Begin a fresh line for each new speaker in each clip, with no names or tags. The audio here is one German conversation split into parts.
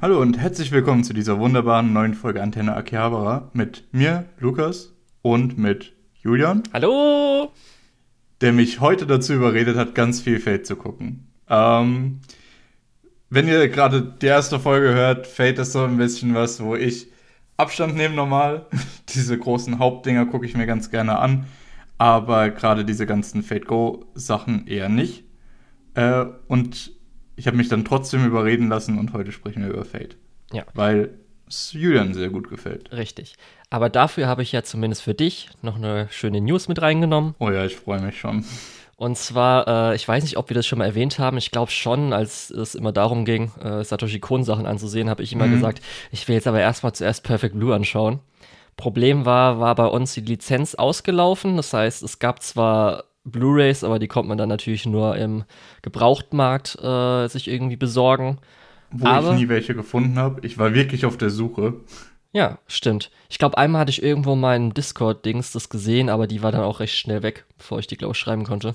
Hallo und herzlich willkommen zu dieser wunderbaren neuen Folge Antenne Akihabara mit mir, Lukas, und mit Julian.
Hallo!
Der mich heute dazu überredet hat, ganz viel Fate zu gucken. Ähm, wenn ihr gerade die erste Folge hört, Fate ist so ein bisschen was, wo ich Abstand nehme normal. diese großen Hauptdinger gucke ich mir ganz gerne an. Aber gerade diese ganzen Fate Go Sachen eher nicht. Äh, und ich habe mich dann trotzdem überreden lassen und heute sprechen wir über Fate.
Ja.
Weil es Julian sehr gut gefällt.
Richtig. Aber dafür habe ich ja zumindest für dich noch eine schöne News mit reingenommen.
Oh ja, ich freue mich schon.
Und zwar, äh, ich weiß nicht, ob wir das schon mal erwähnt haben. Ich glaube schon, als es immer darum ging, äh, Satoshi Kon-Sachen anzusehen, habe ich immer mhm. gesagt, ich will jetzt aber erstmal zuerst Perfect Blue anschauen. Problem war, war bei uns die Lizenz ausgelaufen. Das heißt, es gab zwar Blu-rays, aber die kommt man dann natürlich nur im Gebrauchtmarkt äh, sich irgendwie besorgen.
Wo
aber,
ich nie welche gefunden habe. Ich war wirklich auf der Suche.
Ja, stimmt. Ich glaube, einmal hatte ich irgendwo meinen Discord-Dings das gesehen, aber die war dann auch recht schnell weg, bevor ich die, glaube ich, schreiben konnte.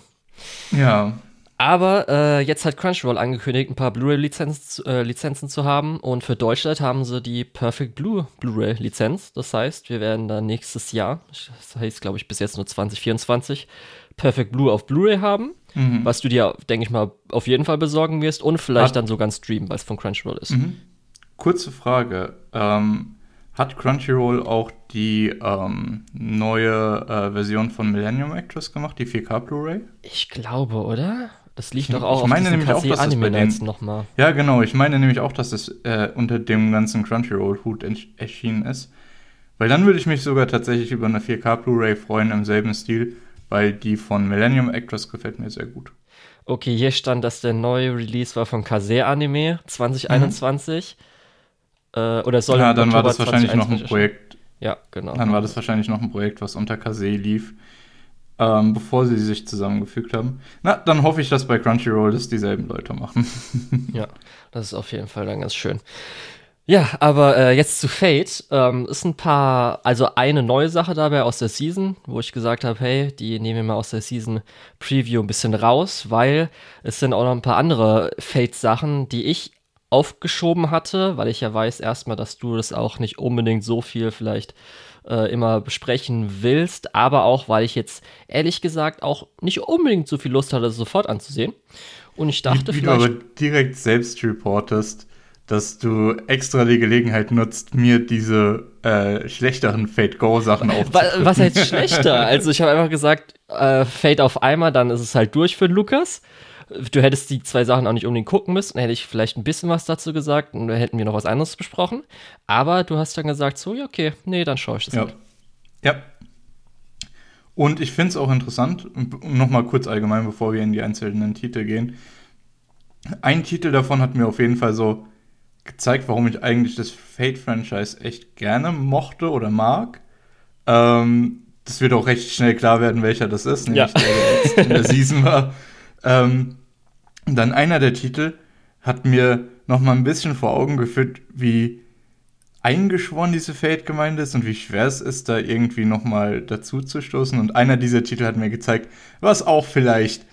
Ja.
Aber äh, jetzt hat Crunchyroll angekündigt, ein paar Blu-ray-Lizenzen äh, Lizenzen zu haben. Und für Deutschland haben sie die Perfect Blue Blu-ray-Lizenz. Das heißt, wir werden dann nächstes Jahr, das heißt, glaube ich, bis jetzt nur 2024, Perfect Blue auf Blu-ray haben, mhm. was du dir, denke ich mal, auf jeden Fall besorgen wirst und vielleicht hat, dann sogar streamen, weil es von Crunchyroll ist.
Mhm. Kurze Frage. Ähm, hat Crunchyroll auch die ähm, neue äh, Version von Millennium Actress gemacht, die 4K Blu-ray?
Ich glaube, oder? Das liegt doch auch
ich meine
auf
nämlich auch, dass
Anime
bei
den, nochmal.
Ja, genau. Ich meine nämlich auch, dass es äh, unter dem ganzen Crunchyroll-Hut erschienen ist. Weil dann würde ich mich sogar tatsächlich über eine 4K Blu-ray freuen im selben Stil, weil die von Millennium Actress gefällt mir sehr gut.
Okay, hier stand, dass der neue Release war von Kase Anime 2021. Mhm. Äh, oder soll
Ja, dann war das wahrscheinlich noch ein Projekt.
Ja, genau.
Dann war das wahrscheinlich noch ein Projekt, was unter Kase lief, ähm, bevor sie sich zusammengefügt haben. Na, dann hoffe ich, dass bei Crunchyroll das dieselben Leute machen.
ja, das ist auf jeden Fall dann ganz schön. Ja, aber äh, jetzt zu Fate. Ähm, ist ein paar, also eine neue Sache dabei aus der Season, wo ich gesagt habe, hey, die nehmen wir mal aus der Season Preview ein bisschen raus, weil es sind auch noch ein paar andere Fate-Sachen, die ich aufgeschoben hatte, weil ich ja weiß erstmal, dass du das auch nicht unbedingt so viel vielleicht äh, immer besprechen willst, aber auch, weil ich jetzt ehrlich gesagt auch nicht unbedingt so viel Lust hatte, sofort anzusehen. Und ich dachte
wie, wie
vielleicht.
Du aber direkt selbst reportest dass du extra die Gelegenheit nutzt, mir diese äh, schlechteren Fate Go Sachen aufzuschreiben.
Was heißt schlechter? also ich habe einfach gesagt, äh, Fate auf einmal, dann ist es halt durch für Lukas. Du hättest die zwei Sachen auch nicht unbedingt gucken müssen, dann hätte ich vielleicht ein bisschen was dazu gesagt und dann hätten wir noch was anderes besprochen. Aber du hast dann gesagt, so, ja, okay, nee, dann schaue ich das
ja.
Halt.
Ja. Und ich finde es auch interessant, nochmal kurz allgemein, bevor wir in die einzelnen Titel gehen. Ein Titel davon hat mir auf jeden Fall so gezeigt, warum ich eigentlich das Fate-Franchise echt gerne mochte oder mag. Ähm, das wird auch recht schnell klar werden, welcher das ist, nämlich
ja.
der, der jetzt in der Season war. Ähm, dann einer der Titel hat mir noch mal ein bisschen vor Augen geführt, wie eingeschworen diese Fate-Gemeinde ist und wie schwer es ist, da irgendwie noch mal dazu zu stoßen. Und einer dieser Titel hat mir gezeigt, was auch vielleicht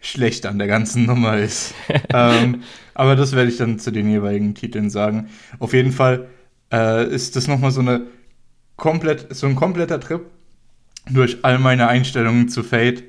schlecht an der ganzen Nummer ist. ähm, aber das werde ich dann zu den jeweiligen Titeln sagen. Auf jeden Fall äh, ist das nochmal so eine komplett, so ein kompletter Trip durch all meine Einstellungen zu Fate.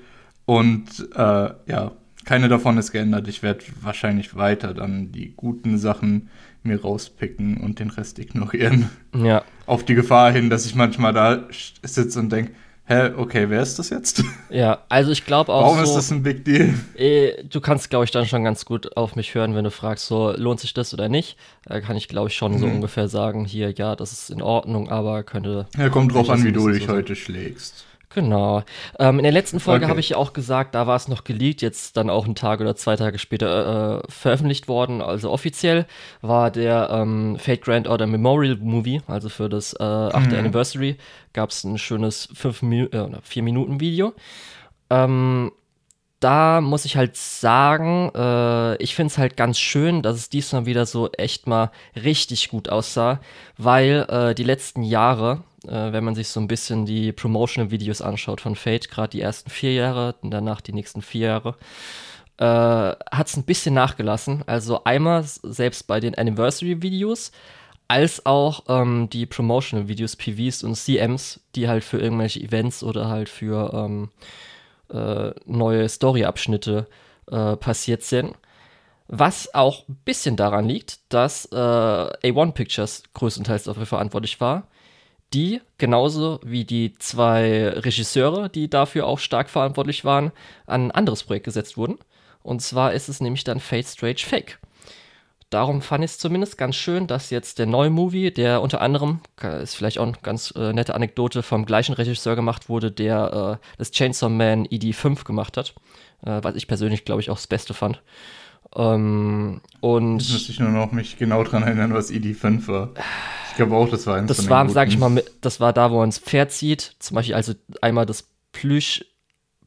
Und äh, ja, keine davon ist geändert. Ich werde wahrscheinlich weiter dann die guten Sachen mir rauspicken und den Rest ignorieren.
Ja.
Auf die Gefahr hin, dass ich manchmal da sitze und denke, hä, okay, wer ist das jetzt?
Ja, also ich glaube auch.
Warum
so,
ist das ein Big Deal?
Eh, du kannst, glaube ich, dann schon ganz gut auf mich hören, wenn du fragst, so lohnt sich das oder nicht. Da kann ich, glaube ich, schon mhm. so ungefähr sagen, hier, ja, das ist in Ordnung, aber könnte.
Ja, kommt drauf an, wie du dich so heute schlägst.
Genau. Ähm, in der letzten Folge okay. habe ich ja auch gesagt, da war es noch geleakt, jetzt dann auch einen Tag oder zwei Tage später äh, veröffentlicht worden. Also offiziell war der ähm, Fate Grand Order Memorial Movie, also für das äh, 8. Mhm. Anniversary, gab es ein schönes 5 äh, 4 Minuten Video. Ähm, da muss ich halt sagen, äh, ich finde es halt ganz schön, dass es diesmal wieder so echt mal richtig gut aussah, weil äh, die letzten Jahre, äh, wenn man sich so ein bisschen die Promotional-Videos anschaut von Fate, gerade die ersten vier Jahre danach die nächsten vier Jahre, äh, hat es ein bisschen nachgelassen. Also einmal selbst bei den Anniversary-Videos, als auch ähm, die Promotional-Videos, PVs und CMs, die halt für irgendwelche Events oder halt für ähm, äh, neue Story-Abschnitte äh, passiert sind. Was auch ein bisschen daran liegt, dass äh, A1 Pictures größtenteils dafür verantwortlich war, die genauso wie die zwei Regisseure, die dafür auch stark verantwortlich waren, an ein anderes Projekt gesetzt wurden. Und zwar ist es nämlich dann Fate Strange Fake. Darum fand ich es zumindest ganz schön, dass jetzt der neue Movie, der unter anderem, ist vielleicht auch eine ganz äh, nette Anekdote, vom gleichen Regisseur gemacht wurde, der äh, das Chainsaw Man ED5 gemacht hat, äh, was ich persönlich, glaube ich, auch das Beste fand. Ähm, und
Jetzt müsste ich nur noch mich genau dran erinnern, was ED5 war. Ich glaube auch, das war eins
das war, sag ich mal, das war da, wo man das Pferd sieht. Zum Beispiel also einmal das Plüsch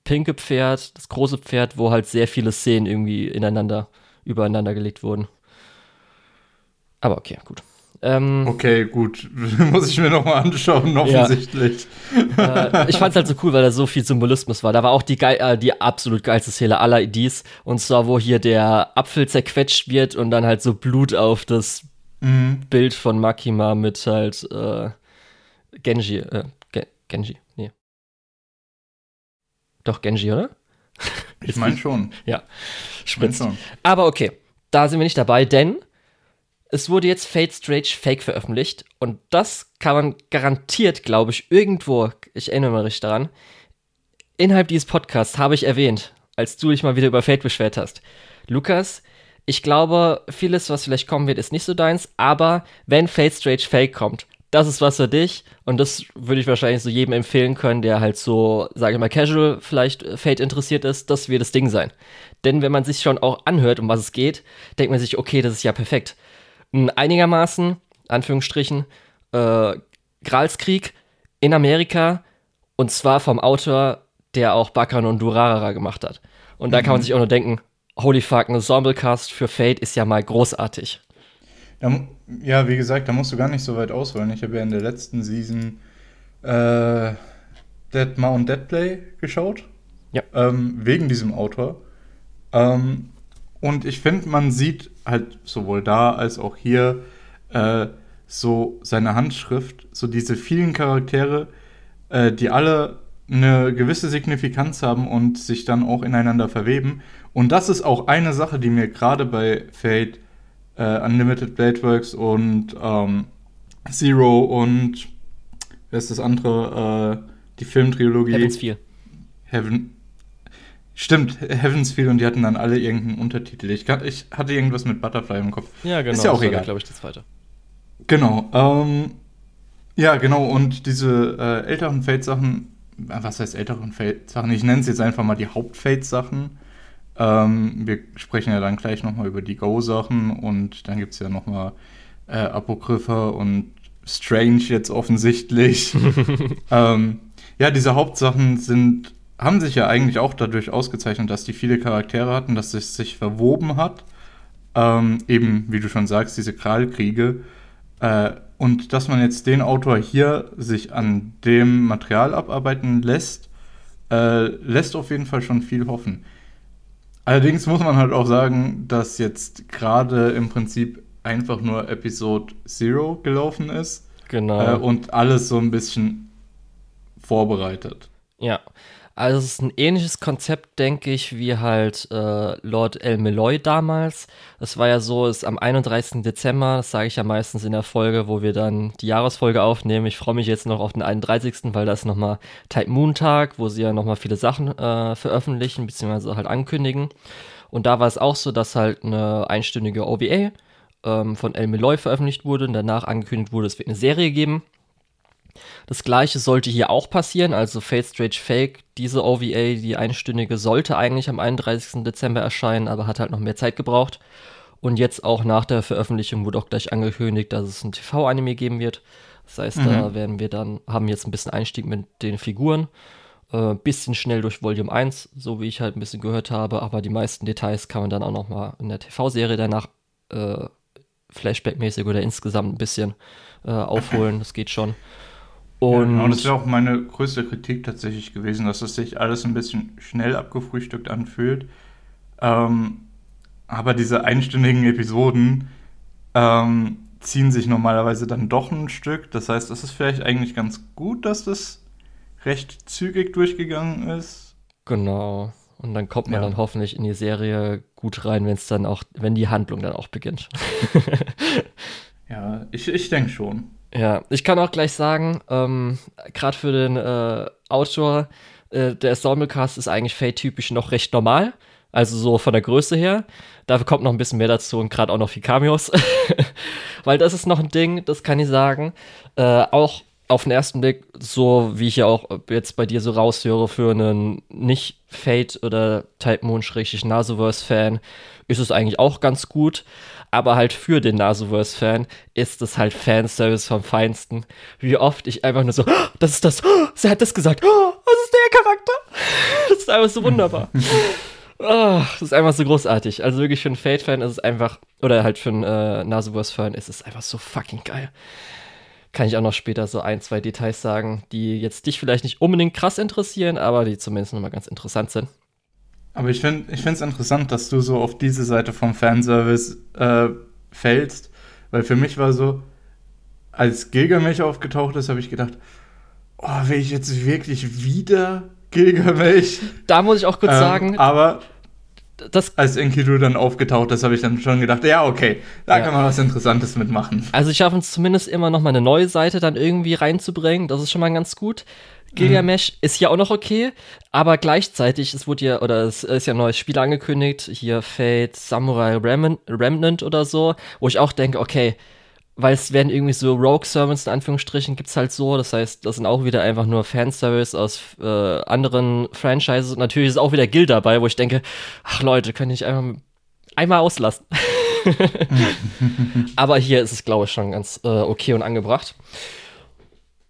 pinke Pferd, das große Pferd, wo halt sehr viele Szenen irgendwie ineinander, übereinander gelegt wurden. Aber okay, gut. Ähm,
Okay, gut. Muss ich mir nochmal anschauen, offensichtlich.
äh, ich fand's halt so cool, weil da so viel Symbolismus war. Da war auch die, geil, äh, die absolut geilste Szene aller IDs. Und zwar, wo hier der Apfel zerquetscht wird und dann halt so Blut auf das
Mhm.
Bild von Makima mit halt äh, Genji. Äh, Ge Genji, nee. Doch, Genji, oder?
Ich meine schon.
Ja,
Ich mein schon.
Aber okay, da sind wir nicht dabei, denn es wurde jetzt Fate Strange Fake veröffentlicht und das kann man garantiert, glaube ich, irgendwo, ich erinnere mich daran, innerhalb dieses Podcasts habe ich erwähnt, als du dich mal wieder über Fate beschwert hast. Lukas, ich glaube, vieles, was vielleicht kommen wird, ist nicht so deins, aber wenn Fate Strange Fake kommt, das ist was für dich und das würde ich wahrscheinlich so jedem empfehlen können, der halt so, sage ich mal, casual vielleicht Fate interessiert ist, das wird das Ding sein. Denn wenn man sich schon auch anhört, um was es geht, denkt man sich, okay, das ist ja perfekt. Ein einigermaßen, Anführungsstrichen, äh, Gralskrieg in Amerika und zwar vom Autor, der auch Bakan und Durarara gemacht hat. Und da kann man sich auch nur denken, holy fuck, ein Ensemblecast für Fate ist ja mal großartig.
Da, ja, wie gesagt, da musst du gar nicht so weit ausholen. Ich habe ja in der letzten Season äh, Dead Mount Deadplay geschaut.
Ja.
Ähm, wegen diesem Autor. Ähm, und ich finde, man sieht halt sowohl da als auch hier äh, so seine Handschrift, so diese vielen Charaktere, äh, die alle eine gewisse Signifikanz haben und sich dann auch ineinander verweben. Und das ist auch eine Sache, die mir gerade bei Fate äh, Unlimited Blade Works und ähm, Zero und wer ist das andere? Äh, die Filmtrilogie.
Heavens Feel.
Heaven. Stimmt, Heavens Feel und die hatten dann alle irgendeinen Untertitel. Ich, ich hatte irgendwas mit Butterfly im Kopf.
Ja, genau.
Ist ja auch egal.
glaube ich, das zweite.
Genau. Ähm, ja, genau. Und diese äh, älteren Fate-Sachen, äh, was heißt älteren Fate-Sachen? Ich nenne es jetzt einfach mal die Haupt-Fate-Sachen. Ähm, wir sprechen ja dann gleich nochmal über die Go-Sachen und dann gibt es ja nochmal äh, Apokrypha und Strange jetzt offensichtlich. ähm, ja, diese Hauptsachen sind, haben sich ja eigentlich auch dadurch ausgezeichnet, dass die viele Charaktere hatten, dass es sich verwoben hat. Ähm, eben, wie du schon sagst, diese Kralkriege. Äh, und dass man jetzt den Autor hier sich an dem Material abarbeiten lässt, äh, lässt auf jeden Fall schon viel hoffen. Allerdings muss man halt auch sagen, dass jetzt gerade im Prinzip einfach nur Episode Zero gelaufen ist
Genau.
äh, und alles so ein bisschen vorbereitet.
Ja, also es ist ein ähnliches Konzept, denke ich, wie halt äh, Lord El Meloy damals. Es war ja so, es ist am 31. Dezember, das sage ich ja meistens in der Folge, wo wir dann die Jahresfolge aufnehmen. Ich freue mich jetzt noch auf den 31., weil das ist nochmal Type Moon Tag, wo sie ja nochmal viele Sachen äh, veröffentlichen, beziehungsweise halt ankündigen. Und da war es auch so, dass halt eine einstündige OVA ähm, von El Meloy veröffentlicht wurde und danach angekündigt wurde, es wird eine Serie geben. Das gleiche sollte hier auch passieren, also Fate Strange Fake, diese OVA, die einstündige, sollte eigentlich am 31. Dezember erscheinen, aber hat halt noch mehr Zeit gebraucht. Und jetzt auch nach der Veröffentlichung wurde auch gleich angekündigt, dass es ein TV-Anime geben wird. Das heißt, da werden wir dann, haben jetzt ein bisschen Einstieg mit den Figuren. Äh, bisschen schnell durch Volume 1, so wie ich halt ein bisschen gehört habe, aber die meisten Details kann man dann auch noch mal in der TV-Serie danach äh, Flashback-mäßig oder insgesamt ein bisschen äh, aufholen. Das geht schon.
Und
Und
genau, das wäre auch meine größte Kritik tatsächlich gewesen, dass es sich alles ein bisschen schnell abgefrühstückt anfühlt. Ähm, aber diese einstündigen Episoden ähm, ziehen sich normalerweise dann doch ein Stück. Das heißt, es ist vielleicht eigentlich ganz gut, dass das recht zügig durchgegangen ist.
Genau. Und dann kommt man ja. dann hoffentlich in die Serie gut rein, wenn es dann auch, wenn die Handlung dann auch beginnt.
ja, ich, ich denke schon.
Ja, ich kann auch gleich sagen, ähm, gerade für den äh, Autor, äh, der Ensemble-Cast ist eigentlich Fate-typisch noch recht normal. Also so von der Größe her. Dafür kommt noch ein bisschen mehr dazu und gerade auch noch viel Cameos. Weil das ist noch ein Ding, das kann ich sagen. Äh, auch auf den ersten Blick, so wie ich ja auch jetzt bei dir so raushöre, für einen nicht Fate oder Type Moon schrägstrich Nasoverse-Fan, ist es eigentlich auch ganz gut. Aber halt für den Nasoverse-Fan ist es halt Fanservice vom Feinsten. Wie oft ich einfach nur so, oh, das ist das, oh, sie hat das gesagt, oh, das ist der Charakter. Das ist einfach so wunderbar. Oh, das ist einfach so großartig. Also wirklich für einen Fate-Fan ist es einfach, oder halt für einen äh, Nasoverse-Fan ist es einfach so fucking geil. Kann ich auch noch später so ein, zwei Details sagen, die jetzt dich vielleicht nicht unbedingt krass interessieren, aber die zumindest nochmal ganz interessant sind.
Aber ich finde es interessant, dass du so auf diese Seite vom Fanservice äh, fällst, weil für mich war so, als Gilgamesh aufgetaucht ist, habe ich gedacht, oh, will ich jetzt wirklich wieder Gilgamesh.
Da muss ich auch kurz ähm, sagen.
Aber das, als Enkidu dann aufgetaucht ist, habe ich dann schon gedacht, ja, okay, da ja. kann man was Interessantes mitmachen.
Also ich schaffe es zumindest immer noch mal eine neue Seite dann irgendwie reinzubringen. Das ist schon mal ganz gut. Gilgamesh mhm. ist ja auch noch okay, aber gleichzeitig, es wurde ja, oder es ist ja ein neues Spiel angekündigt, hier Fate Samurai Remnant oder so, wo ich auch denke, okay, weil es werden irgendwie so Rogue-Servants in Anführungsstrichen gibt's halt so. Das heißt, das sind auch wieder einfach nur Fanservice aus äh, anderen Franchises. Und natürlich ist auch wieder Guild dabei, wo ich denke, ach Leute, könnt ihr nicht einfach einmal auslassen. Aber hier ist es, glaube ich, schon ganz äh, okay und angebracht.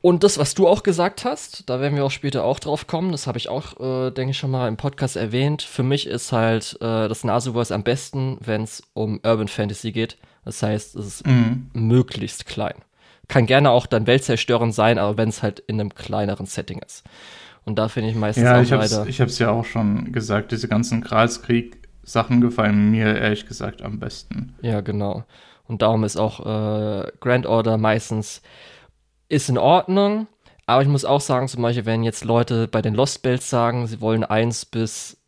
Und das, was du auch gesagt hast, da werden wir auch später auch drauf kommen, das habe ich auch, äh, denke ich, schon mal im Podcast erwähnt. Für mich ist halt äh, das Nasuverse am besten, wenn es um Urban Fantasy geht. Das heißt, es ist mhm. möglichst klein. Kann gerne auch dann weltzerstörend sein, aber wenn es halt in einem kleineren Setting ist. Und da finde ich meistens
ja, auch ich leider. Ich habe es ja auch schon gesagt, diese ganzen Gralskrieg-Sachen gefallen mir ehrlich gesagt am besten.
Ja, genau. Und darum ist auch äh, Grand Order meistens ist in Ordnung. Aber ich muss auch sagen, zum Beispiel, wenn jetzt Leute bei den Lost Bells sagen, sie wollen 1 bis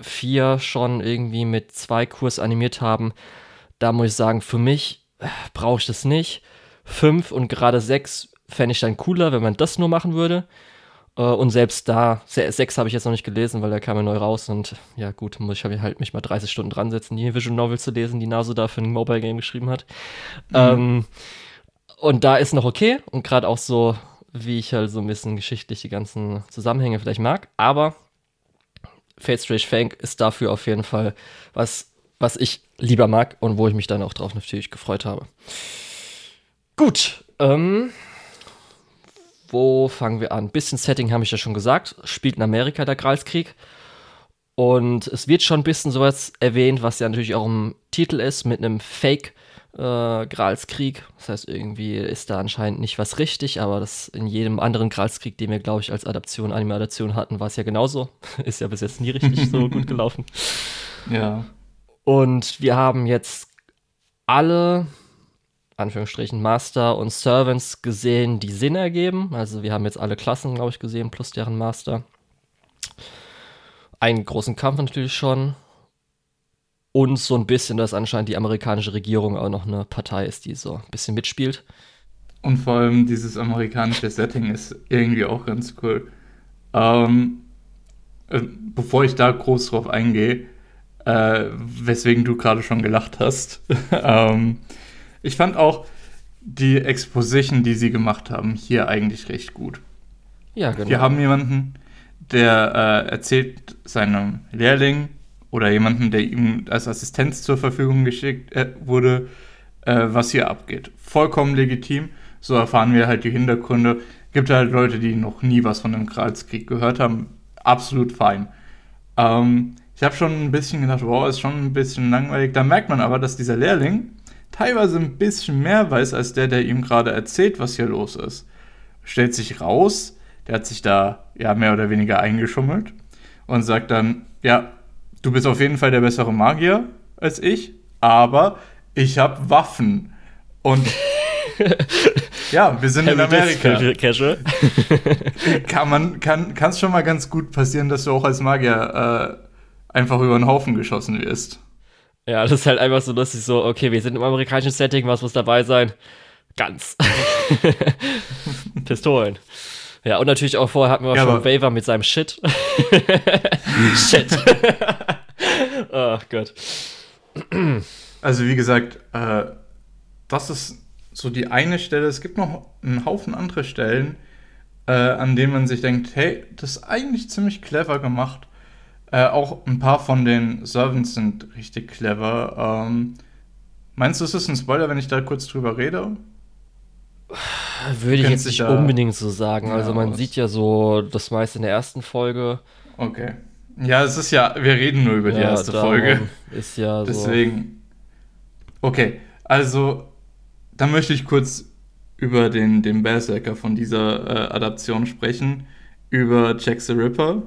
4 schon irgendwie mit zwei Kurs animiert haben, da muss ich sagen, für mich äh, brauche ich das nicht. Fünf und gerade sechs fände ich dann cooler, wenn man das nur machen würde. Äh, und selbst da, sechs habe ich jetzt noch nicht gelesen, weil der kam ja neu raus und ja gut, muss ich halt mich mal 30 Stunden dran setzen, die Visual Novel zu lesen, die Nase da für ein Mobile Game geschrieben hat. Mhm. Ähm, und da ist noch okay und gerade auch so, wie ich halt so ein bisschen geschichtlich die ganzen Zusammenhänge vielleicht mag, aber Fate Strange Fang ist dafür auf jeden Fall was was ich lieber mag und wo ich mich dann auch drauf natürlich gefreut habe. Gut, ähm, wo fangen wir an? Bisschen Setting habe ich ja schon gesagt. Spielt in Amerika der Gralskrieg. Und es wird schon ein bisschen sowas erwähnt, was ja natürlich auch im Titel ist, mit einem Fake äh, Gralskrieg. Das heißt, irgendwie ist da anscheinend nicht was richtig, aber das in jedem anderen Gralskrieg, den wir, glaube ich, als Adaption, Anime-Adaption hatten, war es ja genauso. ist ja bis jetzt nie richtig so gut gelaufen.
Ja.
Und wir haben jetzt alle, Anführungsstrichen, Master und Servants gesehen, die Sinn ergeben. Also wir haben jetzt alle Klassen, glaube ich, gesehen, plus deren Master. Einen großen Kampf natürlich schon. Und so ein bisschen, dass anscheinend die amerikanische Regierung auch noch eine Partei ist, die so ein bisschen mitspielt.
Und vor allem dieses amerikanische Setting ist irgendwie auch ganz cool. Ähm, äh, bevor ich da groß drauf eingehe, äh, weswegen du gerade schon gelacht hast. ähm, ich fand auch die Exposition, die sie gemacht haben, hier eigentlich recht gut.
Ja, genau.
Wir haben jemanden, der äh, erzählt seinem Lehrling oder jemanden, der ihm als Assistenz zur Verfügung geschickt äh, wurde, äh, was hier abgeht. Vollkommen legitim. So erfahren wir halt die Hintergründe. Gibt halt Leute, die noch nie was von dem Kralskrieg gehört haben. Absolut fein. Ähm, ich habe schon ein bisschen gedacht, wow, ist schon ein bisschen langweilig. Da merkt man aber, dass dieser Lehrling teilweise ein bisschen mehr weiß als der, der ihm gerade erzählt, was hier los ist. Stellt sich raus, der hat sich da ja mehr oder weniger eingeschummelt und sagt dann, ja, du bist auf jeden Fall der bessere Magier als ich, aber ich habe Waffen. Und ja, wir sind in Amerika.
Casual.
kann man, kann es schon mal ganz gut passieren, dass du auch als Magier äh, einfach über den Haufen geschossen wirst.
Ja, das ist halt einfach so lustig, so, okay, wir sind im amerikanischen Setting, was muss dabei sein? Ganz. Pistolen. Ja, und natürlich auch vorher hatten wir auch ja, schon Waver mit seinem Shit. Shit. Oh Gott.
Also, wie gesagt, äh, das ist so die eine Stelle. Es gibt noch einen Haufen andere Stellen, äh, an denen man sich denkt, hey, das ist eigentlich ziemlich clever gemacht. Äh, auch ein paar von den Servants sind richtig clever. Ähm, meinst du, es ist ein Spoiler, wenn ich da kurz drüber rede?
Würde ich jetzt nicht unbedingt so sagen. Also ja, man sieht ja so das meiste in der ersten Folge.
Okay. Ja, es ist ja, wir reden nur über die erste Folge.
Ist ja
so. Deswegen. Okay, also dann möchte ich kurz über den, den Berserker von dieser äh, Adaption sprechen. Über Jack the Ripper.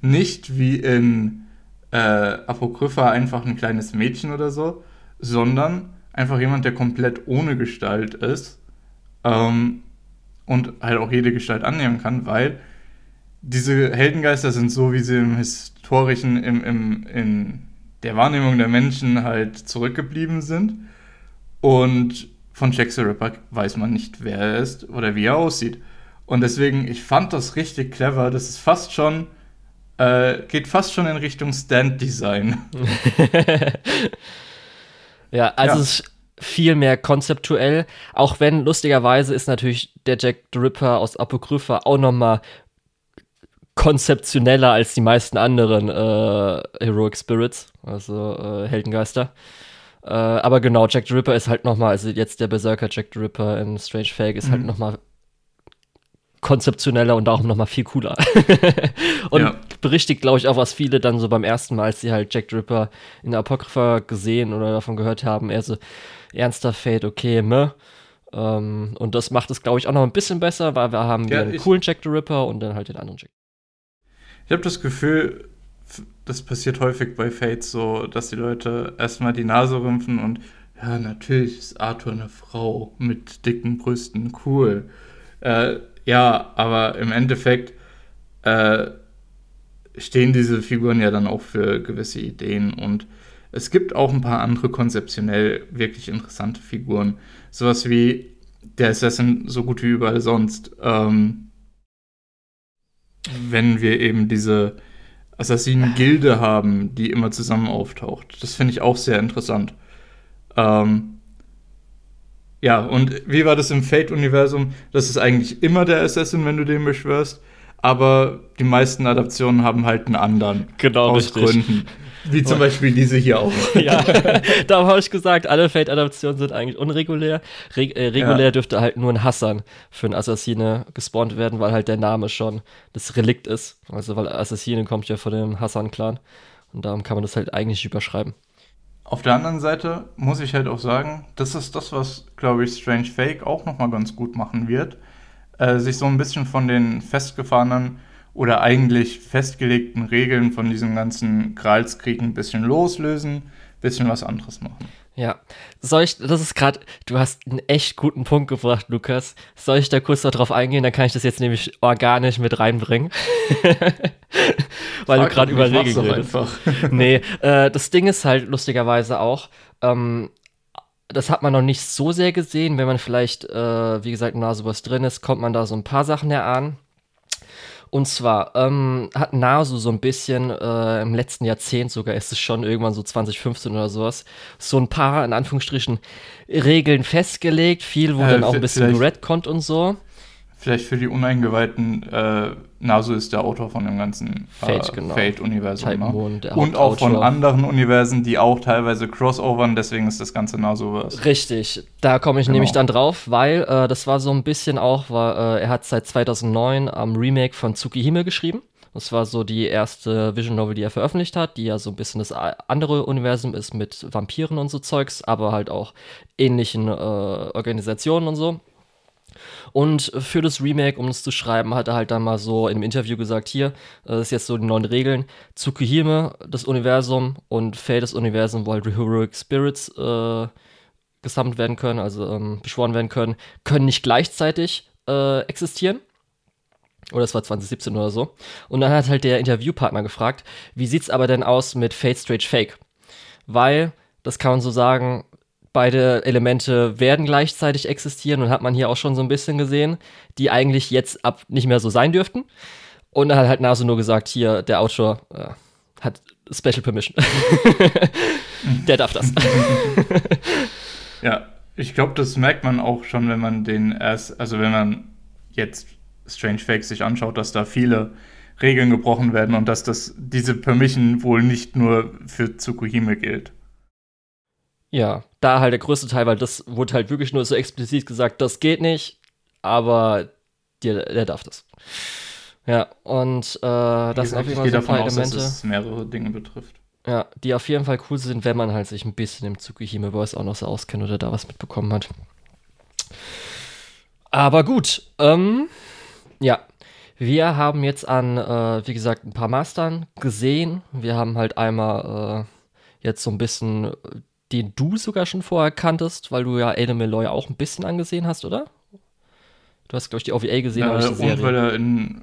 Nicht wie in äh, Apokrypha einfach ein kleines Mädchen oder so, sondern einfach jemand, der komplett ohne Gestalt ist ähm, und halt auch jede Gestalt annehmen kann, weil diese Heldengeister sind so, wie sie im historischen, im, im, in der Wahrnehmung der Menschen halt zurückgeblieben sind. Und von Jack the Ripper weiß man nicht, wer er ist oder wie er aussieht. Und deswegen, ich fand das richtig clever. Das ist fast schon, äh, geht fast schon in Richtung Stand-Design.
Ja, also ja. es ist viel mehr konzeptuell, auch wenn lustigerweise ist natürlich der Jack the Ripper aus Apokrypha auch noch mal konzeptioneller als die meisten anderen äh, Heroic Spirits, also äh, Heldengeister. Äh, aber genau, Jack the Ripper ist halt noch mal, also jetzt der Berserker Jack the Ripper in Strange Fake ist halt mhm. halt noch mal konzeptioneller und auch noch mal viel cooler. und ja. berichtigt, glaube ich, auch, was viele dann so beim ersten Mal, als sie halt Jack Dripper in Apocrypha gesehen oder davon gehört haben, eher so ernster Fate, okay, meh. Ähm, und das macht es, glaube ich, auch noch ein bisschen besser, weil wir haben ja, einen coolen Jack the Ripper und dann halt den anderen Jack.
Ich habe das Gefühl, das passiert häufig bei Fates so, dass die Leute erstmal die Nase rümpfen und ja, natürlich ist Arthur eine Frau mit dicken Brüsten, cool. Äh, ja, aber im Endeffekt äh, stehen diese Figuren ja dann auch für gewisse Ideen und es gibt auch ein paar andere konzeptionell wirklich interessante Figuren. Sowas wie der Assassin so gut wie überall sonst. Ähm, wenn wir eben diese Assassinen-Gilde haben, die immer zusammen auftaucht. Das finde ich auch sehr interessant. Ähm, ja, und wie war das im Fate-Universum? Das ist eigentlich immer der Assassin, wenn du den beschwörst. Aber die meisten Adaptionen haben halt einen anderen.
Genau, aus richtig. Gründen.
Wie zum Beispiel diese hier auch.
ja, da habe ich gesagt, alle Fate-Adaptionen sind eigentlich unregulär. Re äh, regulär ja. dürfte halt nur ein Hassan für einen Assassine gespawnt werden, weil halt der Name schon das Relikt ist. Also, weil Assassine kommt ja von dem Hassan-Clan. Und darum kann man das halt eigentlich überschreiben.
Auf der anderen Seite muss ich halt auch sagen, das ist das, was, glaube ich, Strange Fake auch nochmal ganz gut machen wird. Äh, sich so ein bisschen von den festgefahrenen oder eigentlich festgelegten Regeln von diesem ganzen Gralskrieg ein bisschen loslösen, ein bisschen was anderes machen.
Ja, soll ich, das ist gerade, du hast einen echt guten Punkt gebracht, Lukas. Soll ich da kurz darauf eingehen? Dann kann ich das jetzt nämlich organisch mit reinbringen. Weil Frag du gerade über Regeln redest. Einfach. nee, äh, das Ding ist halt lustigerweise auch, ähm, das hat man noch nicht so sehr gesehen. Wenn man vielleicht, äh, wie gesagt, nah sowas drin ist, kommt man da so ein paar Sachen erahnen. Und zwar ähm, hat Nasu so ein bisschen äh, im letzten Jahrzehnt sogar, ist es schon irgendwann so 2015 oder sowas, so ein paar, in Anführungsstrichen, Regeln festgelegt. Viel wurde äh, dann auch ein bisschen geredconnt und so.
Vielleicht für die Uneingeweihten, äh, Nasu ist der Autor von dem ganzen
äh, Fate, genau.
Fate-Universum. Ne? Und auch von anderen Universen, die auch teilweise crossovern, deswegen ist das ganze Nasu-Verse.
Richtig, da komme ich genau. nämlich dann drauf, weil äh, das war so ein bisschen auch, war, äh, er hat seit 2009 am Remake von Tsukihime geschrieben. Das war so die erste Vision Novel, die er veröffentlicht hat, die ja so ein bisschen das andere Universum ist mit Vampiren und so Zeugs, aber halt auch ähnlichen äh, Organisationen und so. Und für das Remake, um es zu schreiben, hat er halt dann mal so in einem Interview gesagt, hier, äh, das ist jetzt so die neuen Regeln, Tsukihime, das Universum und Fate, das Universum, wo halt Heroic Spirits äh, gesammelt werden können, also ähm, beschworen werden können, können nicht gleichzeitig äh, existieren. Oder es war 2017 oder so. Und dann hat halt der Interviewpartner gefragt, wie sieht's aber denn aus mit Fate Strange Fake? Weil, das kann man so sagen, beide Elemente werden gleichzeitig existieren und hat man hier auch schon so ein bisschen gesehen, die eigentlich jetzt ab nicht mehr so sein dürften. Und dann hat halt Naso nur gesagt, hier, der Autor äh, hat Special Permission. der darf das.
ja, ich glaube, das merkt man auch schon, wenn man den erst, also wenn man jetzt Strange Fakes sich anschaut, dass da viele Regeln gebrochen werden und dass das diese Permission wohl nicht nur für Tsukuhime gilt.
Ja, da halt der größte Teil, weil das wurde halt wirklich nur so explizit gesagt, das geht nicht, aber der, der darf das. Ja, und äh, das sind auf jeden Fall so ein paar aus, Elemente. Dass
es mehrere Dinge betrifft.
Ja, die auf jeden Fall cool sind, wenn man halt sich ein bisschen im Tsukihime Voice auch noch so auskennt oder da was mitbekommen hat. Aber gut, ähm, ja. Wir haben jetzt an, äh, wie gesagt, ein paar Mastern gesehen. Wir haben halt einmal äh, jetzt so ein bisschen den du sogar schon vorher kanntest, weil du ja Adam Malloy auch ein bisschen angesehen hast, oder? Du hast, glaube ich, die OVA gesehen,
ja,
aber
nicht die Serie. Und weil er in.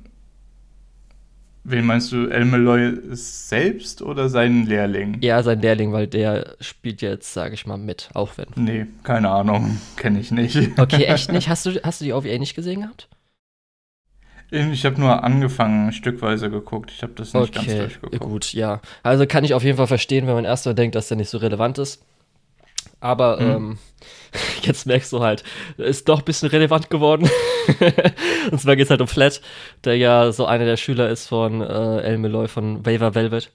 Wen meinst du, El Malloy selbst oder seinen Lehrling?
Ja, sein Lehrling, weil der spielt jetzt, sage ich mal, mit, auch wenn.
Nee, keine Ahnung, kenne ich nicht.
Okay, echt nicht? Hast du, hast du die OVA nicht gesehen gehabt?
Ich habe nur angefangen, stückweise geguckt. Ich habe das nicht okay, ganz durchgeguckt.
Gut, ja. Also kann ich auf jeden Fall verstehen, wenn man erstmal denkt, dass der nicht so relevant ist. Aber mhm. ähm, jetzt merkst du halt, ist doch ein bisschen relevant geworden. und zwar geht es halt um Flat, der ja so einer der Schüler ist von äh, El Meloy von Waver Velvet.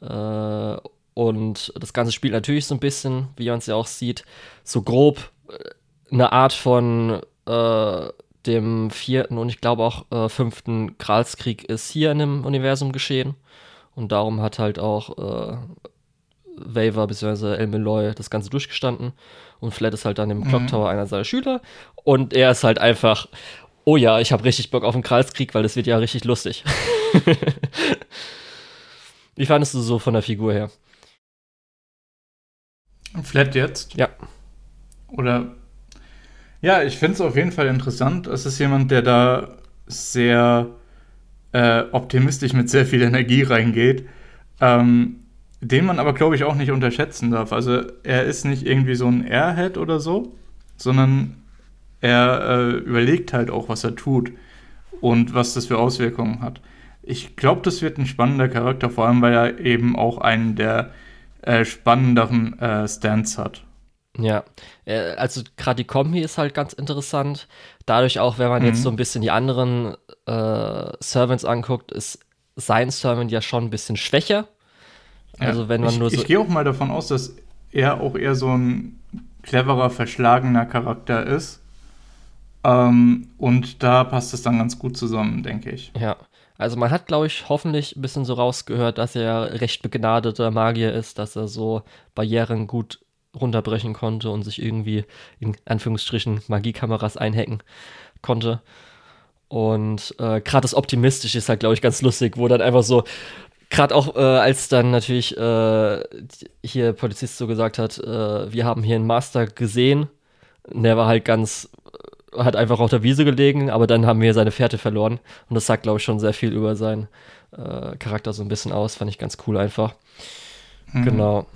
Äh, und das Ganze spielt natürlich so ein bisschen, wie man es ja auch sieht, so grob äh, eine Art von äh, dem vierten und ich glaube auch äh, fünften Gralskrieg ist hier in dem Universum geschehen. Und darum hat halt auch äh, Waver bzw. El Meloy das Ganze durchgestanden und Flat ist halt dann im mhm. Clock Tower einer seiner Schüler und er ist halt einfach, oh ja, ich habe richtig Bock auf den Kralskrieg, weil das wird ja richtig lustig. Wie fandest du so von der Figur her?
Flat jetzt?
Ja.
Oder ja, ich finde es auf jeden Fall interessant. Es ist jemand, der da sehr äh, optimistisch mit sehr viel Energie reingeht. Ähm, den man aber, glaube ich, auch nicht unterschätzen darf. Also er ist nicht irgendwie so ein Airhead oder so, sondern er äh, überlegt halt auch, was er tut und was das für Auswirkungen hat. Ich glaube, das wird ein spannender Charakter, vor allem weil er eben auch einen der äh, spannenderen äh, Stands hat.
Ja, äh, also gerade die Kombi ist halt ganz interessant. Dadurch auch, wenn man mhm. jetzt so ein bisschen die anderen äh, Servants anguckt, ist sein Servant ja schon ein bisschen schwächer also wenn man
ich,
nur so.
Ich gehe auch mal davon aus, dass er auch eher so ein cleverer, verschlagener Charakter ist. Ähm, und da passt es dann ganz gut zusammen, denke ich.
Ja. Also man hat, glaube ich, hoffentlich ein bisschen so rausgehört, dass er recht begnadeter Magier ist, dass er so Barrieren gut runterbrechen konnte und sich irgendwie in Anführungsstrichen Magiekameras einhacken konnte. Und äh, gerade das Optimistische ist halt, glaube ich, ganz lustig, wo dann einfach so Gerade auch, äh, als dann natürlich äh, hier Polizist so gesagt hat, äh, wir haben hier einen Master gesehen. Der war halt ganz, äh, hat einfach auf der Wiese gelegen, aber dann haben wir seine Fährte verloren. Und das sagt, glaube ich, schon sehr viel über seinen äh, Charakter so ein bisschen aus. Fand ich ganz cool einfach. Mhm. Genau.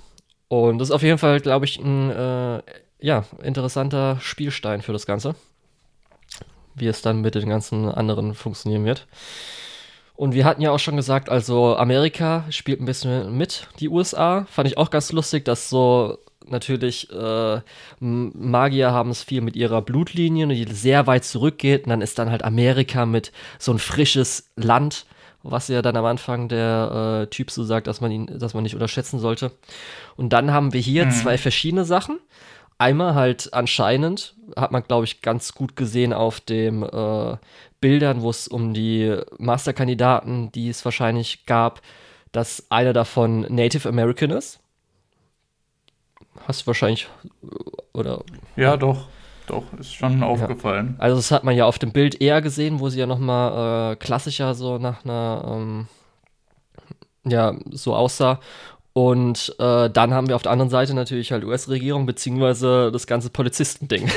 Und das ist auf jeden Fall, glaube ich, ein äh, ja, interessanter Spielstein für das Ganze. Wie es dann mit den ganzen anderen funktionieren wird. Und wir hatten ja auch schon gesagt, also Amerika spielt ein bisschen mit, die USA. Fand ich auch ganz lustig, dass so natürlich äh, Magier haben es viel mit ihrer Blutlinie, die sehr weit zurückgeht. Und dann ist dann halt Amerika mit so ein frisches Land, was ja dann am Anfang der äh, Typ so sagt, dass man ihn, dass man nicht unterschätzen sollte. Und dann haben wir hier mhm. zwei verschiedene Sachen. Einmal halt anscheinend, hat man glaube ich ganz gut gesehen auf dem äh, Bildern, wo es um die Masterkandidaten, die es wahrscheinlich gab, dass einer davon Native American ist. Hast du wahrscheinlich, oder?
Ja, doch. doch, ist schon aufgefallen.
Also das hat man ja auf dem Bild eher gesehen, wo sie ja nochmal äh, klassischer so nach einer, ähm, ja, so aussah. Und äh, dann haben wir auf der anderen Seite natürlich halt US-Regierung, beziehungsweise das ganze Polizistending.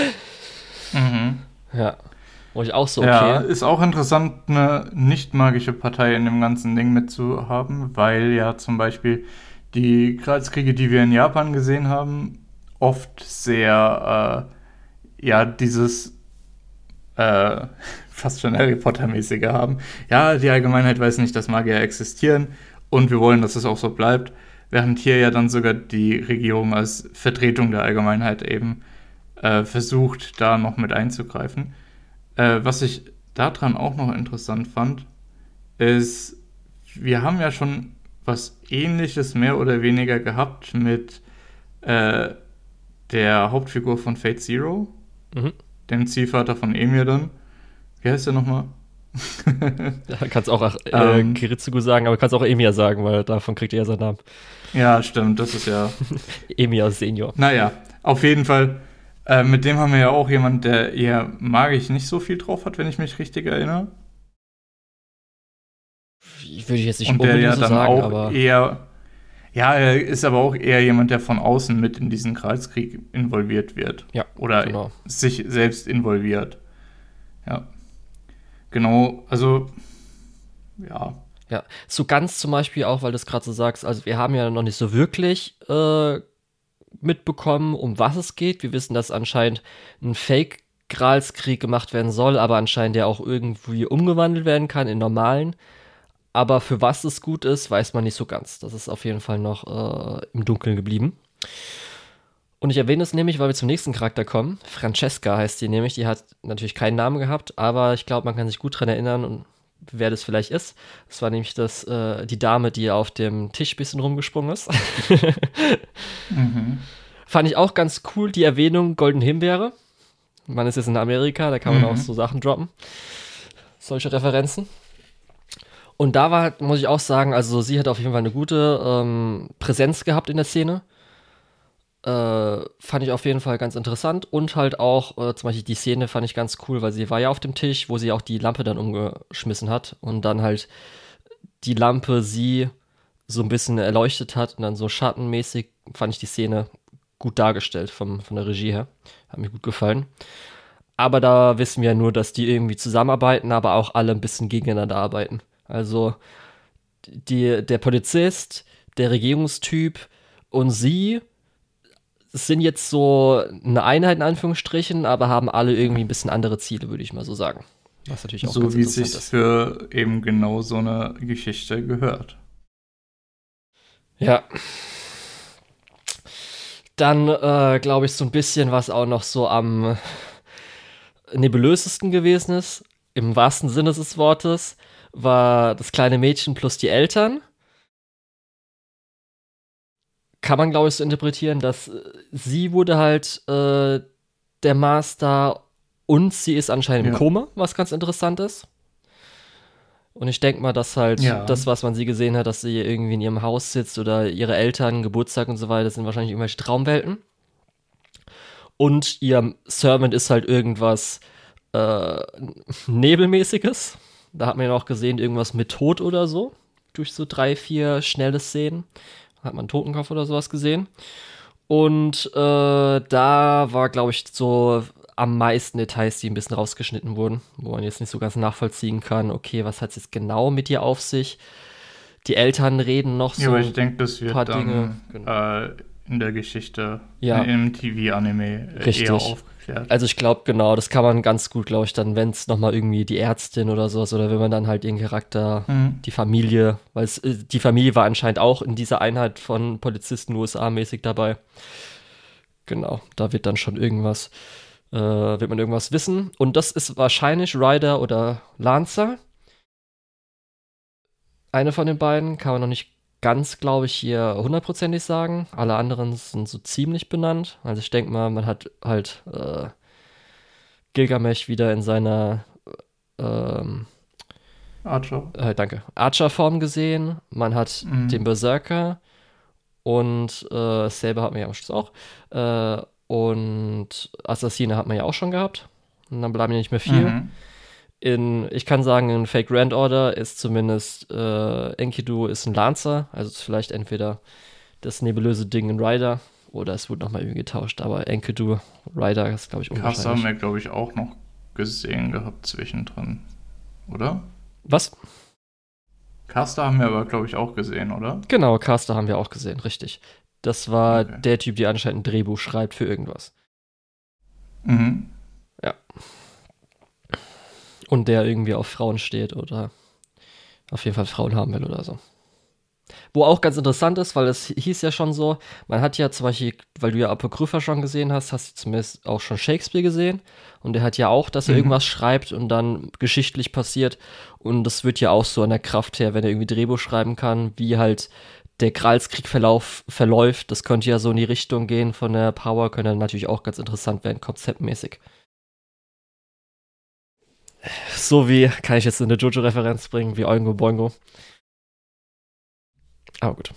mhm. Ja. Wo ich auch so, okay. Ja,
ist auch interessant, eine nicht magische Partei in dem ganzen Ding mitzuhaben, weil ja zum Beispiel die Kreuzkriege, die wir in Japan gesehen haben, oft sehr, äh, ja, dieses äh, fast schon Harry Potter-mäßige haben. Ja, die Allgemeinheit weiß nicht, dass Magier existieren und wir wollen, dass es auch so bleibt. Während hier ja dann sogar die Regierung als Vertretung der Allgemeinheit eben äh, versucht, da noch mit einzugreifen. Äh, was ich daran auch noch interessant fand, ist, wir haben ja schon was ähnliches mehr oder weniger gehabt mit äh, der Hauptfigur von Fate Zero, mhm. dem Ziehvater von Emir dann. Wie heißt der nochmal?
ja, kannst auch äh, ähm, Kiritsugu sagen, aber kannst auch Emir sagen, weil davon kriegt er seinen Namen.
Ja, stimmt, das ist ja.
Emir Senior.
Naja, auf jeden Fall. Äh, mit dem haben wir ja auch jemand, der eher magisch nicht so viel drauf hat, wenn ich mich richtig erinnere.
Würde ich jetzt nicht
Und der ja dann sagen, auch aber eher. Ja, er ist aber auch eher jemand, der von außen mit in diesen Kreuzkrieg involviert wird.
Ja.
Oder genau. sich selbst involviert. Ja. Genau, also ja.
Ja, so ganz zum Beispiel auch, weil du es gerade so sagst, also wir haben ja noch nicht so wirklich äh, mitbekommen, um was es geht. Wir wissen, dass anscheinend ein Fake-Gralskrieg gemacht werden soll, aber anscheinend der auch irgendwie umgewandelt werden kann in normalen. Aber für was es gut ist, weiß man nicht so ganz. Das ist auf jeden Fall noch äh, im Dunkeln geblieben. Und ich erwähne es nämlich, weil wir zum nächsten Charakter kommen. Francesca heißt die nämlich. Die hat natürlich keinen Namen gehabt, aber ich glaube, man kann sich gut daran erinnern und wer das vielleicht ist. Das war nämlich das, äh, die Dame, die auf dem Tisch ein bisschen rumgesprungen ist. mhm. Fand ich auch ganz cool, die Erwähnung Golden Himbeere. Man ist jetzt in Amerika, da kann man mhm. auch so Sachen droppen. Solche Referenzen. Und da war, muss ich auch sagen, also sie hat auf jeden Fall eine gute ähm, Präsenz gehabt in der Szene. Äh, fand ich auf jeden Fall ganz interessant und halt auch äh, zum Beispiel die Szene fand ich ganz cool, weil sie war ja auf dem Tisch, wo sie auch die Lampe dann umgeschmissen hat und dann halt die Lampe sie so ein bisschen erleuchtet hat und dann so schattenmäßig fand ich die Szene gut dargestellt vom, von der Regie her. Hat mir gut gefallen. Aber da wissen wir ja nur, dass die irgendwie zusammenarbeiten, aber auch alle ein bisschen gegeneinander arbeiten. Also die, der Polizist, der Regierungstyp und sie sind jetzt so eine Einheit in Anführungsstrichen, aber haben alle irgendwie ein bisschen andere Ziele, würde ich mal so sagen.
Was natürlich auch so wie es sich für eben genau so eine Geschichte gehört.
Ja. Dann äh, glaube ich so ein bisschen, was auch noch so am nebulösesten gewesen ist, im wahrsten Sinne des Wortes, war das kleine Mädchen plus die Eltern. Kann man, glaube ich, so interpretieren, dass äh, sie wurde halt äh, der Master und sie ist anscheinend ja. im Koma, was ganz interessant ist. Und ich denke mal, dass halt ja. das, was man sie gesehen hat, dass sie irgendwie in ihrem Haus sitzt oder ihre Eltern, Geburtstag und so weiter, sind wahrscheinlich irgendwelche Traumwelten. Und ihr Servant ist halt irgendwas äh, Nebelmäßiges. Da hat man ja auch gesehen, irgendwas mit Tod oder so. Durch so drei, vier schnelle Szenen. Hat man einen Totenkopf oder sowas gesehen. Und äh, da war, glaube ich, so am meisten Details, die ein bisschen rausgeschnitten wurden, wo man jetzt nicht so ganz nachvollziehen kann, okay, was hat es jetzt genau mit dir auf sich? Die Eltern reden noch so. Ja,
aber ich denke, das wird dann Dinge, genau. äh, in der Geschichte, ja. im TV-Anime eher aufgeklärt.
Also ich glaube, genau, das kann man ganz gut, glaube ich, dann, wenn es nochmal irgendwie die Ärztin oder sowas, oder wenn man dann halt den Charakter, mhm. die Familie, weil es, äh, die Familie war anscheinend auch in dieser Einheit von Polizisten USA-mäßig dabei. Genau, da wird dann schon irgendwas, äh, wird man irgendwas wissen. Und das ist wahrscheinlich Ryder oder Lancer. Eine von den beiden, kann man noch nicht ganz, glaube ich, hier hundertprozentig sagen. Alle anderen sind so ziemlich benannt. Also ich denke mal, man hat halt äh, Gilgamesh wieder in seiner ähm,
Archer.
Äh, danke. Archer-Form gesehen. Man hat mhm. den Berserker und äh, Saber hat man ja am Schluss auch. Äh, und Assassine hat man ja auch schon gehabt. Und dann bleiben ja nicht mehr viel. Mhm. In, ich kann sagen, in Fake Grand Order ist zumindest äh, Enkidu ist ein Lancer, also ist vielleicht entweder das nebulöse Ding in Rider oder es wurde nochmal irgendwie getauscht, aber Enkidu, Rider ist, glaube ich,
unwahrscheinlich. Caster haben wir, glaube ich, auch noch gesehen gehabt zwischendrin, oder?
Was?
Caster haben wir aber, glaube ich, auch gesehen, oder?
Genau, Caster haben wir auch gesehen, richtig. Das war okay. der Typ, der anscheinend ein Drehbuch schreibt für irgendwas.
Mhm.
Und der irgendwie auf Frauen steht oder auf jeden Fall Frauen haben will oder so. Wo auch ganz interessant ist, weil es hieß ja schon so, man hat ja zum Beispiel, weil du ja Apokrypha schon gesehen hast, hast du zumindest auch schon Shakespeare gesehen. Und der hat ja auch, dass er mhm. irgendwas schreibt und dann geschichtlich passiert. Und das wird ja auch so an der Kraft her, wenn er irgendwie Drehbuch schreiben kann, wie halt der Gralskrieg verläuft. Das könnte ja so in die Richtung gehen von der Power, könnte natürlich auch ganz interessant werden, konzeptmäßig. So wie, kann ich jetzt eine Jojo-Referenz bringen, wie Oingo Boingo. Aber gut.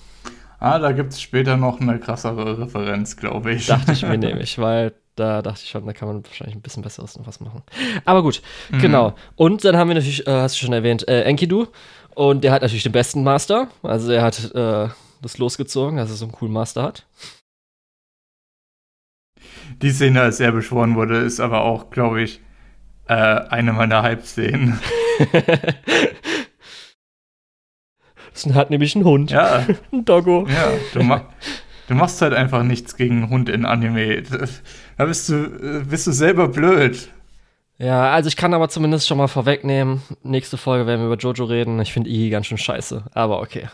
Ah, da gibt es später noch eine krassere Referenz, glaube ich.
Dachte ich mir nämlich, weil da dachte ich schon, da kann man wahrscheinlich ein bisschen besseres noch was machen. Aber gut, mhm. genau. Und dann haben wir natürlich, äh, hast du schon erwähnt, äh, Enkidu. Und der hat natürlich den besten Master. Also er hat äh, das losgezogen, dass er so einen coolen Master hat.
Die Szene, als er beschworen wurde, ist aber auch, glaube ich, äh, eine meiner Hype-Szenen.
Das hat nämlich einen Hund.
Ja.
ein Doggo.
Ja, du, ma du, machst halt einfach nichts gegen einen Hund in Anime. Da bist du, bist du selber blöd.
Ja, also ich kann aber zumindest schon mal vorwegnehmen. Nächste Folge werden wir über Jojo reden. Ich finde Iggy ganz schön scheiße, aber okay.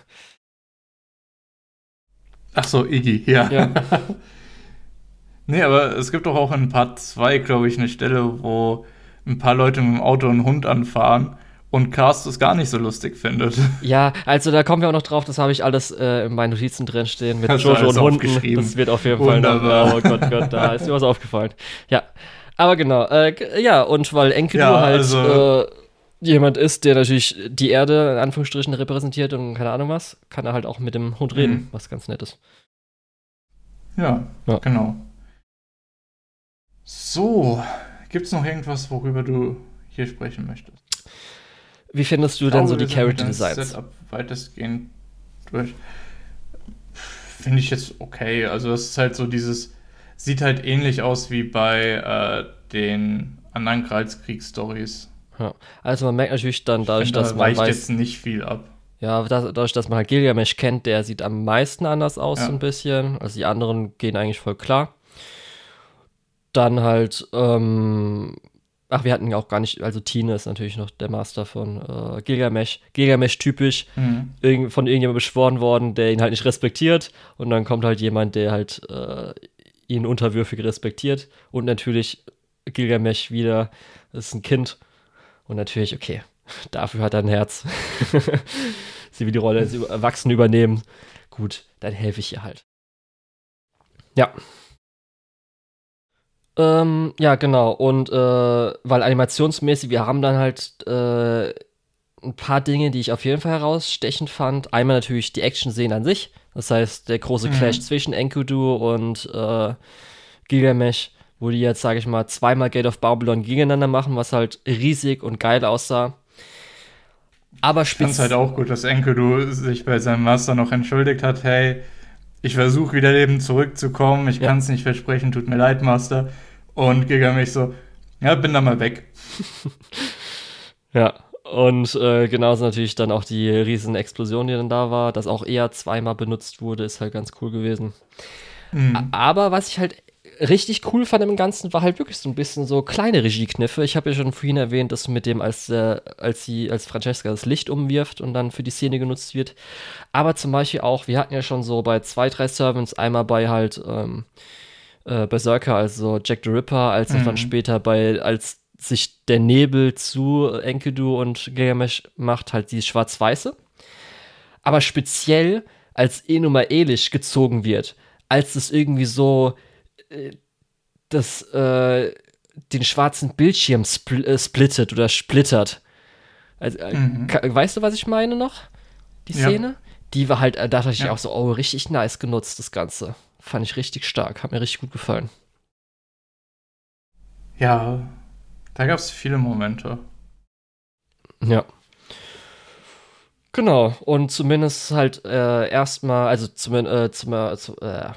Ach so, Iggy, ja. ja. nee, aber es gibt doch auch in Part 2, glaube ich, eine Stelle, wo ein paar Leute mit dem Auto einen Hund anfahren und Cast es gar nicht so lustig findet.
Ja, also da kommen wir auch noch drauf, das habe ich alles äh, in meinen Notizen drin stehen mit Hast Jojo und Hunden. Das wird auf jeden Wunderbar. Fall noch, oh Gott, Gott, da ist mir was aufgefallen. Ja, aber genau, äh, ja, und weil Enkidu ja, halt also, äh, jemand ist, der natürlich die Erde in Anführungsstrichen repräsentiert und keine Ahnung was, kann er halt auch mit dem Hund reden, mhm. was ganz nett ist.
Ja, ja. genau. So, gibt es noch irgendwas, worüber du hier sprechen möchtest?
Wie findest du denn so die Character Designs? Setup
weitestgehend durch. Finde ich jetzt okay. Also, das ist halt so dieses. Sieht halt ähnlich aus wie bei äh, den anderen Kreuzkriegsstories.
Ja. Also, man merkt natürlich dann dadurch,
finde,
dass
da man. weicht weiß, jetzt nicht viel ab.
Ja, dadurch, dass man halt Gilgamesh kennt, der sieht am meisten anders aus, ja. so ein bisschen. Also, die anderen gehen eigentlich voll klar. Dann halt, ähm, Ach, wir hatten ja auch gar nicht, also Tine ist natürlich noch der Master von äh, Gilgamesh. Gilgamesh typisch, mhm. irgend, von irgendjemandem beschworen worden, der ihn halt nicht respektiert. Und dann kommt halt jemand, der halt äh, ihn unterwürfig respektiert. Und natürlich Gilgamesh wieder, das ist ein Kind. Und natürlich, okay, dafür hat er ein Herz. Sie will die Rolle als Erwachsene übernehmen. Gut, dann helfe ich ihr halt. Ja, ähm, ja, genau. Und äh, weil animationsmäßig, wir haben dann halt äh, ein paar Dinge, die ich auf jeden Fall herausstechend fand. Einmal natürlich die Action-Szenen an sich. Das heißt, der große mhm. Clash zwischen Enkudu und äh, Gilgamesh, wo die jetzt, sage ich mal, zweimal Gate of Babylon gegeneinander machen, was halt riesig und geil aussah. Aber
spitz. Ich halt auch gut, dass Enkudu sich bei seinem Master noch entschuldigt hat, hey, ich versuche wieder Leben zurückzukommen, ich ja. kann es nicht versprechen, tut mir leid, Master. Und Gilgamesh so, ja, bin da mal weg.
ja, und äh, genauso natürlich dann auch die riesen Explosion, die dann da war, dass auch eher zweimal benutzt wurde, ist halt ganz cool gewesen. Mhm. Aber was ich halt richtig cool fand im Ganzen war halt wirklich so ein bisschen so kleine Regiekniffe. Ich habe ja schon vorhin erwähnt, dass mit dem, als, äh, als sie, als Francesca das Licht umwirft und dann für die Szene genutzt wird. Aber zum Beispiel auch, wir hatten ja schon so bei zwei, drei Servants, einmal bei halt ähm, äh, Berserker, also Jack the Ripper, als mhm. dann später bei, als sich der Nebel zu Enkidu und Gilgamesh macht, halt die schwarz-weiße. Aber speziell als Enuma Elish gezogen wird, als es irgendwie so das, äh, den schwarzen Bildschirm spl äh, splittet oder splittert. Also, äh, mhm. Weißt du, was ich meine noch? Die Szene? Ja. Die war halt, da dachte ich ja. auch so, oh, richtig nice genutzt, das Ganze. Fand ich richtig stark, hat mir richtig gut gefallen.
Ja, da gab es viele Momente.
Ja. Genau, und zumindest halt äh, erstmal, also zumindest äh, zum, äh,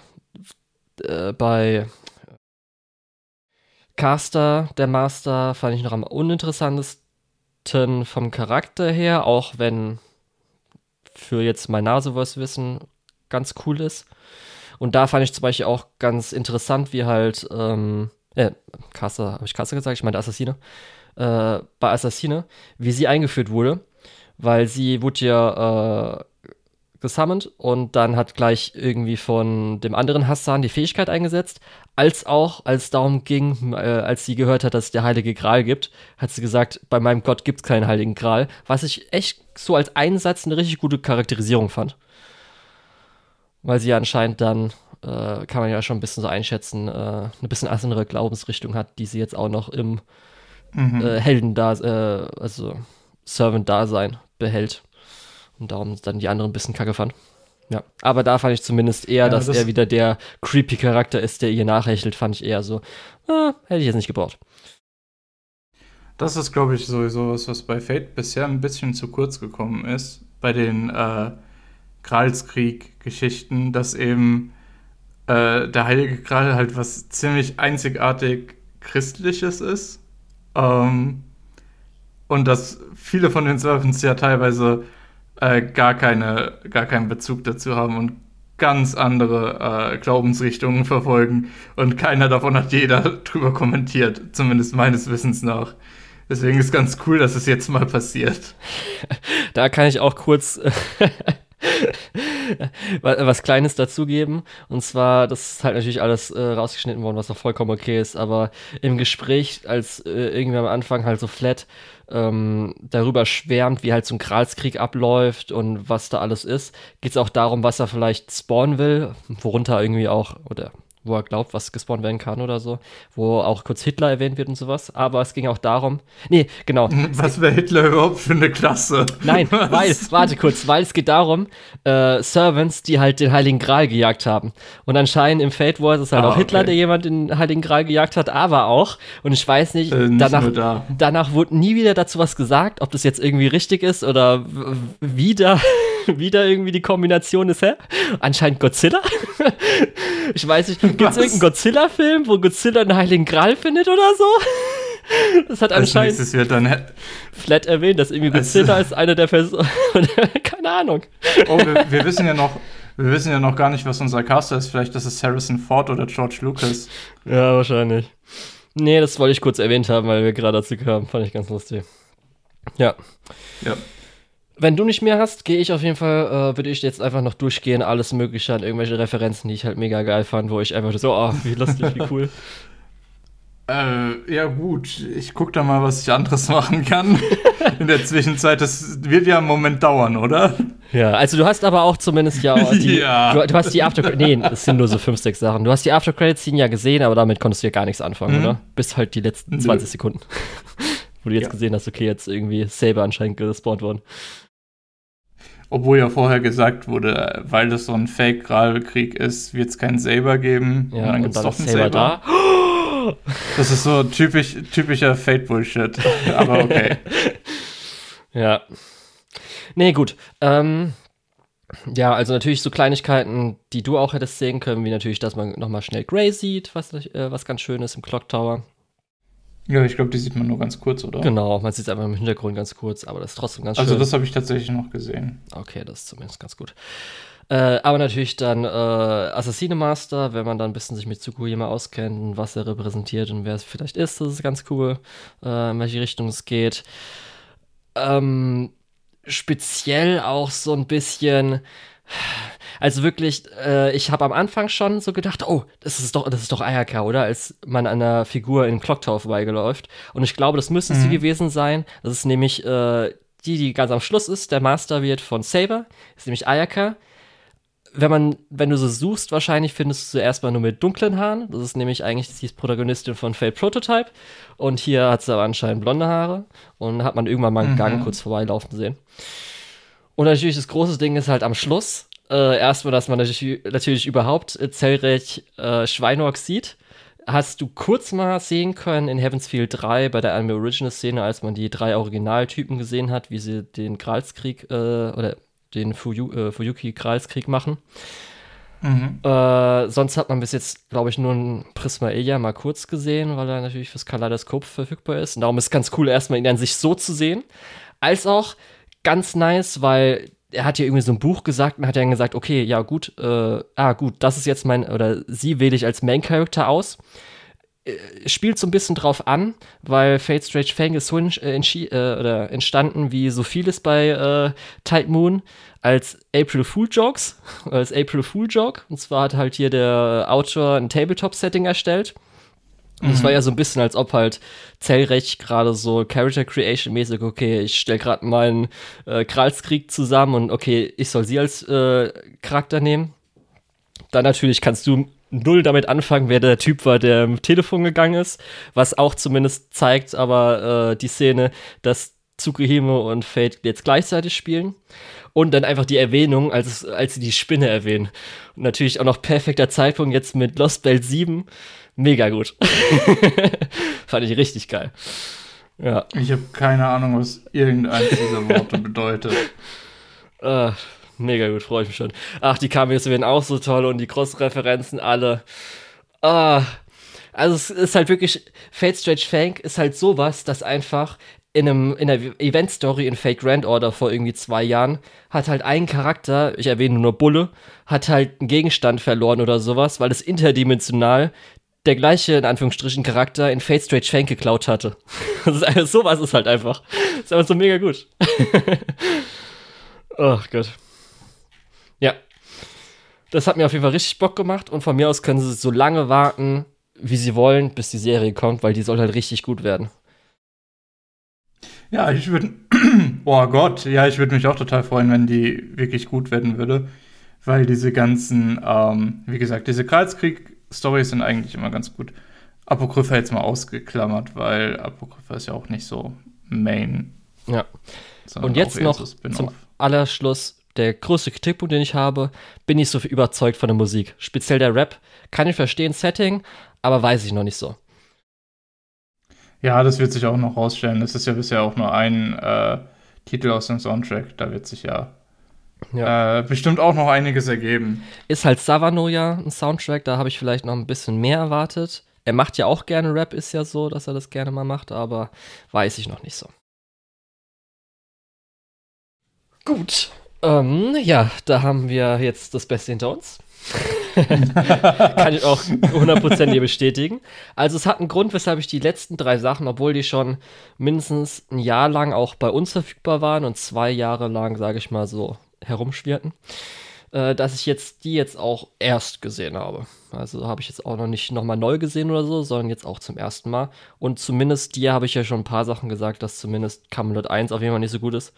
äh, bei Caster, der Master, fand ich noch am uninteressantesten vom Charakter her, auch wenn für jetzt mein Nasevoice-Wissen ganz cool ist. Und da fand ich zum Beispiel auch ganz interessant, wie halt, ähm, äh, Caster, habe ich Caster gesagt? Ich meine Assassine. Äh, bei Assassine, wie sie eingeführt wurde, weil sie wurde ja äh, gesummont und dann hat gleich irgendwie von dem anderen Hassan die Fähigkeit eingesetzt, als auch, als darum ging, äh, als sie gehört hat, dass es der Heilige Gral gibt, hat sie gesagt, bei meinem Gott gibt es keinen Heiligen Gral, was ich echt so als Einsatz eine richtig gute Charakterisierung fand. Weil sie anscheinend dann, äh, kann man ja schon ein bisschen so einschätzen, äh, eine bisschen andere Glaubensrichtung hat, die sie jetzt auch noch im mhm. äh, Helden da, äh, also Servant-Dasein behält und darum dann die anderen ein bisschen kacke fand. Ja, aber da fand ich zumindest eher, ja, dass das er wieder der creepy Charakter ist, der ihr nachhechelt, fand ich eher so, ah, hätte ich jetzt nicht gebraucht.
Das ist, glaube ich, sowieso was, was bei Fate bisher ein bisschen zu kurz gekommen ist. Bei den äh, Gralskrieg-Geschichten, dass eben äh, der Heilige Gral halt was ziemlich einzigartig Christliches ist. Ähm, und dass viele von den Servants ja teilweise äh, gar, keine, gar keinen Bezug dazu haben und ganz andere äh, Glaubensrichtungen verfolgen und keiner davon hat jeder drüber kommentiert, zumindest meines Wissens nach. Deswegen ist ganz cool, dass es jetzt mal passiert.
Da kann ich auch kurz was Kleines dazugeben. Und zwar, das ist halt natürlich alles äh, rausgeschnitten worden, was auch vollkommen okay ist. Aber im Gespräch, als äh, irgendwie am Anfang halt so flat ähm, darüber schwärmt, wie halt so ein Gralskrieg abläuft und was da alles ist, geht es auch darum, was er vielleicht spawnen will, worunter irgendwie auch, oder wo er glaubt, was gespawnt werden kann oder so, wo auch kurz Hitler erwähnt wird und sowas. Aber es ging auch darum, nee, genau.
Was wäre Hitler überhaupt für eine Klasse?
Nein, weil, warte kurz, weil es geht darum, äh, Servants, die halt den Heiligen Gral gejagt haben. Und anscheinend im Fate Wars ist halt ah, auch Hitler, okay. der jemand den Heiligen Gral gejagt hat, aber auch, und ich weiß nicht, äh, nicht danach, da. danach wurde nie wieder dazu was gesagt, ob das jetzt irgendwie richtig ist oder wieder, wieder irgendwie die Kombination ist, hä? Anscheinend Godzilla? ich weiß nicht, Gibt es irgendeinen Godzilla-Film, wo Godzilla einen Heiligen Gral findet oder so? Das hat anscheinend
Als wird dann
Flat erwähnt, dass irgendwie Godzilla als, ist eine der Personen. Keine Ahnung.
Oh, wir, wir, wissen ja noch, wir wissen ja noch gar nicht, was unser Caster ist. Vielleicht ist es Harrison Ford oder George Lucas.
Ja, wahrscheinlich. Nee, das wollte ich kurz erwähnt haben, weil wir gerade dazu kamen. Fand ich ganz lustig. Ja.
Ja.
Wenn du nicht mehr hast, gehe ich auf jeden Fall, äh, würde ich jetzt einfach noch durchgehen, alles Mögliche an irgendwelche Referenzen, die ich halt mega geil fand, wo ich einfach so, oh, wie lustig, wie cool.
Äh, ja, gut. Ich guck da mal, was ich anderes machen kann. In der Zwischenzeit, das wird ja einen Moment dauern, oder?
Ja, also du hast aber auch zumindest ja die, ja. Du, du, hast die After Nee, das sind nur so fünf, sechs Sachen. Du hast die After Credits Scene ja gesehen, aber damit konntest du ja gar nichts anfangen, mhm. oder? Bis halt die letzten 20 Nö. Sekunden. Wo du jetzt ja. gesehen hast, okay, jetzt irgendwie Saber anscheinend gespawnt worden.
Obwohl ja vorher gesagt wurde, weil das so ein Fake-Graal-Krieg ist, wird es keinen Saber geben.
Ja, und dann gibt es doch einen Saber. Saber.
Da. Das ist so typisch, typischer Fate-Bullshit. Aber okay.
ja. Nee, gut. Ähm, ja, also natürlich so Kleinigkeiten, die du auch hättest sehen können, wie natürlich, dass man nochmal schnell Grey sieht, was, äh, was ganz schön ist im Clock Tower.
Ja, ich glaube, die sieht man nur ganz kurz, oder?
Genau, man sieht es einfach im Hintergrund ganz kurz, aber das ist trotzdem ganz
also
schön.
Also das habe ich tatsächlich noch gesehen.
Okay, das ist zumindest ganz gut. Äh, aber natürlich dann äh, Assassine Master, wenn man dann ein bisschen sich mit Tsukuyama auskennt und was er repräsentiert und wer es vielleicht ist, das ist ganz cool, äh, in welche Richtung es geht. Ähm, speziell auch so ein bisschen also wirklich, äh, ich habe am Anfang schon so gedacht, oh, das ist doch, das ist doch Ayaka, oder? Als man an einer Figur in Clock Tower vorbeigeläuft. Und ich glaube, das müsste mhm. sie gewesen sein. Das ist nämlich äh, die, die ganz am Schluss ist. Der Master wird von Saber, ist nämlich Ayaka. Wenn man, wenn du so suchst, wahrscheinlich findest du sie erstmal nur mit dunklen Haaren. Das ist nämlich eigentlich die Protagonistin von Fate Prototype. Und hier hat sie aber anscheinend blonde Haare. Und hat man irgendwann mal einen mhm. Gang kurz vorbeilaufen sehen. Und natürlich das große Ding ist halt am Schluss, äh, erstmal, dass man natürlich, natürlich überhaupt äh, Zellrecht äh, Schweineorg sieht. hast du kurz mal sehen können in Heaven's Field 3 bei der Anime Original Szene, als man die drei Originaltypen gesehen hat, wie sie den Gralskrieg äh, oder den Fuyu, äh, Fuyuki Gralskrieg machen. Mhm. Äh, sonst hat man bis jetzt, glaube ich, nur ein Prisma Elia mal kurz gesehen, weil er natürlich fürs Kaleidoskop verfügbar ist. Und darum ist es ganz cool, erstmal ihn an sich so zu sehen. Als auch ganz nice, weil er hat ja irgendwie so ein Buch gesagt und hat dann gesagt, okay, ja gut, äh, ah gut, das ist jetzt mein, oder sie wähle ich als Main Character aus. Äh, spielt so ein bisschen drauf an, weil Fate Strange Fang ist so in, äh, äh, oder entstanden wie so vieles bei äh, Tide Moon als April Fool Jokes, als April Fool Joke. Und zwar hat halt hier der Autor ein Tabletop-Setting erstellt und es mhm. war ja so ein bisschen, als ob halt Zellrecht gerade so Character Creation mäßig, okay, ich stelle gerade meinen äh, Kralskrieg zusammen und okay, ich soll sie als äh, Charakter nehmen. Dann natürlich kannst du null damit anfangen, wer der Typ war, der im Telefon gegangen ist, was auch zumindest zeigt, aber äh, die Szene, dass Tsukihime und Fate jetzt gleichzeitig spielen. Und dann einfach die Erwähnung, als, als sie die Spinne erwähnen. Und natürlich auch noch perfekter Zeitpunkt jetzt mit Lost Belt 7 mega gut. Fand ich richtig geil. Ja.
Ich habe keine Ahnung, was irgendeines dieser Worte bedeutet.
Uh, mega gut, freue ich mich schon. Ach, die Cameos werden auch so toll und die Cross-Referenzen alle. Ah. Also es ist halt wirklich, Fate Strange Fank ist halt sowas, das einfach in, einem, in einer Event-Story in Fake Grand Order vor irgendwie zwei Jahren hat halt ein Charakter, ich erwähne nur Bulle, hat halt einen Gegenstand verloren oder sowas, weil es interdimensional der gleiche, in Anführungsstrichen, Charakter in Fate Straight Shank geklaut hatte. Das ist einfach, sowas ist halt einfach. Das ist einfach so mega gut. oh Gott. Ja. Das hat mir auf jeden Fall richtig Bock gemacht und von mir aus können sie so lange warten, wie sie wollen, bis die Serie kommt, weil die soll halt richtig gut werden.
Ja, ich würde. oh Gott, ja, ich würde mich auch total freuen, wenn die wirklich gut werden würde. Weil diese ganzen, ähm, wie gesagt, diese Karlskrieg Storys sind eigentlich immer ganz gut. Apokrypha jetzt mal ausgeklammert, weil Apokrypha ist ja auch nicht so Main.
Ja. Und jetzt noch so zum Allerschluss der größte Kritikpunkt, den ich habe, bin ich so überzeugt von der Musik. Speziell der Rap. Kann ich verstehen, Setting, aber weiß ich noch nicht so.
Ja, das wird sich auch noch rausstellen. Das ist ja bisher auch nur ein äh, Titel aus dem Soundtrack. Da wird sich ja ja. Äh, bestimmt auch noch einiges ergeben.
Ist halt Savano ja ein Soundtrack, da habe ich vielleicht noch ein bisschen mehr erwartet. Er macht ja auch gerne Rap, ist ja so, dass er das gerne mal macht, aber weiß ich noch nicht so. Gut. Ähm, ja, da haben wir jetzt das Beste hinter uns. Kann ich auch hundertprozentig bestätigen. Also es hat einen Grund, weshalb ich die letzten drei Sachen, obwohl die schon mindestens ein Jahr lang auch bei uns verfügbar waren und zwei Jahre lang, sage ich mal so, herumschwirrten, äh, dass ich jetzt die jetzt auch erst gesehen habe. Also habe ich jetzt auch noch nicht nochmal neu gesehen oder so, sondern jetzt auch zum ersten Mal. Und zumindest dir habe ich ja schon ein paar Sachen gesagt, dass zumindest Camelot 1 auf jeden Fall nicht so gut ist.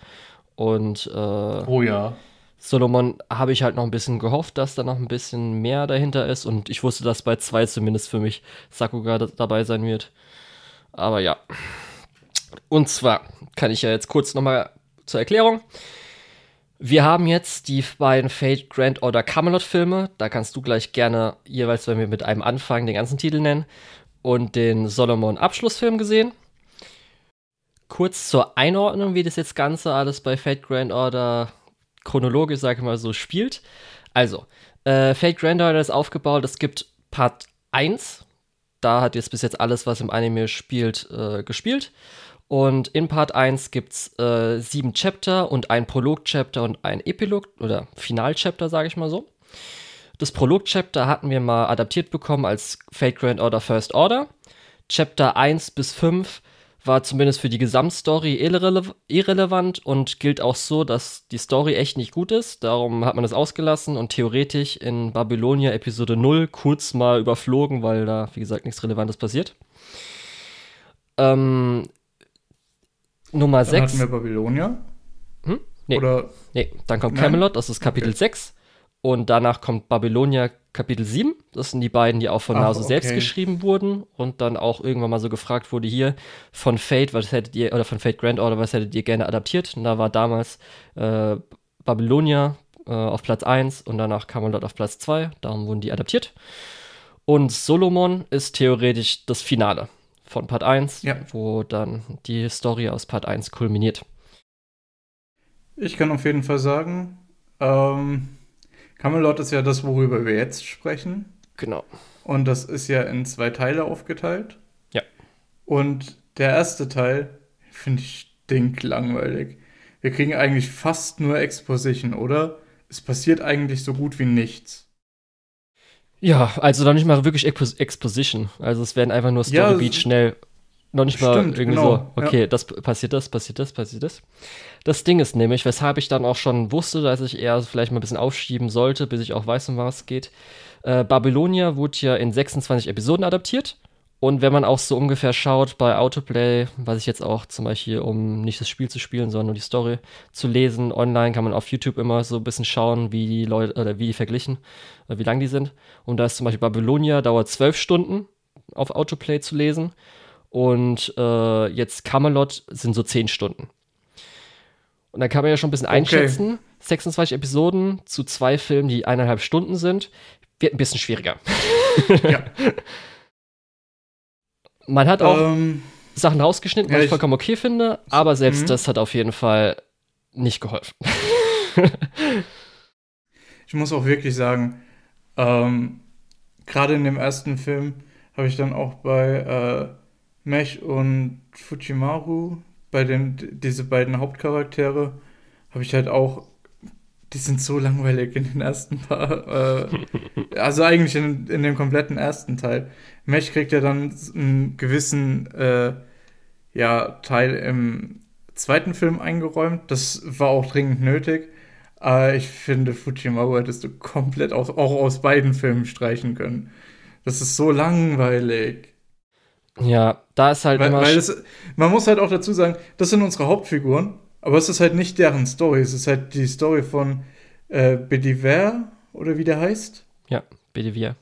Und äh,
oh ja.
Solomon habe ich halt noch ein bisschen gehofft, dass da noch ein bisschen mehr dahinter ist. Und ich wusste, dass bei 2 zumindest für mich Sakuga dabei sein wird. Aber ja. Und zwar kann ich ja jetzt kurz nochmal zur Erklärung. Wir haben jetzt die beiden Fate Grand Order Camelot Filme. Da kannst du gleich gerne jeweils, wenn wir mit einem anfangen, den ganzen Titel nennen. Und den Solomon Abschlussfilm gesehen. Kurz zur Einordnung, wie das jetzt Ganze alles bei Fate Grand Order chronologisch, sage ich mal so, spielt. Also, äh, Fate Grand Order ist aufgebaut. Es gibt Part 1. Da hat jetzt bis jetzt alles, was im Anime spielt, äh, gespielt. Und in Part 1 gibt es äh, sieben Chapter und ein Prolog-Chapter und ein Epilog oder Final-Chapter, sage ich mal so. Das Prolog-Chapter hatten wir mal adaptiert bekommen als Fate Grand Order First Order. Chapter 1 bis 5 war zumindest für die Gesamtstory irrele irrelevant und gilt auch so, dass die Story echt nicht gut ist. Darum hat man das ausgelassen und theoretisch in Babylonia Episode 0 kurz mal überflogen, weil da, wie gesagt, nichts Relevantes passiert. Ähm, Nummer 6.
hatten wir Babylonia.
Hm? Nee. Oder? Nee, dann kommt Nein? Camelot, das ist Kapitel okay. 6. Und danach kommt Babylonia Kapitel 7. Das sind die beiden, die auch von Naso okay. selbst geschrieben wurden und dann auch irgendwann mal so gefragt wurde: hier von Fate, was hättet ihr, oder von Fate Grand Order, was hättet ihr gerne adaptiert? Und da war damals äh, Babylonia äh, auf Platz 1 und danach Camelot auf Platz 2. Darum wurden die adaptiert. Und Solomon ist theoretisch das Finale von Part 1,
Ja.
wo dann die Story aus Part 1 kulminiert.
Ich kann auf jeden Fall sagen, ähm, Camelot ist ja das, worüber wir jetzt sprechen.
Genau.
Und das ist ja in zwei Teile aufgeteilt.
Ja.
Und der erste Teil finde ich stinklangweilig. Wir kriegen eigentlich fast nur Exposition, oder? Es passiert eigentlich so gut wie nichts.
Ja, also noch nicht mal wirklich Expos Exposition. Also es werden einfach nur
Ja,
Storybeats
es-
schnell. Noch nicht mal
Stimmt,
irgendwie
genau,
so, okay, das passiert das, passiert das, passiert das. Das Ding ist nämlich, weshalb ich dann auch schon wusste, dass ich eher vielleicht mal ein bisschen aufschieben sollte, bis ich auch weiß, um was es geht. Äh, Babylonia wurde ja in 26 Episoden adaptiert. Und wenn man auch so ungefähr schaut bei Autoplay, was ich jetzt auch zum Beispiel, um nicht das Spiel zu spielen, sondern nur die Story zu lesen, online kann man auf YouTube immer so ein bisschen schauen, wie die Leute, oder wie die verglichen, äh, wie lang die sind. Und da ist zum Beispiel Babylonia, dauert zwölf Stunden auf Autoplay zu lesen. Und äh, jetzt Camelot sind so zehn Stunden. Und dann kann man ja schon ein bisschen
Okay.
einschätzen. 26 Episoden zu zwei Filmen, die eineinhalb Stunden sind, wird ein bisschen schwieriger.
Ja.
Man hat auch
Ähm,
Sachen rausgeschnitten,
ja,
was ich
ich-
vollkommen okay finde, aber selbst
Mhm.
das hat auf jeden Fall nicht geholfen.
ich muss auch wirklich sagen, ähm, gerade in dem ersten Film habe ich dann auch bei äh, Mech und Fujimaru, bei den, diese beiden Hauptcharaktere, habe ich halt auch, die sind so langweilig in den ersten paar, äh, also eigentlich in, in dem kompletten ersten Teil. Mech kriegt ja dann einen gewissen, äh, ja, Teil im zweiten Film eingeräumt. Das war auch dringend nötig. Aber ich finde, Fujimaru hättest du komplett aus, auch aus beiden Filmen streichen können. Das ist so langweilig.
ja, da ist halt
Weil,
immer.
weil es, man muss halt auch dazu sagen, das sind unsere Hauptfiguren, aber es ist halt nicht deren Story. Es ist halt die Story von äh, Bediver oder wie der heißt.
ja, wir.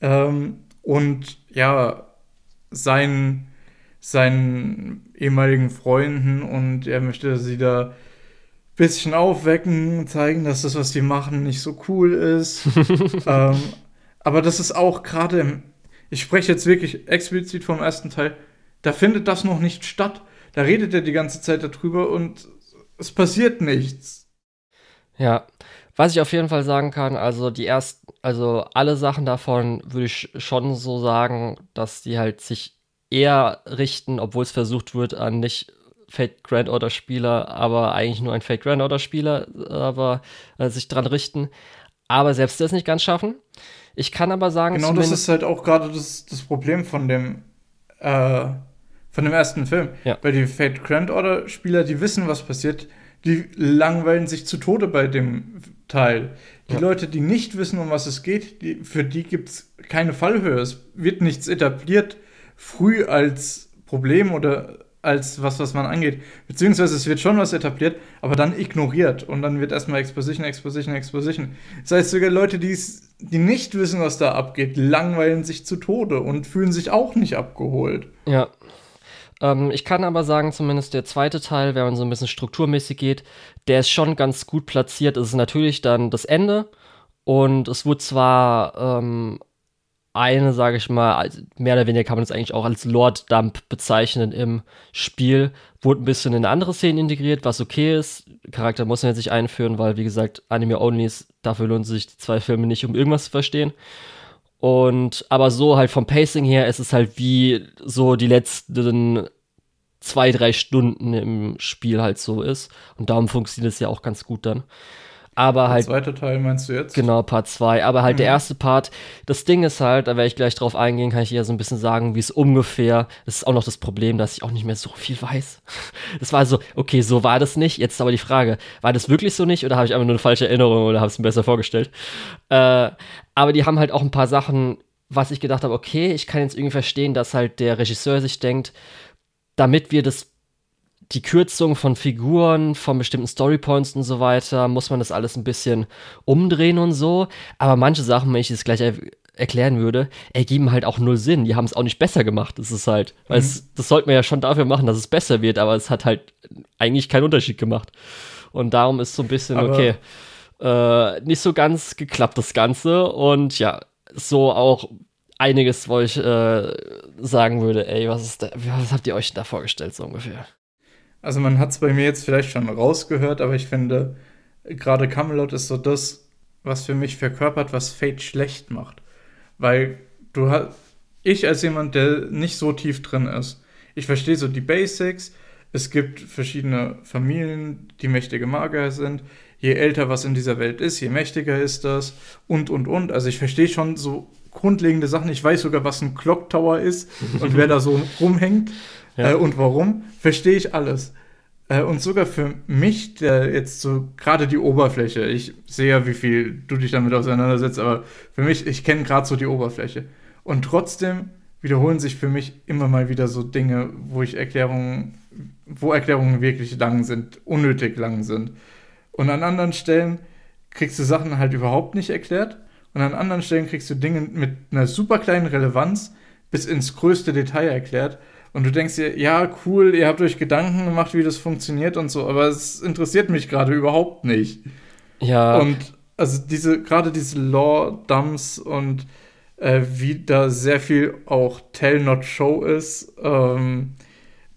Ähm, und ja, seinen, seinen ehemaligen Freunden und er möchte sie da ein bisschen aufwecken, zeigen, dass das, was die machen, nicht so cool ist. ähm, aber das ist auch gerade im, ich spreche jetzt wirklich explizit vom ersten Teil, da findet das noch nicht statt. Da redet er die ganze Zeit darüber und es passiert nichts.
Ja, was ich auf jeden Fall sagen kann, also die ersten, also alle Sachen davon würde ich schon so sagen, dass die halt sich eher richten, obwohl es versucht wird, an nicht Fate Grand Order Spieler, aber eigentlich nur ein Fate Grand Order Spieler, aber äh, sich dran richten. Aber selbst das nicht ganz schaffen. Ich kann aber sagen,
Genau das ist halt auch gerade das, das Problem von dem, äh, von dem ersten Film.
Ja.
Weil die Fate Grand Order Spieler, die wissen, was passiert, die langweilen sich zu Tode bei dem Teil. Die
Ja.
Leute, die nicht wissen, um was es geht, die, für die gibt es keine Fallhöhe. Es wird nichts etabliert früh als Problem oder als was, was man angeht. Beziehungsweise es wird schon was etabliert, aber dann ignoriert. Und dann wird erstmal Exposition, Exposition, Exposition. Das heißt, sogar Leute, die es- die nicht wissen, was da abgeht, langweilen sich zu Tode und fühlen sich auch nicht abgeholt.
Ja. Ähm, ich kann aber sagen, zumindest der zweite Teil, wenn man so ein bisschen strukturmäßig geht, der ist schon ganz gut platziert. Es ist natürlich dann das Ende und es wurde zwar ähm, eine, sage ich mal, mehr oder weniger kann man es eigentlich auch als Lord Dump bezeichnen im Spiel, wurde ein bisschen in andere Szenen integriert, was okay ist. Charakter muss man jetzt nicht einführen, weil, wie gesagt, Anime-Onlys, dafür lohnen sich die zwei Filme nicht, um irgendwas zu verstehen. Und aber so halt vom Pacing her ist es halt wie so die letzten zwei, drei Stunden im Spiel halt so ist. Und darum funktioniert es ja auch ganz gut dann. Aber
Der
halt,
zweite Teil meinst du jetzt?
genau, Part 2. Aber halt der
Mhm.
erste Part, das Ding ist halt, da werde ich gleich drauf eingehen, kann ich eher so ein bisschen sagen, wie es ungefähr, das ist auch noch das Problem, dass ich auch nicht mehr so viel weiß. Das war so, okay, so war das nicht. Jetzt ist aber die Frage, war das wirklich so nicht oder habe ich einfach nur eine falsche Erinnerung oder habe es mir besser vorgestellt? Äh, aber die haben halt auch ein paar Sachen, was ich gedacht habe, okay, ich kann jetzt irgendwie verstehen, dass halt der Regisseur sich denkt, damit wir das die Kürzung von Figuren, von bestimmten Storypoints und so weiter, muss man das alles ein bisschen umdrehen und so. Aber manche Sachen, wenn ich es gleich er erklären würde, ergeben halt auch null Sinn. Die haben es auch nicht besser gemacht. Das ist halt, weil es, das sollte man ja schon dafür machen, dass es besser wird, aber es hat halt eigentlich keinen Unterschied gemacht. Und darum ist so ein bisschen,
Aber-
okay, äh, nicht so ganz geklappt das Ganze. Und ja, so auch einiges, wo ich äh, sagen würde, ey, was ist da, was habt ihr euch da vorgestellt, so ungefähr?
Also man hat es bei mir jetzt vielleicht schon rausgehört, aber ich finde, gerade Camelot ist so das, was für mich verkörpert, was Fate schlecht macht. Weil du hast, ich als jemand, der nicht so tief drin ist, ich verstehe so die Basics, es gibt verschiedene Familien, die mächtige Magier sind. Je älter was in dieser Welt ist, je mächtiger ist das und, und, und. Also ich verstehe schon so grundlegende Sachen. Ich weiß sogar, was ein Clock Tower ist und wer da so rumhängt ja. äh, und warum. Verstehe ich alles. Äh, und sogar für mich, der jetzt so gerade die Oberfläche, ich sehe ja, wie viel du dich damit auseinandersetzt, aber für mich, ich kenne gerade so die Oberfläche. Und trotzdem wiederholen sich für mich immer mal wieder so Dinge, wo ich Erklärungen, wo Erklärungen wirklich lang sind, unnötig lang sind. Und an anderen Stellen kriegst du Sachen halt überhaupt nicht erklärt. Und an anderen Stellen kriegst du Dinge mit einer super kleinen Relevanz bis ins größte Detail erklärt. Und du denkst dir, ja, cool, ihr habt euch Gedanken gemacht, wie das funktioniert und so, aber es interessiert mich gerade überhaupt nicht. Ja. Und also diese, gerade diese Law-Dumps und äh, wie da sehr viel auch Tell Not Show ist, ähm,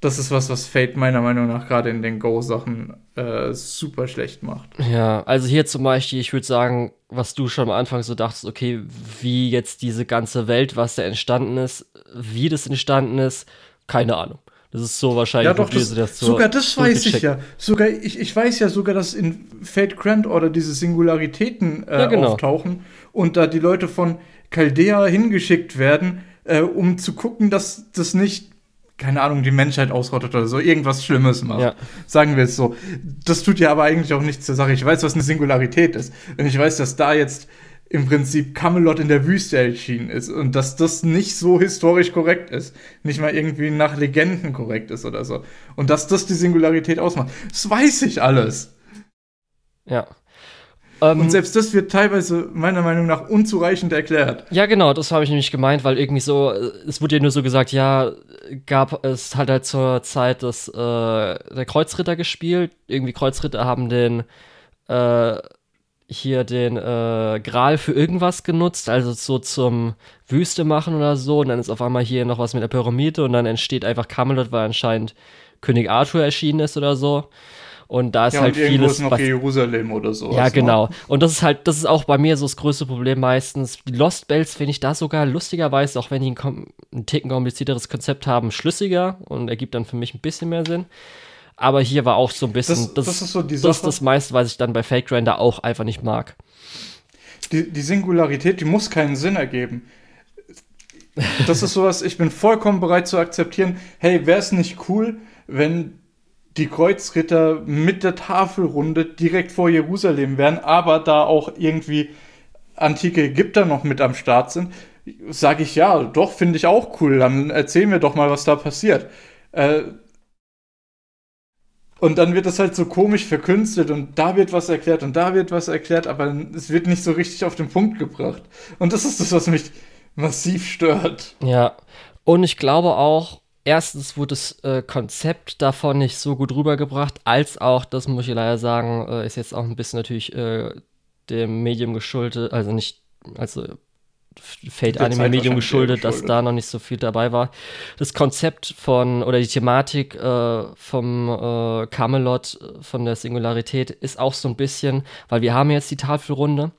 das ist was, was Fate meiner Meinung nach gerade in den Go-Sachen äh, super schlecht macht.
Ja, also hier zum Beispiel, ich würde sagen, was du schon am Anfang so dachtest, okay, wie jetzt diese ganze Welt, was da entstanden ist, wie das entstanden ist, keine Ahnung. Das ist so wahrscheinlich. Ja,
doch, das, das so sogar das weiß ich ja. Sogar, ich, ich weiß ja sogar, dass in Fate Grand Order diese Singularitäten äh, ja, genau. auftauchen und da die Leute von Chaldea hingeschickt werden, äh, um zu gucken, dass das nicht keine Ahnung, die Menschheit ausrottet oder so, irgendwas Schlimmes macht. Ja. Sagen wir es so. Das tut ja aber eigentlich auch nichts zur Sache. Ich weiß, was eine Singularität ist. Und ich weiß, dass da jetzt im Prinzip Camelot in der Wüste erschienen ist und dass das nicht so historisch korrekt ist. Nicht mal irgendwie nach Legenden korrekt ist oder so. Und dass das die Singularität ausmacht. Das weiß ich alles.
Ja.
Ähm, und selbst das wird teilweise meiner Meinung nach unzureichend erklärt.
Ja, genau, das habe ich nämlich gemeint, weil irgendwie so, äh, es wurde ja nur so gesagt, ja, gab es halt halt zur Zeit des, äh, der Kreuzritter gespielt. Irgendwie Kreuzritter haben den, äh, hier den äh, Gral für irgendwas genutzt, also so zum Wüste machen oder so. Und dann ist auf einmal hier noch was mit der Pyramide und dann entsteht einfach Camelot, weil anscheinend König Arthur erschienen ist oder so. Und da ist ja, halt und vieles. Ist
noch was, Jerusalem oder so.
Ja, genau. Und das ist halt, das ist auch bei mir so das größte Problem meistens. Die Lost Bells finde ich da sogar lustigerweise, auch wenn die ein, ein Ticken komplizierteres Konzept haben, schlüssiger und ergibt dann für mich ein bisschen mehr Sinn. Aber hier war auch so ein bisschen. Das, das, das ist so die Sache. Das ist das meiste, was ich dann bei Fake Render auch einfach nicht mag.
Die, die Singularität, die muss keinen Sinn ergeben. Das ist sowas, ich bin vollkommen bereit zu akzeptieren. Hey, wäre es nicht cool, wenn die Kreuzritter mit der Tafelrunde direkt vor Jerusalem wären, aber da auch irgendwie antike Ägypter noch mit am Start sind, sage ich ja, doch, finde ich auch cool. Dann erzähl mir doch mal, was da passiert. Äh, und dann wird das halt so komisch verkünstelt und da wird was erklärt und da wird was erklärt, aber es wird nicht so richtig auf den Punkt gebracht. Und das ist das, was mich massiv stört.
Ja, und ich glaube auch, erstens wurde das äh, Konzept davon nicht so gut rübergebracht, als auch, das muss ich leider sagen, äh, ist jetzt auch ein bisschen natürlich äh, dem Medium geschuldet, also nicht, also Fate Anime Medium geschuldet, dass da noch nicht so viel dabei war. Das Konzept von oder die Thematik äh, vom äh, Camelot äh, von der Singularität ist auch so ein bisschen, weil wir haben jetzt die Tafelrunde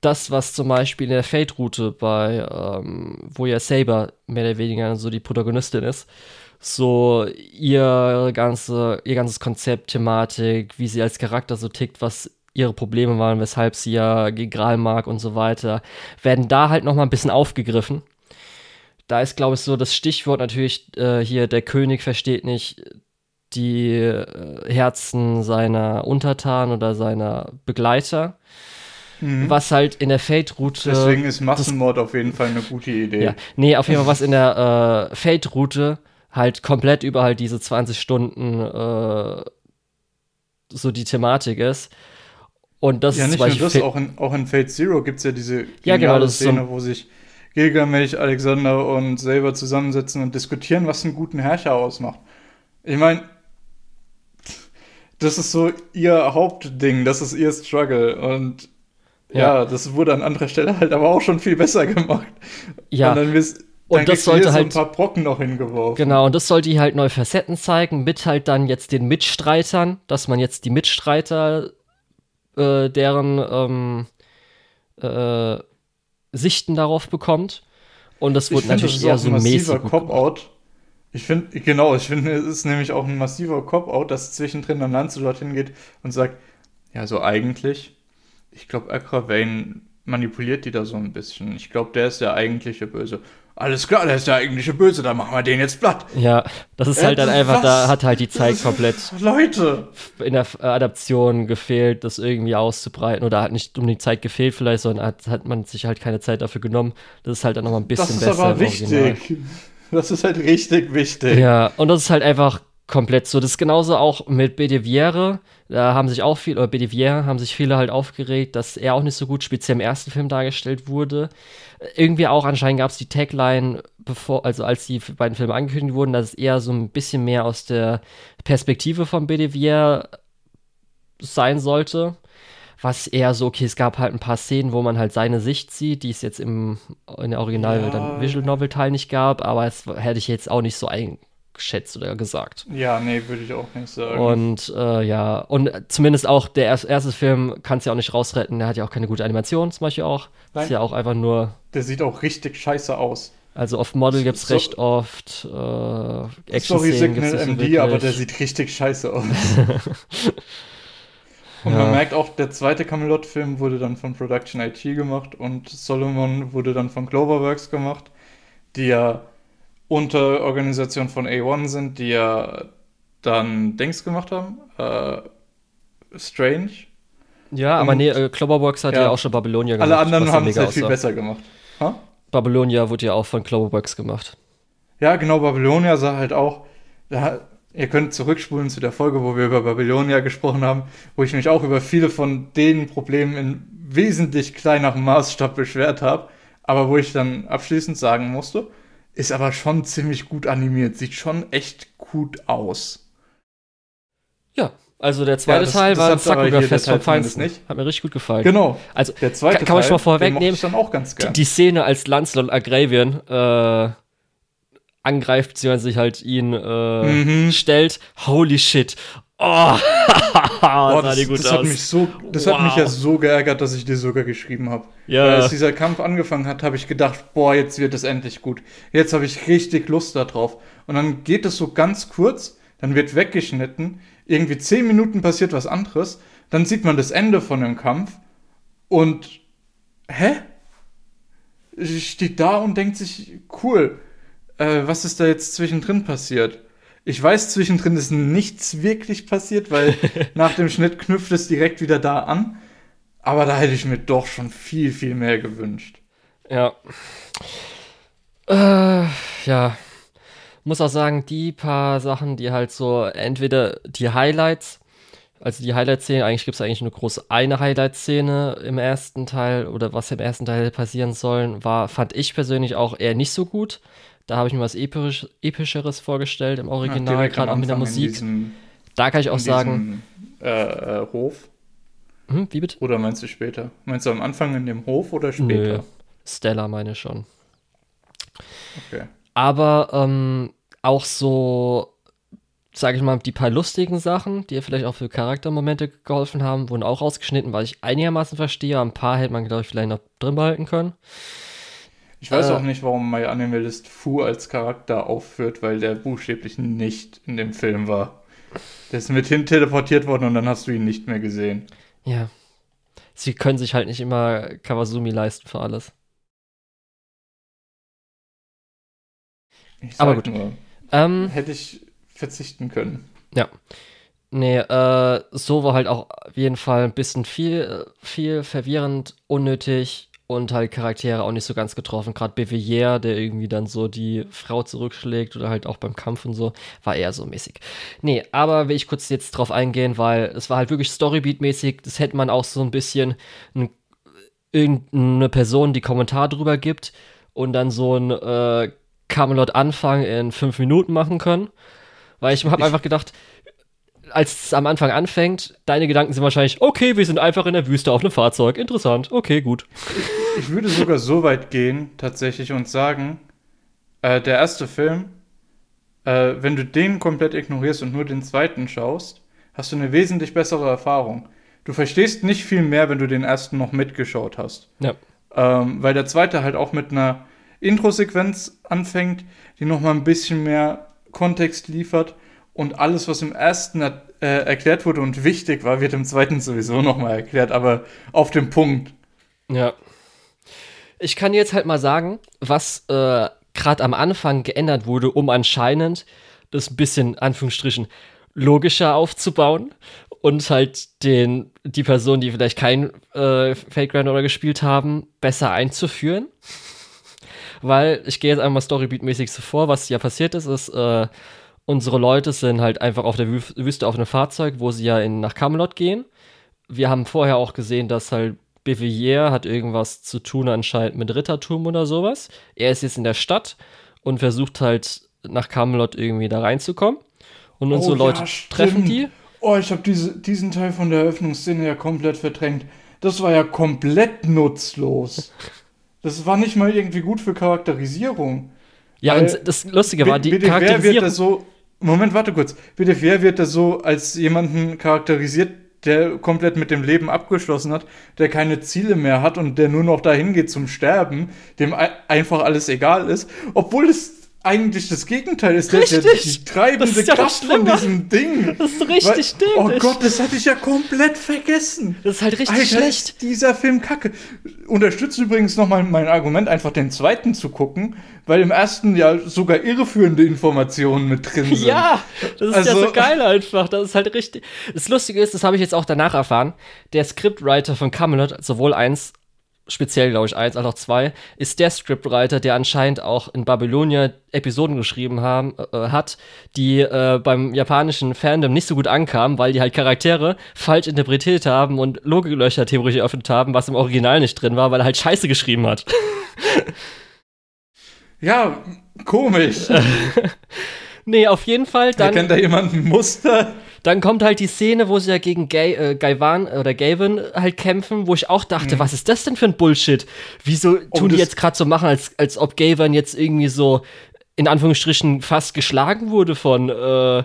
das, was zum Beispiel in der Fate-Route bei, ähm, wo ja Saber mehr oder weniger so die Protagonistin ist, so ihr, ganze, ihr ganzes Konzept, Thematik, wie sie als Charakter so tickt, was ihre Probleme waren, weshalb sie ja Gral mag und so weiter, werden da halt nochmal ein bisschen aufgegriffen. Da ist, glaube ich, so das Stichwort natürlich äh, hier, der König versteht nicht die äh, Herzen seiner Untertanen oder seiner Begleiter. Mhm. Was halt in der Fate-Route.
Deswegen ist Massenmord das, auf jeden Fall eine gute Idee. Ja,
nee, auf jeden Fall, was in der äh, Fate-Route halt komplett über halt diese 20 Stunden äh, so die Thematik ist. Und das
ja, ist nicht nur das, auch in, auch in Fate Zero gibt es ja diese
ja, genau, das
Szene, so wo sich Gilgamesh, Alexander und selber zusammensetzen und diskutieren, was einen guten Herrscher ausmacht. Ich meine, das ist so ihr Hauptding, das ist ihr Struggle und ja. das wurde an anderer Stelle halt aber auch schon viel besser gemacht.
Ja.
Und dann, wirst, dann
Und das sollte
so
halt-
ein paar Brocken noch hingeworfen.
Genau, und das sollte halt neue Facetten zeigen, mit halt dann jetzt den Mitstreitern, dass man jetzt die Mitstreiter, äh, deren ähm, äh, Sichten darauf bekommt. Und das wurde
das
natürlich
ist
eher so mäßig.
massiver. Cop-Out. Ich finde, genau, ich finde, es ist nämlich auch ein massiver Cop-Out, dass zwischendrin dann Lanze dorthin geht und sagt, ja, so eigentlich, ich glaube, Accra Vane manipuliert die da so ein bisschen. Ich glaube, der ist der eigentliche Böse. Alles klar, der ist der eigentliche Böse, dann machen wir den jetzt platt.
Ja, das ist
Äh,
halt dann einfach, da
was?
hat halt die Zeit komplett
Leute!
in der äh, Adaption gefehlt, das irgendwie auszubreiten. Oder hat nicht um die Zeit gefehlt vielleicht, sondern hat, hat man sich halt keine Zeit dafür genommen. Das ist halt dann nochmal ein bisschen
Das ist
besser.
aber wichtig. Das ist halt richtig wichtig.
Ja, und das ist halt einfach komplett so. Das ist genauso auch mit Bediviere. Da haben sich auch viele, oder Bediviere haben sich viele halt aufgeregt, dass er auch nicht so gut speziell im ersten Film dargestellt wurde. Irgendwie auch anscheinend gab es die Tagline, bevor, also als die beiden Filme angekündigt wurden, dass es eher so ein bisschen mehr aus der Perspektive von Bediviere sein sollte. Was eher so, okay, es gab halt ein paar Szenen, wo man halt seine Sicht sieht, die es jetzt im in der Original
Ja.
dann Visual Novel Teil nicht gab, aber es hätte ich jetzt auch nicht so eingeschätzt oder gesagt.
Ja, nee, würde ich auch nicht sagen.
Und äh, ja, und zumindest auch der erste, erste Film kann es ja auch nicht rausretten, der hat ja auch keine gute Animation zum Beispiel auch.
Nein.
Ist ja auch einfach nur,
Der sieht auch richtig scheiße aus.
also auf Model gibt es
So-
recht oft äh,
Sorry,
Action-Szenen gibt's
Signal
so
MD, aber der
wirklich.
sieht richtig scheiße aus. Und
Ja.
man merkt auch, der zweite Camelot-Film wurde dann von Production IT gemacht und Solomon wurde dann von Cloverworks gemacht, die ja unter Organisation von A1 sind, die ja dann Dings gemacht haben. Äh, Strange.
Ja, aber
Und-
nee, äh, Cloverworks hat ja,
Ja.
auch schon Babylonia gemacht.
Alle anderen
ja
haben es halt viel besser gemacht. Ha?
Babylonia wurde ja auch von Cloverworks gemacht.
Ja, genau, Babylonia sah halt auch. Da, ihr könnt zurückspulen zu der Folge, wo wir über Babylonia gesprochen haben, wo ich mich auch über viele von den Problemen in wesentlich kleinerem Maßstab beschwert habe, aber wo ich dann abschließend sagen musste, ist aber schon ziemlich gut animiert, sieht schon echt gut aus.
Ja, also der zweite
das-
Teil
das
war ein Sakura-Fest vom Feinsten.
nicht.
Hat mir richtig gut gefallen.
Genau.
Also,
Der zweite
kann, kann man schon mal vorwegnehmen, die, die Szene, als Lancelot Agravian äh, angreift, beziehungsweise sich halt ihn äh,
Mhm.
stellt. Holy shit. Oh, sah
das, das hat
aus.
mich so, das hat mich
Wow.
ja so geärgert, dass ich dir sogar geschrieben habe.
Ja.
Weil als dieser Kampf angefangen hat, habe ich gedacht, boah, jetzt wird es endlich gut. Jetzt habe ich richtig Lust darauf. Und dann geht es so ganz kurz, dann wird weggeschnitten, irgendwie zehn Minuten passiert was anderes, dann sieht man das Ende von dem Kampf und hä? Steht da und denkt sich, cool, äh, was ist da jetzt zwischendrin passiert? Ich weiß, zwischendrin ist nichts wirklich passiert, weil nach dem Schnitt knüpft es direkt wieder da an. Aber da hätte ich mir doch schon viel, viel mehr gewünscht.
Ja. Äh, ja. Muss auch sagen, die paar Sachen, die halt so, entweder die Highlights, also die Highlight-Szene, eigentlich gibt es eigentlich nur groß eine Highlight-Szene im ersten Teil oder was im ersten Teil passieren sollen, war, fand ich persönlich auch eher nicht so gut. Da habe ich mir was Episch, Epischeres vorgestellt im Original, gerade auch mit der Musik.
Diesem,
da kann ich auch sagen,
diesem, äh, äh, Hof.
hm, wie bitte?
Oder meinst du später? Meinst du am Anfang in dem Hof oder
Nö,
später?
Stella meine ich schon.
Okay.
Aber ähm, auch so, sage ich mal, die paar lustigen Sachen, die vielleicht auch für Charaktermomente geholfen haben, wurden auch rausgeschnitten, was ich einigermaßen verstehe. Ein paar hätte man, glaube ich, vielleicht noch drin behalten können.
Ich weiß
Äh,
auch nicht, warum My Animalist Fu als Charakter aufführt, weil der buchstäblich nicht in dem Film war. Der ist mithin teleportiert worden und dann hast du ihn nicht mehr gesehen.
Ja. Sie können sich halt nicht immer Kawasumi leisten für alles. Aber gut.
Nur,
Ähm,
hätte ich verzichten können.
nee, äh, so war halt auch auf jeden Fall ein bisschen viel, viel verwirrend, unnötig und halt Charaktere auch nicht so ganz getroffen. Gerade Bevillier, der irgendwie dann so die Frau zurückschlägt oder halt auch beim Kampf und so, war eher so mäßig. Nee, aber will ich kurz jetzt drauf eingehen, weil es war halt wirklich Storybeat-mäßig. Das hätte man auch so ein bisschen ein, irgendeine Person, die Kommentar drüber gibt und dann so ein äh, Camelot-Anfang in fünf Minuten machen können. Weil ich habe einfach gedacht, als es am Anfang anfängt, deine Gedanken sind wahrscheinlich, okay, wir sind einfach in der Wüste auf einem Fahrzeug. Interessant, okay, gut.
Ich würde sogar so weit gehen, tatsächlich, und sagen, äh, der erste Film, äh, wenn du den komplett ignorierst und nur den zweiten schaust, hast du eine wesentlich bessere Erfahrung. Du verstehst nicht viel mehr, wenn du den ersten noch mitgeschaut hast.
Ja.
Ähm, weil der zweite halt auch mit einer Intro-Sequenz anfängt, die nochmal ein bisschen mehr Kontext liefert und alles, was im ersten äh, erklärt wurde und wichtig war, wird im zweiten sowieso nochmal erklärt, aber auf dem Punkt.
Ja. Ich kann jetzt halt mal sagen, was äh, gerade am Anfang geändert wurde, um anscheinend das ein bisschen, Anführungsstrichen, logischer aufzubauen und halt den, die Personen, die vielleicht kein äh, Fake Granddaughter gespielt haben, besser einzuführen. Weil ich gehe jetzt einmal Storybeat-mäßig so vor, was ja passiert ist, ist, äh, unsere Leute sind halt einfach auf der Wüste auf einem Fahrzeug, wo sie ja in, nach Camelot gehen. Wir haben vorher auch gesehen, dass halt Bevilliers hat irgendwas zu tun anscheinend mit Rittertum oder sowas. Er ist jetzt in der Stadt und versucht halt nach Camelot irgendwie da reinzukommen. Und unsere
Oh, ja,
Leute
stimmt.
treffen die.
Oh, ich habe diese, diesen Teil von der Eröffnungsszene ja komplett verdrängt. Das war ja komplett nutzlos. Das war nicht mal irgendwie gut für Charakterisierung.
Ja,
Weil-
und das Lustige war, die
wer wird
Charakterisierung.
das so. Moment, warte kurz. Bitte, wird das so als jemanden charakterisiert, der komplett mit dem Leben abgeschlossen hat, der keine Ziele mehr hat und der nur noch dahin geht zum Sterben, dem ei- einfach alles egal ist, obwohl es eigentlich das Gegenteil ist. Der ja
Richtig.
die treibende
Das ist ja
Kraft von diesem Ding.
Das ist richtig
Weil- Oh
dämlich.
Gott, das hatte ich ja komplett vergessen.
Das ist halt richtig
Alter,
schlecht.
dieser Film kacke. Unterstützt übrigens nochmal mein Argument, einfach den zweiten zu gucken, weil im ersten ja sogar irreführende Informationen mit drin sind.
Ja, das ist ja
Also-
so geil einfach. Das ist halt richtig. Das Lustige ist, das habe ich jetzt auch danach erfahren. Der Scriptwriter von Camelot, sowohl eins, speziell glaube ich eins, als auch zwei, ist der Scriptwriter, der anscheinend auch in Babylonia Episoden geschrieben haben, äh, hat, die äh, beim japanischen Fandom nicht so gut ankamen, weil die halt Charaktere falsch interpretiert haben und Logiklöcher theoretisch eröffnet haben, was im Original nicht drin war, weil er halt Scheiße geschrieben hat.
Ja, komisch.
nee, auf jeden Fall dann.
Erkennt da jemand ein Muster?
Dann kommt halt die Szene, wo sie ja gegen Gay, äh, Gaivan oder Gavin halt kämpfen, wo ich auch dachte, was ist das denn für ein Bullshit? Wieso tun die
Mhm. Oh, das-
jetzt gerade so machen, als, als ob Gavin jetzt irgendwie so in Anführungsstrichen fast geschlagen wurde von äh,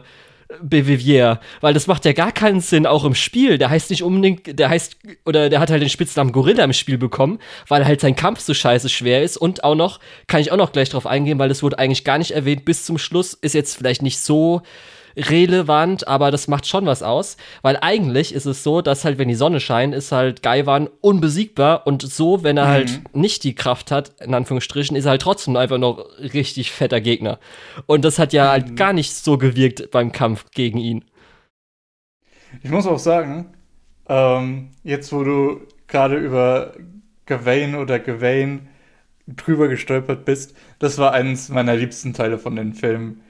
Bevivier? Weil das macht ja gar keinen Sinn, auch im Spiel. Der heißt nicht unbedingt, der heißt, oder der hat halt den Spitznamen Gorilla im Spiel bekommen, weil halt sein Kampf so scheiße schwer ist und auch noch, kann ich auch noch gleich drauf eingehen, weil das wurde eigentlich gar nicht erwähnt bis zum Schluss, ist jetzt vielleicht nicht so relevant, aber das macht schon was aus, weil eigentlich ist es so, dass halt, wenn die Sonne scheint, ist halt Gaiwan unbesiegbar und so, wenn er halt nicht die Kraft hat, in Anführungsstrichen, ist er halt trotzdem einfach noch richtig fetter Gegner. Und das hat ja halt gar nicht so gewirkt beim Kampf gegen ihn.
Ich muss auch sagen, ähm, jetzt wo du gerade über Gawain oder Gawain drüber gestolpert bist, das war eines meiner liebsten Teile von den Filmen.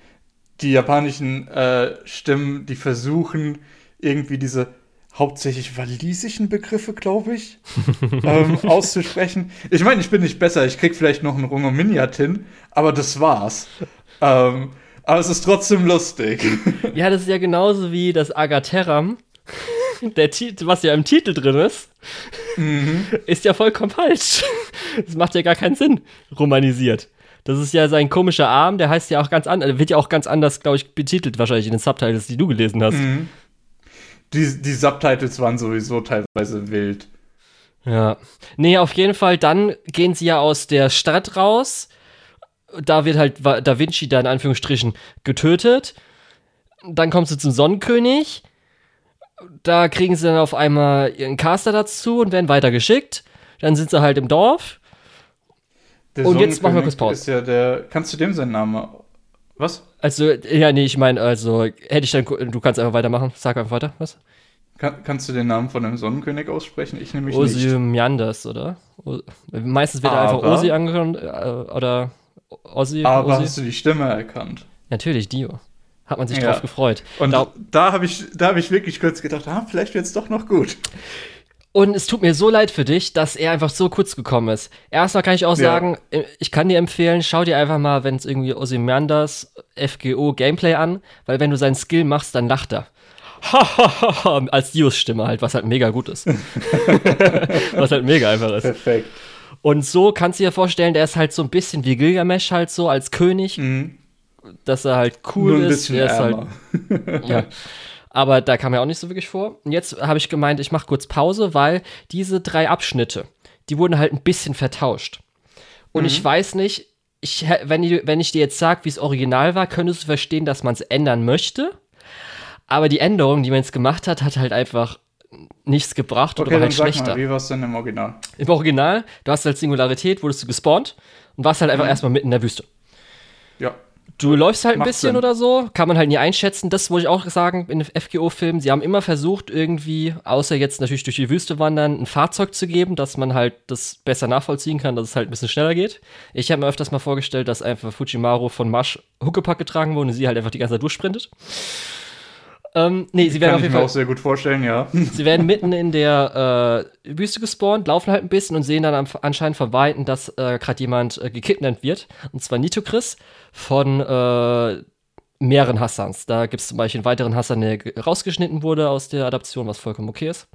Die japanischen äh, Stimmen, die versuchen irgendwie diese hauptsächlich walisischen Begriffe, glaube ich, ähm, auszusprechen. Ich meine, ich bin nicht besser, ich krieg vielleicht noch einen Rungo Miniat hin, aber das war's. Ähm, aber es ist trotzdem lustig.
Ja, das ist ja genauso wie das Agateram, der Titel, was ja im Titel drin ist, ist ja vollkommen falsch. Das macht ja gar keinen Sinn, romanisiert. Das ist ja sein komischer Arm, der heißt ja auch ganz anders, wird ja auch ganz anders, glaube ich, betitelt, wahrscheinlich in den Subtitles, die du gelesen hast.
Die, die Subtitles waren sowieso teilweise wild.
Ja. Nee, auf jeden Fall, dann gehen sie ja aus der Stadt raus. Da wird halt Da Vinci da in Anführungsstrichen getötet. Dann kommt sie zum Sonnenkönig. Da kriegen sie dann auf einmal ihren Caster dazu und werden weitergeschickt. Dann sind sie halt im Dorf.
Der
Und jetzt machen wir kurz Pause.
Ist ja der, kannst du dem seinen Namen. Was?
Also, ja, nee, ich meine, also, hätte ich dann, du kannst einfach weitermachen. Sag einfach weiter, was?
Kann, kannst du den Namen von dem Sonnenkönig aussprechen? Ich nämlich nicht.
Ozymandias, oder? O meistens wird er einfach
Aber-
Osi angehört, äh, oder Ozzy.
Aber
Osi.
hast du die Stimme erkannt?
Natürlich, Dio. Hat man sich
Ja.
drauf gefreut.
Und
Da-
da habe ich, da hab ich wirklich kurz gedacht, ah, vielleicht wird's doch noch gut.
Und es tut mir so leid für dich, dass er einfach so kurz gekommen ist. Erstmal kann ich auch
Ja.
sagen, äh, ich kann dir empfehlen, schau dir einfach mal, wenn es irgendwie Ozymandias FGO Gameplay an, weil wenn du seinen Skill machst, dann lacht er. als Dios-Stimme halt, was halt mega gut ist. was halt mega einfach ist.
Perfekt.
Und so kannst du dir vorstellen, der ist halt so ein bisschen wie Gilgamesh halt so als König,
Mhm.
dass er halt cool
Nur ein
ist.
bisschen
ist halt, ja. Aber da kam er auch nicht so wirklich vor. Und jetzt habe ich gemeint, ich mache kurz Pause, weil diese drei Abschnitte, die wurden halt ein bisschen vertauscht. Und ich weiß nicht, ich, wenn, ich, wenn ich dir jetzt sage, wie es original war, könntest du verstehen, dass man es ändern möchte. Aber die Änderung, die man jetzt gemacht hat, hat halt einfach nichts gebracht oder
Okay, dann
halt
sag
schlechter.
mal, wie war es denn im Original?
Im Original, du hast halt Singularität, wurdest du gespawnt und warst halt einfach
Mhm.
erstmal mitten in der Wüste.
Ja.
Du läufst halt ein
Macht
bisschen
Sinn.
oder so, kann man halt nie einschätzen. Das muss ich auch sagen in den FGO-Filmen. Sie haben immer versucht, irgendwie, außer jetzt natürlich durch die Wüste wandern, ein Fahrzeug zu geben, dass man halt das besser nachvollziehen kann, dass es halt ein bisschen schneller geht. Ich habe mir öfters mal vorgestellt, dass einfach Fujimaru von Marsch Huckepack getragen wurde und sie halt einfach die ganze Zeit durchsprintet. Ähm, nee, sie werden
Kann
auf
ich
jeden
mir
Fall
auch sehr gut vorstellen, ja.
Sie werden mitten in der äh, Wüste gespawnt, laufen halt ein bisschen und sehen dann am, anscheinend von Weitem, dass äh, gerade jemand äh, gekidnappt wird. Und zwar Nitocris von äh, mehreren Hassans. Da gibt es zum Beispiel einen weiteren Hassan, der ge- rausgeschnitten wurde aus der Adaption, was vollkommen okay ist.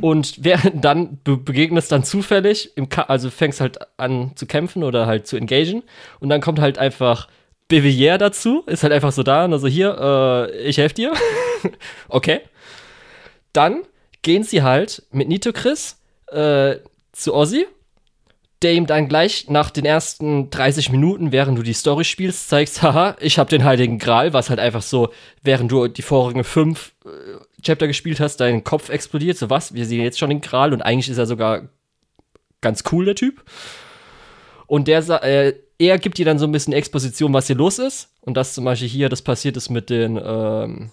Und während dann be begegnest dann zufällig, also fängst halt an zu kämpfen oder halt zu engagen. Und dann kommt halt einfach Bevillier dazu, ist halt einfach so da und also hier, äh, ich helfe dir. okay. Dann gehen sie halt mit Nitocris äh, zu Ozzy, der ihm dann gleich nach den ersten 30 Minuten, während du die Story spielst, zeigst, haha, ich habe den Heiligen Gral, was halt einfach so, während du die vorigen fünf äh, Chapter gespielt hast, dein Kopf explodiert, so was, wir sehen jetzt schon den Gral und eigentlich ist er sogar ganz cool, der Typ. Und der, äh, er gibt dir dann so ein bisschen Exposition, was hier los ist. Und dass zum Beispiel hier das passiert ist mit den ähm,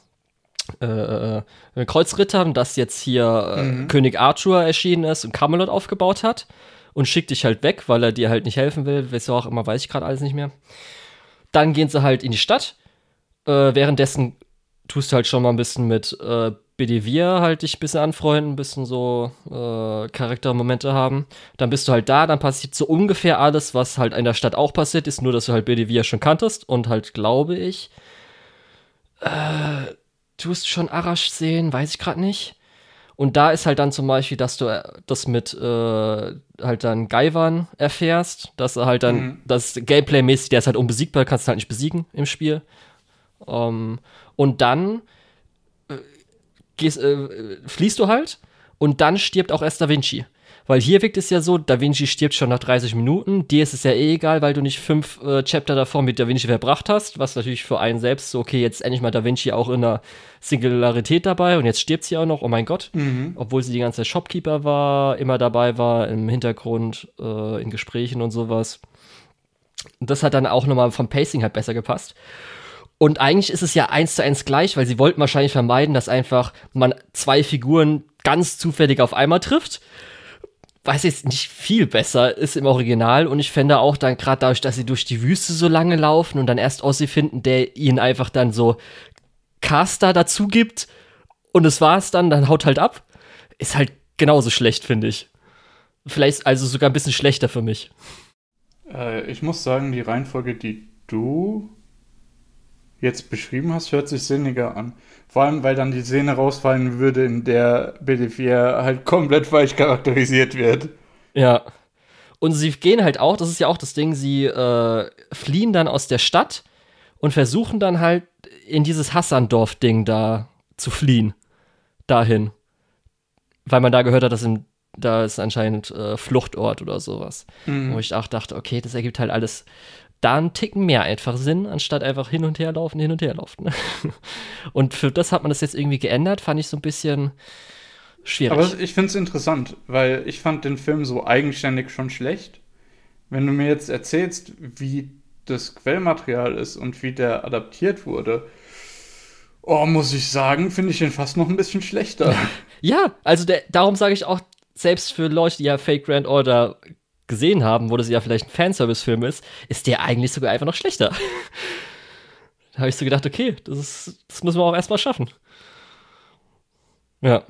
äh, äh, Kreuzrittern, dass jetzt hier äh, König Arthur erschienen ist und Camelot aufgebaut hat und schickt dich halt weg, weil er dir halt nicht helfen will. Wieso auch immer, weiß ich gerade alles nicht mehr. Dann gehen sie halt in die Stadt. Äh, währenddessen tust du halt schon mal ein bisschen mit Bedivir halt dich ein bisschen anfreunden, ein bisschen so äh, Charaktermomente haben. Dann bist du halt da, dann passiert so ungefähr alles, was halt in der Stadt auch passiert ist, nur dass du halt Bedivir schon kanntest und halt, glaube ich, äh, tust schon Arash sehen, weiß ich gerade nicht. Und da ist halt dann zum Beispiel, dass du äh, das mit äh, halt dann Gaiwan erfährst, dass er halt dann,
Mhm.
das Gameplay-mäßig, der ist halt unbesiegbar, kannst du halt nicht besiegen im Spiel. Ähm, und dann gehst, äh, fließt du halt und dann stirbt auch erst Da Vinci. Weil hier wirkt es ja so, Da Vinci stirbt schon nach 30 Minuten. Dir ist es ja eh egal, weil du nicht fünf äh, Chapter davor mit Da Vinci verbracht hast. Was natürlich für einen selbst so, okay, jetzt endlich mal Da Vinci auch in einer Singularität dabei und jetzt stirbt sie auch noch, oh mein Gott. Obwohl sie die ganze Zeit Shopkeeper war, immer dabei war, im Hintergrund, äh, in Gesprächen und sowas. Das hat dann auch nochmal vom Pacing halt besser gepasst. Und eigentlich ist es ja eins zu eins gleich, weil sie wollten wahrscheinlich vermeiden, dass einfach man zwei Figuren ganz zufällig auf einmal trifft. Was jetzt nicht viel besser ist im Original. Und ich fände auch dann gerade dadurch, dass sie durch die Wüste so lange laufen und dann erst Ossi finden, der ihnen einfach dann so Caster dazu gibt und es war's dann, dann haut halt ab, ist halt genauso schlecht, finde ich. Vielleicht also sogar ein bisschen schlechter für mich.
Äh, ich muss sagen, die Reihenfolge, die du jetzt beschrieben hast, hört sich sinniger an. Vor allem, weil dann die Szene rausfallen würde, in der BD4 halt komplett falsch charakterisiert wird.
Ja. Und sie gehen halt auch, das ist ja auch das Ding, sie äh, fliehen dann aus der Stadt und versuchen dann halt in dieses Hassandorf-Ding da zu fliehen. Dahin. Weil man da gehört hat, dass im, da ist anscheinend äh, Fluchtort oder sowas. Wo ich auch dachte, okay, das ergibt halt alles da einen Ticken mehr einfach Sinn, anstatt einfach hin und her laufen, hin und her laufen. und für das hat man das jetzt irgendwie geändert, fand ich so ein bisschen schwierig.
Aber ich finde es interessant, weil ich fand den Film so eigenständig schon schlecht. Wenn du mir jetzt erzählst, wie das Quellmaterial ist und wie der adaptiert wurde, oh, muss ich sagen, finde ich den fast noch ein bisschen schlechter.
Ja, also der, darum sage ich auch, selbst für Leute, die ja Fake Grand Order gesehen haben, wo das ja vielleicht ein Fanservice-Film ist, ist der eigentlich sogar einfach noch schlechter. da habe ich so gedacht, okay, das, ist, das müssen wir auch erstmal schaffen. Ja.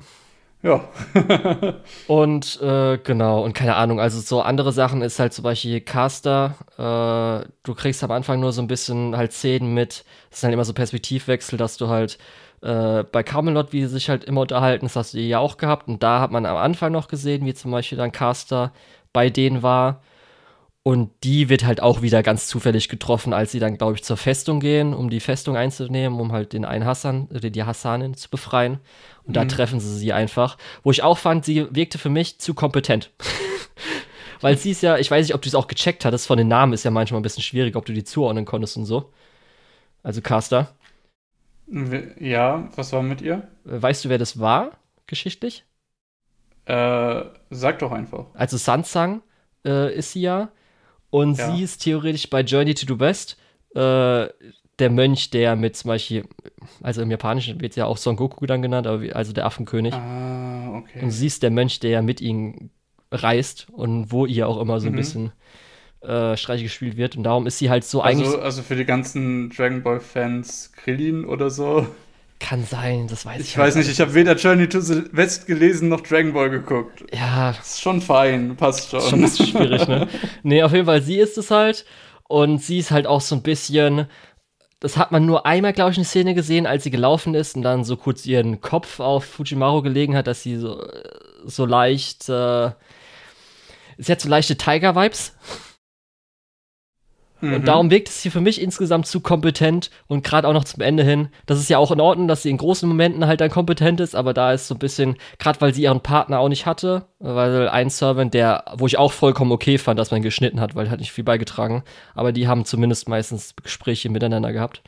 Ja.
Und äh, genau, und keine Ahnung, also so andere Sachen ist halt zum Beispiel Caster. Äh, du kriegst am Anfang nur so ein bisschen halt Szenen mit, das sind halt immer so Perspektivwechsel, dass du halt Äh, bei Camelot, wie sie sich halt immer unterhalten, das hast du ja auch gehabt. Und da hat man am Anfang noch gesehen, wie zum Beispiel dann Caster bei denen war. Und die wird halt auch wieder ganz zufällig getroffen, als sie dann, glaube ich, zur Festung gehen, um die Festung einzunehmen, um halt den einen Hassan, die Hassanin zu befreien. Und mhm. da treffen sie sie einfach. Wo ich auch fand, sie wirkte für mich zu kompetent. Weil sie ist ja, ich weiß nicht, ob du es auch gecheckt hattest, von den Namen ist ja manchmal ein bisschen schwierig, ob du die zuordnen konntest und so. Also Caster.
Ja, was war mit ihr?
Weißt du, wer das war, geschichtlich?
Äh, sag doch einfach.
Also Sansang äh, ist sie ja. Und ja. sie ist theoretisch bei Journey to the West äh, der Mönch, der mit zum Beispiel, also im Japanischen wird ja auch Son Goku dann genannt, also der Affenkönig.
Ah, okay.
Und sie ist der Mönch, der mit ihm reist und wo ihr auch immer so ein mhm. bisschen äh, Streich gespielt wird. Und darum ist sie halt so
also,
eigentlich.
Also für die ganzen Dragon Ball-Fans Krillin oder so.
Kann sein, das weiß ich.
Ich weiß nicht, ich habe weder Journey to the West gelesen noch Dragon Ball geguckt.
Ja.
Ist schon fein, passt schon.
Schon ein bisschen schwierig, ne? nee, auf jeden Fall, sie ist es halt. Und sie ist halt auch so ein bisschen. Das hat man nur einmal, glaube ich, eine Szene gesehen, als sie gelaufen ist und dann so kurz ihren Kopf auf Fujimaru gelegen hat, dass sie so, so leicht. Äh, sie hat so leichte Tiger-Vibes. Und mhm. darum wirkt es hier für mich insgesamt zu kompetent und gerade auch noch zum Ende hin. Das ist ja auch in Ordnung, dass sie in großen Momenten halt dann kompetent ist, aber da ist so ein bisschen, gerade weil sie ihren Partner auch nicht hatte, weil ein Servant, der, wo ich auch vollkommen okay fand, dass man geschnitten hat, weil hat nicht viel beigetragen, aber die haben zumindest meistens Gespräche miteinander gehabt.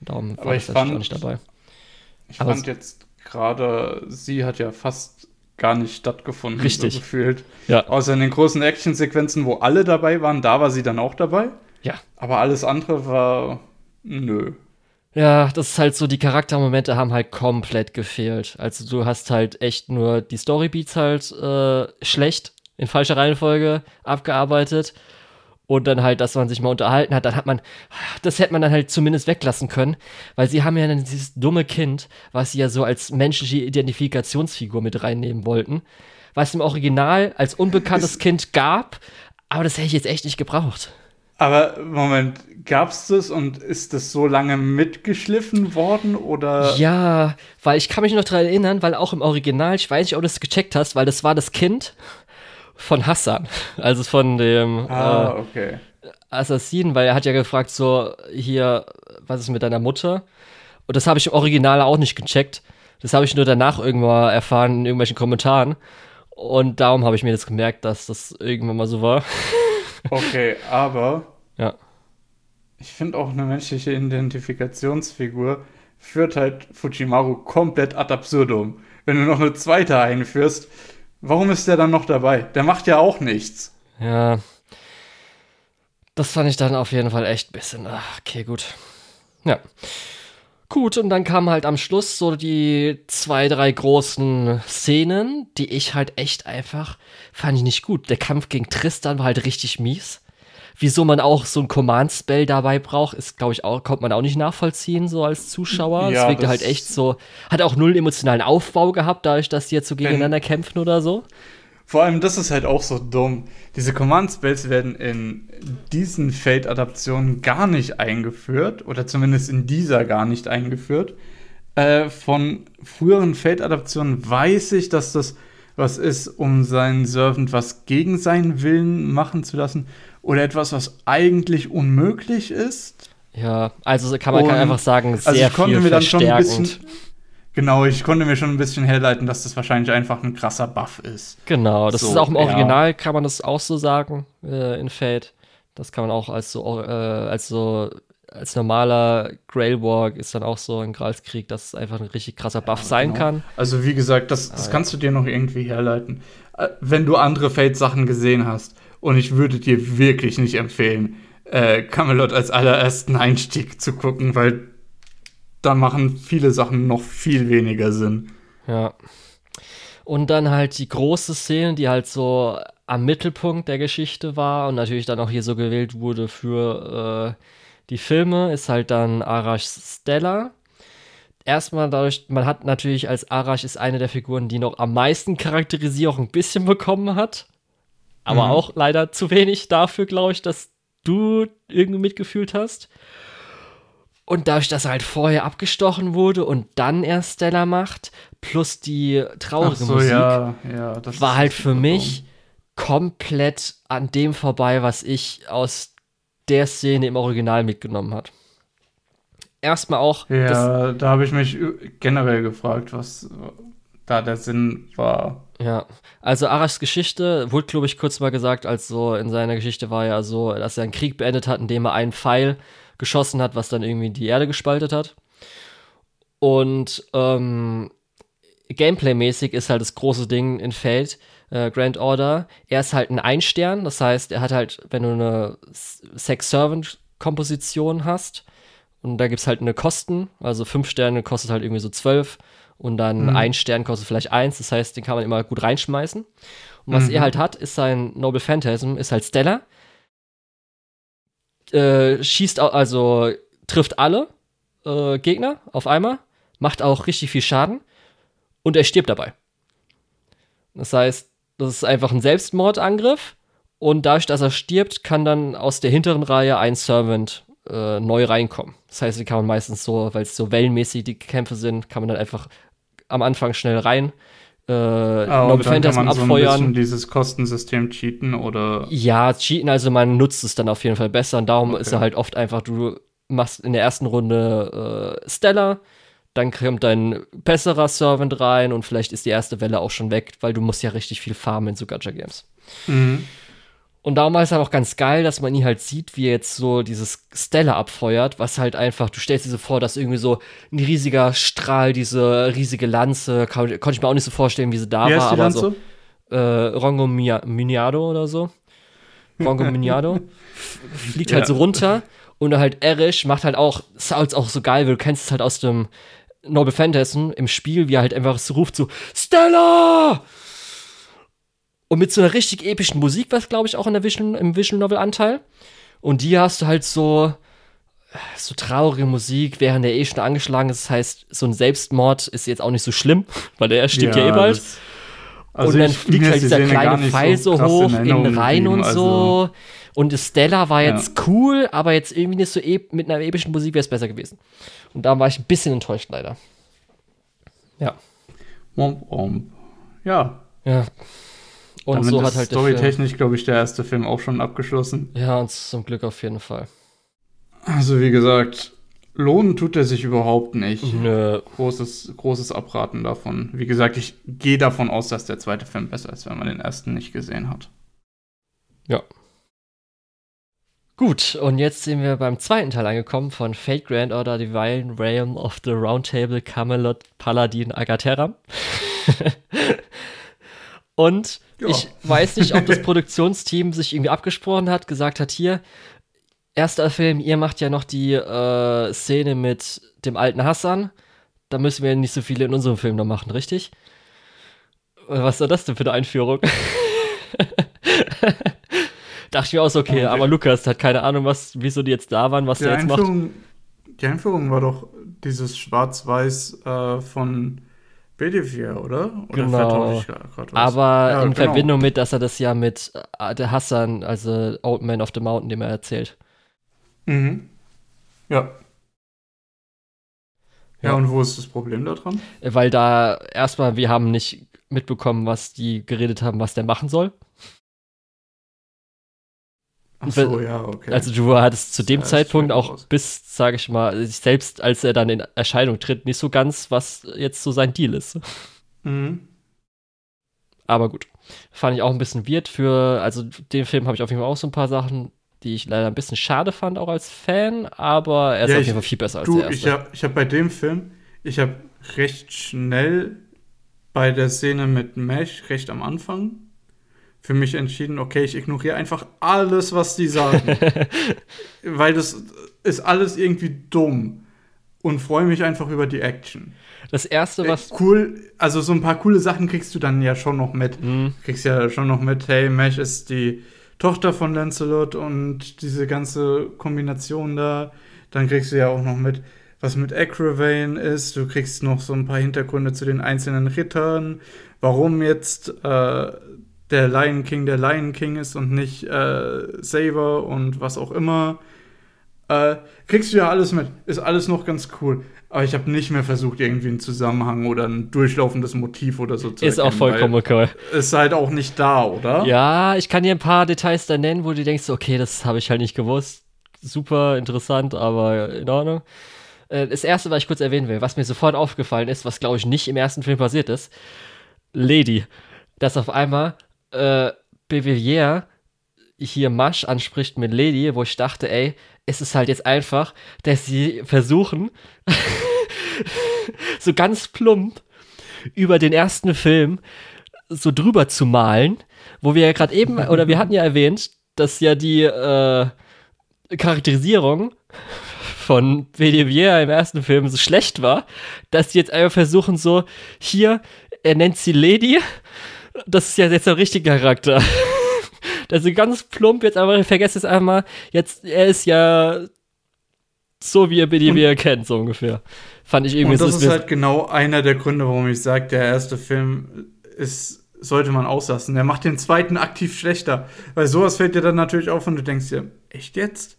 Darum
aber war ich, fand, nicht dabei. Ich aber fand jetzt gerade, sie hat ja fast gar nicht stattgefunden,
Richtig.
so gefühlt.
Ja.
Außer in den großen Actionsequenzen, wo alle dabei waren, da war sie dann auch dabei.
Ja.
Aber alles andere war. Nö.
Ja, das ist halt so, die Charaktermomente haben halt komplett gefehlt. Also du hast halt echt nur die Storybeats halt äh, schlecht in falscher Reihenfolge abgearbeitet. Und dann halt, dass man sich mal unterhalten hat, dann hat man, das hätte man dann halt zumindest weglassen können, weil sie haben ja dann dieses dumme Kind, was sie ja so als menschliche Identifikationsfigur mit reinnehmen wollten, was im Original als unbekanntes Kind gab, aber das hätte ich jetzt echt nicht gebraucht.
Aber Moment, gab's das und ist das so lange mitgeschliffen worden oder?
Ja, weil ich kann mich noch daran erinnern, weil auch im Original, ich weiß nicht, ob du das gecheckt hast, weil das war das Kind von Hassan, also von dem
ah, äh, okay.
Assassinen, weil er hat ja gefragt so hier, was ist mit deiner Mutter? Und das habe ich im Original auch nicht gecheckt. Das habe ich nur danach irgendwann erfahren in irgendwelchen Kommentaren. Und darum habe ich mir jetzt gemerkt, dass das irgendwann mal so war.
Okay, aber
ja.
Ich finde auch eine menschliche Identifikationsfigur führt halt Fujimaru komplett ad absurdum. Wenn du noch eine zweite einführst, warum ist der dann noch dabei? Der macht ja auch nichts.
Ja. Das fand ich dann auf jeden Fall echt ein bisschen. Ach, okay, gut. Ja. Gut, und dann kamen halt am Schluss so die zwei, drei großen Szenen, die ich halt echt einfach, fand ich nicht gut. Der Kampf gegen Tristan war halt richtig mies wieso man auch so ein Command-Spell dabei braucht, ist, glaube ich, auch, kommt man auch nicht nachvollziehen, so als Zuschauer. Ja, es wirkte halt echt so, hat auch null emotionalen Aufbau gehabt, dadurch, dass die jetzt so gegeneinander kämpfen oder so.
Vor allem, das ist halt auch so dumm. Diese Command-Spells werden in diesen Fate-Adaptionen gar nicht eingeführt, oder zumindest in dieser gar nicht eingeführt. Äh, von früheren Fate-Adaptionen weiß ich, dass das was ist, um seinen Servant was gegen seinen Willen machen zu lassen oder etwas, was eigentlich unmöglich ist.
Ja, also kann man kann einfach sagen,
sehr also ich konnte mir dann schon ein bisschen, Genau, ich konnte mir schon ein bisschen herleiten, dass das wahrscheinlich einfach ein krasser Buff ist.
Genau, das so, ist auch im Original, ja. kann man das auch so sagen, äh, in Fate. Das kann man auch als so, äh, als so, als normaler Grailwalk ist dann auch so ein Gralskrieg, dass es einfach ein richtig krasser Buff ja, sein genau. kann.
Also wie gesagt, das, das ah, kannst ja. du dir noch irgendwie herleiten. Äh, wenn du andere Fate-Sachen gesehen hast und ich würde dir wirklich nicht empfehlen, äh, Camelot als allerersten Einstieg zu gucken, weil da machen viele Sachen noch viel weniger Sinn.
Ja. Und dann halt die große Szene, die halt so am Mittelpunkt der Geschichte war und natürlich dann auch hier so gewählt wurde für äh, die Filme, ist halt dann Arash Stella. Erstmal dadurch, man hat natürlich als Arash ist eine der Figuren, die noch am meisten Charakterisierung ein bisschen bekommen hat. Aber mhm. auch leider zu wenig dafür, glaube ich, dass du irgendwie mitgefühlt hast. Und dadurch, dass er halt vorher abgestochen wurde und dann erst Stella macht, plus die traurige
so,
Musik,
ja, ja,
war halt für mich komplett an dem vorbei, was ich aus der Szene im Original mitgenommen hat. Erstmal auch,
Ja, da habe ich mich generell gefragt, was da der Sinn war.
ja, also Arachs Geschichte wurde, glaube ich, kurz mal gesagt, als so in seiner Geschichte war ja so, dass er einen Krieg beendet hat, indem er einen Pfeil geschossen hat, was dann irgendwie die Erde gespaltet hat. Und ähm, Gameplay-mäßig ist halt das große Ding in Fate, äh, Grand Order. Er ist halt ein Einstern, das heißt, er hat halt, wenn du eine Sex-Servant-Komposition hast, und da gibt es halt eine Kosten, also fünf Sterne kostet halt irgendwie so zwölf und dann
Mhm.
ein Stern kostet vielleicht eins, das heißt, den kann man immer gut reinschmeißen. Und was
Mhm.
er halt hat, ist sein Noble Phantasm, ist halt Stellar. Äh, schießt also, trifft alle äh, Gegner auf einmal, macht auch richtig viel Schaden und er stirbt dabei. Das heißt, das ist einfach ein Selbstmordangriff und dadurch, dass er stirbt, kann dann aus der hinteren Reihe ein Servant äh, neu reinkommen. Das heißt, die kann man meistens so, weil es so wellenmäßig die Kämpfe sind, kann man dann einfach am Anfang schnell rein äh,
Ah, kann
Phantasm
man so ein
abfeuern.
bisschen dieses Kostensystem cheaten oder
Ja, cheaten, also man nutzt es dann auf jeden Fall besser und darum
Okay.
ist er halt oft einfach, du machst in der ersten Runde äh, Stella, dann kommt dein besserer Servant rein und vielleicht ist die erste Welle auch schon weg, weil du musst ja richtig viel farmen in so Gacha-Games.
Mhm.
Und darum war es halt auch ganz geil, dass man ihn halt sieht, wie er jetzt so dieses Stella abfeuert, was halt einfach, du stellst dir so vor, dass irgendwie so ein riesiger Strahl, diese riesige Lanze, kann, konnte ich mir auch nicht so vorstellen, wie sie da
Wie
war, aber so,
Lanze?
äh, Rongo Miniado oder so. Rongo Miniado. Fliegt halt
Ja.
so runter und halt Erish macht halt auch, ist halt auch so geil, weil du kennst es halt aus dem Noble Phantasm im Spiel, wie er halt einfach so ruft, so Stella! Und mit so einer richtig epischen Musik, was glaube ich auch in der Vision, im Visual Novel Anteil. Und die hast du halt so, so traurige Musik, während der eh schon angeschlagen ist. Das heißt, so ein Selbstmord ist jetzt auch nicht so schlimm, weil der stirbt ja, eh bald.
also
und dann fliegt halt dieser kleine Pfeil so, hoch in,
Erinnerung
den Rhein und
also-
so. Und Stella war
Ja.
jetzt cool, aber jetzt irgendwie nicht so ep mit einer epischen Musik wäre es besser gewesen. Und da war ich ein bisschen enttäuscht leider. Ja.
Womp, womp. Ja,
Ja. Und
damit
so hat halt
storytechnisch, glaube ich, der erste Film auch schon abgeschlossen.
Ja, und zum Glück auf jeden Fall.
Also wie gesagt, lohnen tut er sich überhaupt nicht.
Nö.
Großes, großes Abraten davon. Wie gesagt, ich gehe davon aus, dass der zweite Film besser ist, wenn man den ersten nicht gesehen hat.
Gut, und jetzt sind wir beim zweiten Teil angekommen von Fate Grand Order Divine Realm of the Round Table Camelot Paladin Agaterra. und
Ja.
ich weiß nicht, ob das Produktionsteam sich irgendwie abgesprochen hat, gesagt hat, hier, erster Film, ihr macht ja noch die äh, Szene mit dem alten Hassan. Da müssen wir nicht so viele in unserem Film noch machen, richtig? Was war das denn für eine Einführung? Dachte ich mir auch so, okay, aber Lukas hat keine Ahnung, was, wieso die jetzt da waren, was
Die
der jetzt macht.
Die Einführung war doch dieses Schwarz-Weiß äh, von Bedivere, oder? Oder
Genau. Aber
Ja,
in
genau.
Verbindung mit, dass er das ja mit äh, der Hassan, also Old Man of the Mountain, dem er erzählt.
Mhm. Ja. ja.
Ja.
und wo ist das Problem daran?
Weil da erstmal, wir haben nicht mitbekommen, was die geredet haben, was der machen soll.
Ach so, ja, okay.
Also du hattest zu dem Zeitpunkt auch
raus.
bis, sage ich mal, selbst als er dann in Erscheinung tritt, nicht so ganz, was jetzt so sein Deal ist.
mhm.
Aber gut. Fand ich auch ein bisschen weird für, also den Film habe ich auf jeden Fall auch so ein paar Sachen, die ich leider ein bisschen schade fand, auch als Fan, aber er ist
Ja,
auf
ich-
jeden Fall viel besser als
Du,
der
ich
erste.
habe ich hab bei dem Film, ich habe recht schnell bei der Szene mit Mesh, recht am Anfang, für mich entschieden, okay, ich ignoriere einfach alles, was die sagen. Weil das ist alles irgendwie dumm. Und freue mich einfach über die Action.
Das erste, was.
Äh, cool, also so ein paar coole Sachen kriegst du dann ja schon noch mit.
Mhm.
Kriegst ja schon noch mit, hey, Mesh ist die Tochter von Lancelot und diese ganze Kombination da. Dann kriegst du ja auch noch mit, was mit Acrovane ist. Du kriegst noch so ein paar Hintergründe zu den einzelnen Rittern. Warum jetzt äh, der Lion King der Lion King ist und nicht äh, Saber und was auch immer. Äh, kriegst du ja alles mit. Ist alles noch ganz cool. Aber ich habe nicht mehr versucht, irgendwie einen Zusammenhang oder ein durchlaufendes Motiv oder so
zu Ist erkennen, auch vollkommen okay.
Ist halt auch nicht da, oder?
Ja, ich kann dir ein paar Details da nennen, wo du denkst, okay, das habe ich halt nicht gewusst. Super interessant, aber in Ordnung. Äh, das erste, was ich kurz erwähnen will, was mir sofort aufgefallen ist, was glaube ich nicht im ersten Film passiert ist, Lady, dass auf einmal äh, Bevilliers hier Masch anspricht mit Lady, wo ich dachte, ey, es ist halt jetzt einfach, dass sie versuchen, so ganz plump über den ersten Film so drüber zu malen, wo wir ja gerade eben, oder wir hatten ja erwähnt, dass ja die äh, Charakterisierung von Bedivier im ersten Film so schlecht war, dass sie jetzt einfach versuchen so, hier, er nennt sie Lady, das ist ja jetzt der richtige Charakter. Also ganz plump jetzt, aber ich vergesse es einmal. Jetzt, er ist ja so, wie er er kennt, so ungefähr. Fand ich irgendwie
Und das ist halt genau einer der Gründe, warum ich sage, der erste Film ist, sollte man auslassen. Der macht den zweiten aktiv schlechter. Weil sowas fällt dir dann natürlich auf und du denkst dir, echt jetzt?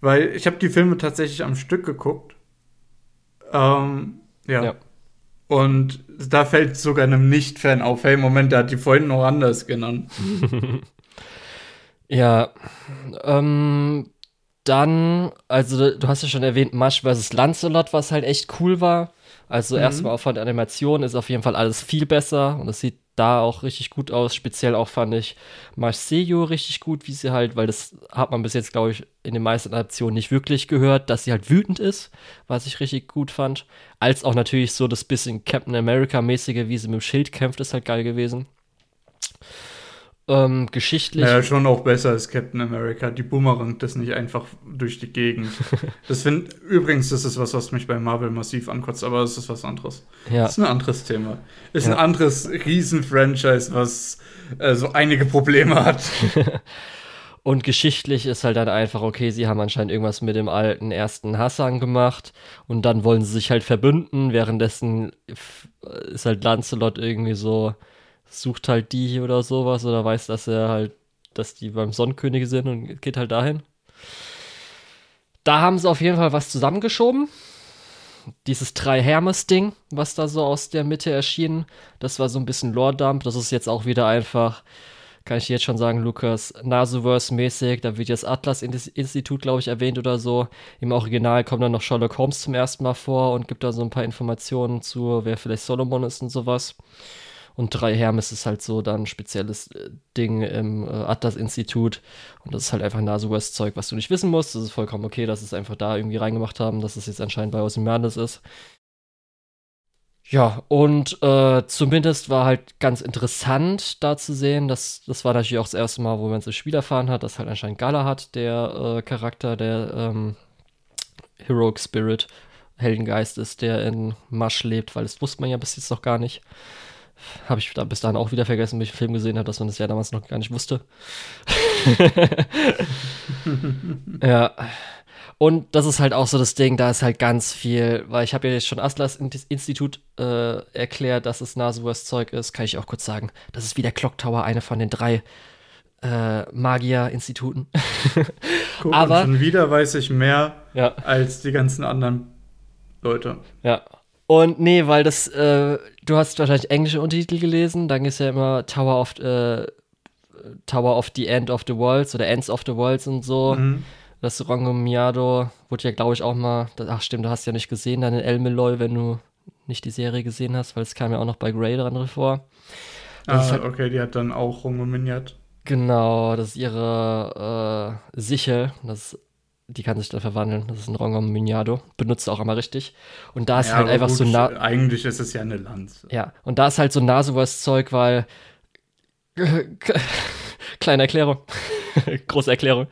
Weil ich habe die Filme tatsächlich am Stück geguckt. Ähm, ja. ja. Und da fällt sogar einem Nicht-Fan auf, hey, Moment, der hat die vorhin noch anders genannt.
Ja, ähm, dann, also du hast ja schon erwähnt, Mash vs. Lancelot, was halt echt cool war. Also mhm. erstmal auch von der Animation ist auf jeden Fall alles viel besser und es sieht da auch richtig gut aus. Speziell auch fand ich Marseille richtig gut, wie sie halt, weil das hat man bis jetzt, glaube ich, in den meisten Adaptionen nicht wirklich gehört, dass sie halt wütend ist, was ich richtig gut fand. Als auch natürlich so das bisschen Captain America-mäßige, wie sie mit dem Schild kämpft, ist halt geil gewesen. Ähm, geschichtlich.
Ja, schon auch besser als Captain America. Die Boomerang das nicht einfach durch die Gegend. das find, übrigens, das ist was, was mich bei Marvel massiv ankotzt, aber das ist was anderes. Ja. Das ist ein anderes Thema. Ist ja. ein anderes Riesen-Franchise, was äh, so einige Probleme hat.
Und geschichtlich ist halt dann einfach, okay, sie haben anscheinend irgendwas mit dem alten ersten Hassan gemacht und dann wollen sie sich halt verbünden. Währenddessen ist halt Lancelot irgendwie so, sucht halt die oder sowas oder weiß, dass er halt, dass die beim Sonnenkönige sind und geht halt dahin. Da haben sie auf jeden Fall was zusammengeschoben. Dieses drei Hermes-Ding, was da so aus der Mitte erschien, das war so ein bisschen Lore-Dump. Das ist jetzt auch wieder einfach, kann ich jetzt schon sagen, Lukas, Nasuverse-mäßig. Da wird jetzt Atlas-Institut, glaube ich, erwähnt oder so. Im Original kommt dann noch Sherlock Holmes zum ersten Mal vor und gibt da so ein paar Informationen zu, wer vielleicht Solomon ist und sowas. Und drei Hermes ist halt so dann ein spezielles äh, Ding im äh, Atlas-Institut. Und das ist halt einfach Nasuas-Zeug, was du nicht wissen musst. Das ist vollkommen okay, dass es einfach da irgendwie reingemacht haben, dass es jetzt anscheinend bei Ozymandias ist. Ja, und äh, zumindest war halt ganz interessant da zu sehen, dass das war natürlich auch das erste Mal, wo man es im Spiel erfahren hat, dass halt anscheinend Gala hat, der äh, Charakter, der ähm, Heroic Spirit, Heldengeist ist, der in Masch lebt, weil das wusste man ja bis jetzt noch gar nicht. Habe ich da bis dahin auch wieder vergessen, wenn ich einen Film gesehen habe, dass man das ja damals noch gar nicht wusste. ja. Und das ist halt auch so das Ding, da ist halt ganz viel, weil ich habe ja jetzt schon Aslas Institut äh, erklärt, dass es Nasuas Zeug ist, kann ich auch kurz sagen. Das ist wie der Clock Tower, eine von den drei äh, Magier-Instituten.
Aber schon wieder weiß ich mehr ja. als die ganzen anderen Leute.
Ja, und nee, weil das, äh, du hast wahrscheinlich englische Untertitel gelesen, dann ist ja immer Tower of, äh, Tower of the End of the Worlds oder Ends of the Worlds und so. Mhm. Das Rongo Miado wurde ja, glaube ich, auch mal, ach stimmt, du hast ja nicht gesehen, dann in El Meloy, wenn du nicht die Serie gesehen hast, weil es kam ja auch noch bei Grey dran vor.
Das ah, halt, okay, die hat dann auch Rongo Minyat.
Genau, das ist ihre äh, Sichel, das ist die kann sich dann verwandeln. Das ist ein Rongom Minyado. Benutzt auch immer richtig. Und da ist ja, halt einfach gut, so nah.
Eigentlich ist es ja eine Lanze.
Ja, und da ist halt so nah sowas Zeug, weil. Kleine Erklärung. Große Erklärung.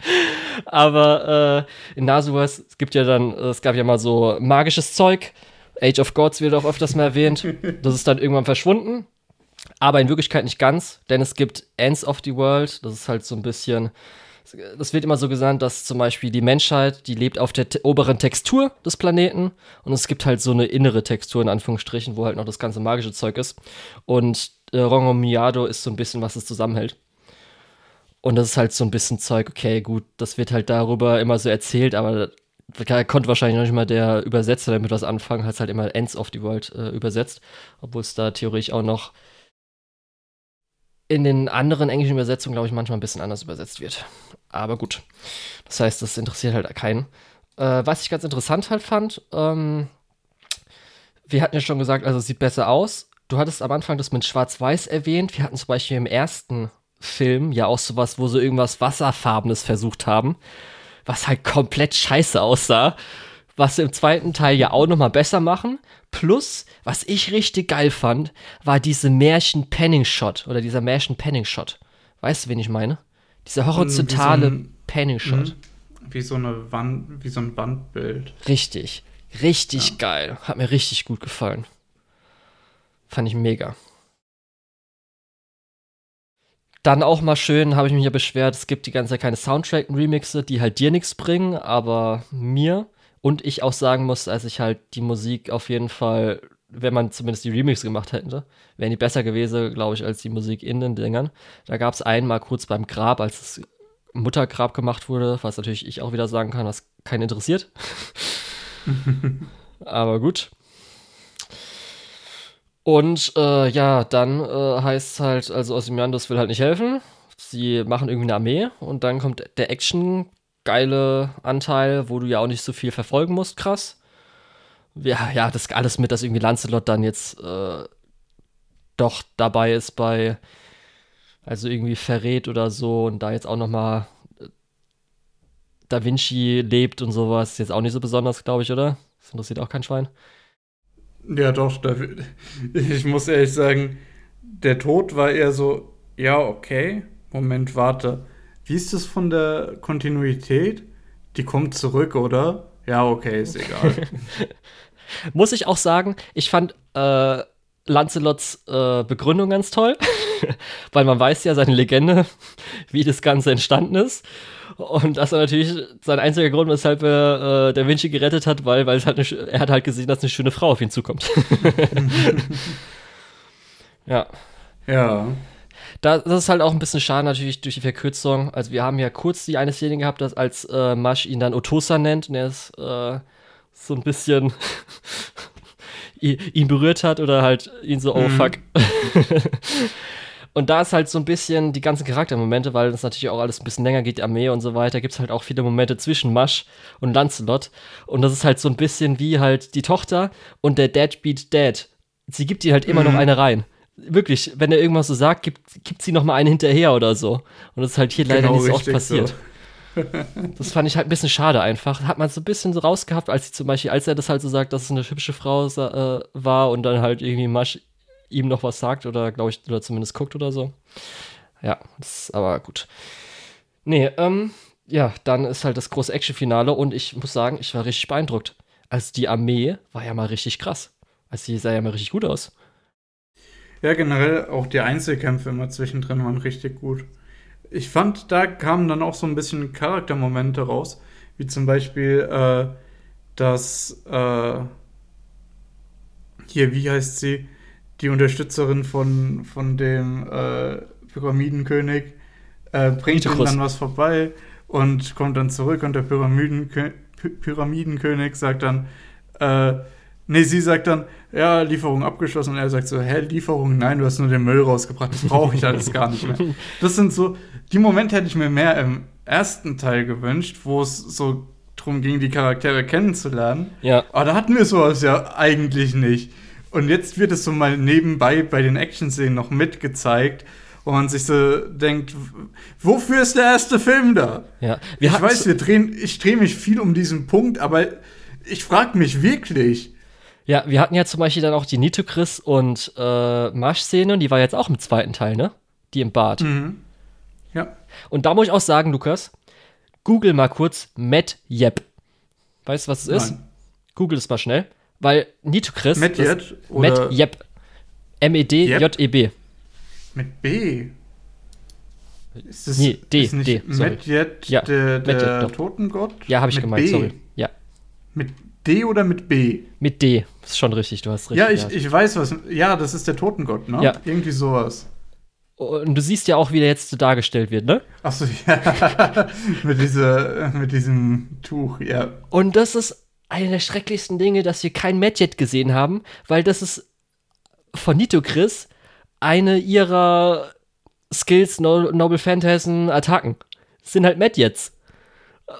Aber äh, in Nasuas, es gibt ja dann, es gab ja mal so magisches Zeug. Age of Gods wird auch öfters mal erwähnt. Das ist dann irgendwann verschwunden. Aber in Wirklichkeit nicht ganz, denn es gibt Ends of the World. Das ist halt so ein bisschen das wird immer so gesagt, dass zum Beispiel die Menschheit, die lebt auf der oberen Textur des Planeten und es gibt halt so eine innere Textur in Anführungsstrichen, wo halt noch das ganze magische Zeug ist. Und äh, Rongo Miado ist so ein bisschen, was es zusammenhält. Und das ist halt so ein bisschen Zeug, okay, gut, das wird halt darüber immer so erzählt, aber da konnte wahrscheinlich noch nicht mal der Übersetzer damit was anfangen, hat es halt immer Ends of the World äh, übersetzt, obwohl es da theoretisch auch noch in den anderen englischen Übersetzungen, glaube ich, manchmal ein bisschen anders übersetzt wird. Aber gut. Das heißt, das interessiert halt keinen. Äh, was ich ganz interessant halt fand, ähm, wir hatten ja schon gesagt, also es sieht besser aus. Du hattest am Anfang das mit Schwarz-Weiß erwähnt. Wir hatten zum Beispiel im ersten Film ja auch sowas, wo sie irgendwas Wasserfarbenes versucht haben, was halt komplett scheiße aussah. Was sie im zweiten Teil ja auch nochmal besser machen. Plus, was ich richtig geil fand, war diese Märchen-Panning-Shot oder dieser Märchen-Panning-Shot. Weißt du, wen ich meine? Dieser horizontale so Panning-Shot.
Mhm. Wie so eine Wand, wie so ein Wandbild.
Richtig. Richtig ja. geil. Hat mir richtig gut gefallen. Fand ich mega. Dann auch mal schön, habe ich mich ja beschwert, es gibt die ganze Zeit keine Soundtrack-Remixe, die halt dir nichts bringen, aber mir. Und ich auch sagen muss, als ich halt die Musik auf jeden Fall, wenn man zumindest die Remix gemacht hätte, wären die besser gewesen, glaube ich, als die Musik in den Dingern. Da gab es einmal kurz beim Grab, als das Muttergrab gemacht wurde, was natürlich ich auch wieder sagen kann, was keinen interessiert. aber gut. Und äh, ja, dann äh, heißt es halt, also Ozymandias will halt nicht helfen. Sie machen irgendwie eine Armee und dann kommt der Action geile Anteil, wo du ja auch nicht so viel verfolgen musst, krass. Ja, ja, das alles mit, dass irgendwie Lancelot dann jetzt äh, doch dabei ist bei, also irgendwie verrät oder so und da jetzt auch noch mal äh, Da Vinci lebt und sowas, jetzt auch nicht so besonders, glaube ich, oder? Das interessiert auch kein Schwein.
Ja, doch. Da, ich muss ehrlich sagen, der Tod war eher so, ja, okay, Moment, warte. Wie ist das von der Kontinuität? Die kommt zurück, oder? Ja, okay, ist egal.
muss ich auch sagen, ich fand äh, Lancelots äh, Begründung ganz toll, weil man weiß ja seine Legende, wie das Ganze entstanden ist. Und das war natürlich sein einziger Grund, weshalb er äh, Da Vinci gerettet hat, weil, weil es halt eine, er hat halt gesehen, dass eine schöne Frau auf ihn zukommt. ja.
Ja.
Da, das ist halt auch ein bisschen schade natürlich durch die Verkürzung. Also wir haben ja kurz die eine Szene gehabt, dass als äh, Masch ihn dann Otosa nennt und er ist äh, so ein bisschen ihn berührt hat oder halt ihn so, oh mhm. fuck. Und da ist halt so ein bisschen die ganzen Charaktermomente, weil das natürlich auch alles ein bisschen länger geht, die Armee und so weiter, gibt es halt auch viele Momente zwischen Masch und Lancelot. Und das ist halt so ein bisschen wie halt die Tochter und der Dad beat Dad. Sie gibt ihr halt immer mhm. noch eine rein. Wirklich, wenn er irgendwas so sagt, gibt, gibt sie noch mal eine hinterher oder so. Und das ist halt hier leider genau nicht so oft passiert. So. das fand ich halt ein bisschen schade einfach. Hat man so ein bisschen so rausgehabt, als sie zum Beispiel, als er das halt so sagt, dass es eine hübsche Frau äh, war und dann halt irgendwie Masch ihm noch was sagt oder glaube ich, oder zumindest guckt oder so. Ja, das ist aber gut. Nee, ähm, ja, dann ist halt das große Actionfinale und ich muss sagen, ich war richtig beeindruckt. Also die Armee war ja mal richtig krass. Also die sah ja mal richtig gut aus.
Ja, generell auch die Einzelkämpfe immer zwischendrin waren richtig gut. Ich fand, da kamen dann auch so ein bisschen Charaktermomente raus, wie zum Beispiel, äh, dass äh, hier, wie heißt sie? die Unterstützerin von, von dem äh, Pyramidenkönig, äh, bringt ihm dann was vorbei und kommt dann zurück und der Pyramidenkö Pyramidenkönig sagt dann, äh, nee, sie sagt dann, ja, Lieferung abgeschlossen und er sagt so, hä, Lieferung, nein, du hast nur den Müll rausgebracht, das brauche ich alles gar nicht mehr. Das sind so, die Momente hätte ich mir mehr im ersten Teil gewünscht, wo es so drum ging, die Charaktere kennenzulernen.
Ja.
Aber da hatten wir sowas ja eigentlich nicht. Und jetzt wird es so mal nebenbei bei den Action-Szenen noch mitgezeigt, wo man sich so denkt, wofür ist der erste Film da?
Ja,
ich weiß, wir drehen, ich drehe mich viel um diesen Punkt, aber ich frage mich wirklich.
Ja, wir hatten ja zum Beispiel dann auch die Nito Chris und äh, Marsch-Szene, und die war jetzt auch im zweiten Teil, ne? Die im Bad.
Mhm. Ja.
Und da muss ich auch sagen, Lukas, google mal kurz Matt Yep. Weißt du, was es ist? Nein. Google es mal schnell. Weil Nitocris.
Met Jet?
Met Jeb. M-E-D-J-E-B.
Mit B?
Ist das, nee, D, ist nicht D.
Medjet ja, der, der Medjet, Totengott?
Ja, habe ich mit gemeint, B. sorry. Ja.
Mit D oder mit B?
Mit D. Ist schon richtig, du hast recht.
Ja, ich, ich weiß was. Ja, das ist der Totengott, ne?
Ja.
Irgendwie sowas.
Und du siehst ja auch, wie der jetzt so dargestellt wird, ne?
Achso, ja. mit, dieser, mit diesem Tuch, ja.
Und das ist eine der schrecklichsten Dinge, dass wir kein Madjet gesehen haben, weil das ist von Nito Chris eine ihrer Skills no Noble Phantasm Attacken. Das sind halt Madjets.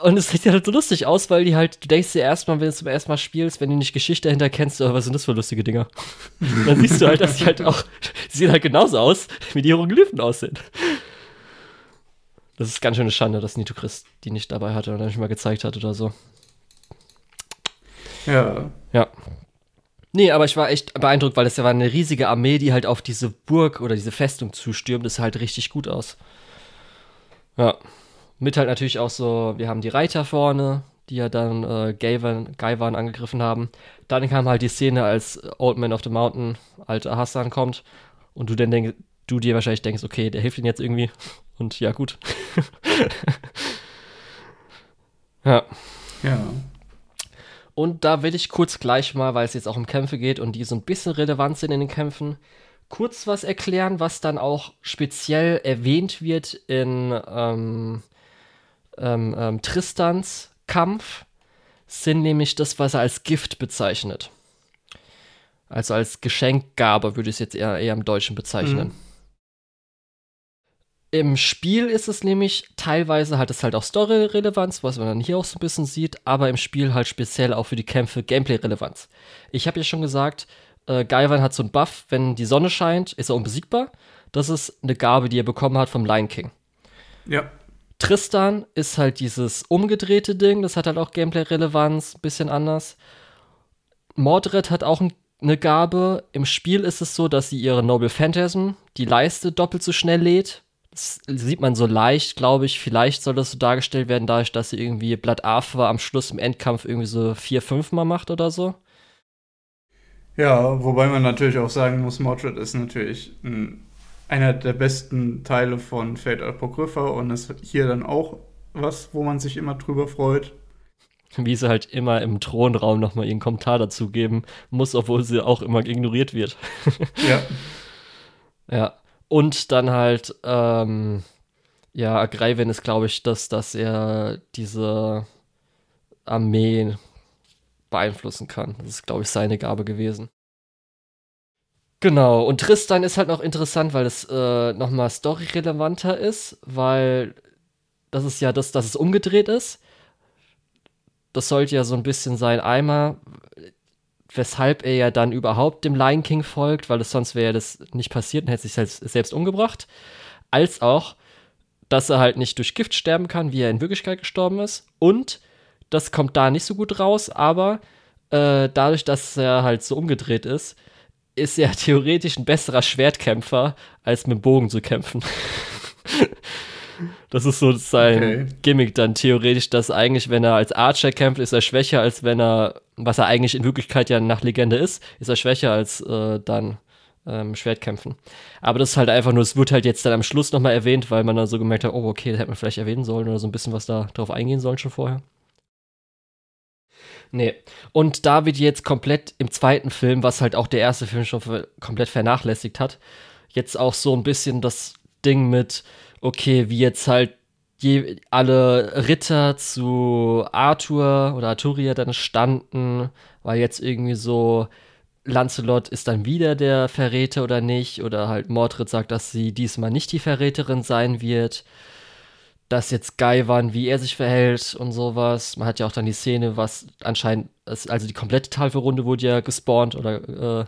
Und es sieht halt so lustig aus, weil die halt, du denkst dir erstmal, wenn du zum ersten Mal spielst, wenn du nicht Geschichte dahinter kennst, oh, was sind das für lustige Dinger? dann siehst du halt, dass die halt auch, die sehen halt genauso aus, wie die Hieroglyphen aussehen. Das ist ganz schön eine Schande, dass Nito Chris die nicht dabei hatte oder nicht mal gezeigt hat oder so.
Ja.
Ja. Nee, aber ich war echt beeindruckt, weil das ja war eine riesige Armee, die halt auf diese Burg oder diese Festung zustürmt. Das sah halt richtig gut aus. Ja. Mit halt natürlich auch so, wir haben die Reiter vorne, die ja dann äh, Gaivan, Gaivan angegriffen haben. Dann kam halt die Szene, als Old Man of the Mountain, alter Hassan, kommt und du dann denk, du dir wahrscheinlich denkst, okay, der hilft ihnen jetzt irgendwie. Und ja, gut. ja.
Ja.
Und da will ich kurz gleich mal, weil es jetzt auch um Kämpfe geht und die so ein bisschen relevant sind in den Kämpfen, kurz was erklären, was dann auch speziell erwähnt wird in ähm, ähm, ähm, Tristans Kampf, sind nämlich das, was er als Gift bezeichnet. Also als Geschenkgabe würde ich es jetzt eher, eher im Deutschen bezeichnen. Mhm. Im Spiel ist es nämlich teilweise hat es halt auch Story-Relevanz, was man dann hier auch so ein bisschen sieht, aber im Spiel halt speziell auch für die Kämpfe Gameplay-Relevanz. Ich habe ja schon gesagt, äh, Gaivan hat so einen Buff, wenn die Sonne scheint, ist er unbesiegbar. Das ist eine Gabe, die er bekommen hat vom Lion King.
Ja.
Tristan ist halt dieses umgedrehte Ding, das hat halt auch Gameplay-Relevanz, bisschen anders. Mordred hat auch eine Gabe. Im Spiel ist es so, dass sie ihre Noble Phantasm, die Leiste, doppelt so schnell lädt. Das sieht man so leicht, glaube ich. Vielleicht soll das so dargestellt werden, dadurch, dass sie irgendwie Blood Arthur am Schluss im Endkampf irgendwie so vier, fünf Mal macht oder so.
Ja, wobei man natürlich auch sagen muss, Mordred ist natürlich ein einer der besten Teile von Fate Apocrypha und ist hier dann auch was, wo man sich immer drüber freut.
Wie sie halt immer im Thronraum nochmal ihren Kommentar dazu geben muss, obwohl sie auch immer ignoriert wird.
ja.
Ja. Und dann halt, ähm, ja, Agreiven ist, glaube ich, das, dass er diese Armee beeinflussen kann. Das ist, glaube ich, seine Gabe gewesen. Genau, und Tristan ist halt noch interessant, weil es äh, nochmal story-relevanter ist, weil das ist ja das, dass es umgedreht ist. Das sollte ja so ein bisschen sein, einmal, weshalb er ja dann überhaupt dem Lion King folgt, weil es sonst wäre das nicht passiert und hätte sich selbst, selbst umgebracht. Als auch, dass er halt nicht durch Gift sterben kann, wie er in Wirklichkeit gestorben ist. Und das kommt da nicht so gut raus, aber äh, dadurch, dass er halt so umgedreht ist, ist er theoretisch ein besserer Schwertkämpfer, als mit dem Bogen zu kämpfen. das ist so sein okay. Gimmick dann theoretisch, dass eigentlich, wenn er als Archer kämpft, ist er schwächer, als wenn er, was er eigentlich in Wirklichkeit ja nach Legende ist, ist er schwächer als äh, dann ähm, Schwertkämpfen. Aber das ist halt einfach nur, es wird halt jetzt dann am Schluss nochmal erwähnt, weil man dann so gemerkt hat, oh, okay, das hätte man vielleicht erwähnen sollen oder so ein bisschen was da drauf eingehen sollen schon vorher. Nee. Und da wird jetzt komplett im zweiten Film, was halt auch der erste Film schon komplett vernachlässigt hat, jetzt auch so ein bisschen das Ding mit, okay, wie jetzt halt je, alle Ritter zu Arthur oder Arturia dann standen, weil jetzt irgendwie so Lancelot ist dann wieder der Verräter oder nicht, oder halt Mordred sagt, dass sie diesmal nicht die Verräterin sein wird dass jetzt geil waren, wie er sich verhält und sowas. Man hat ja auch dann die Szene, was anscheinend, also die komplette Tafelrunde wurde ja gespawnt oder äh,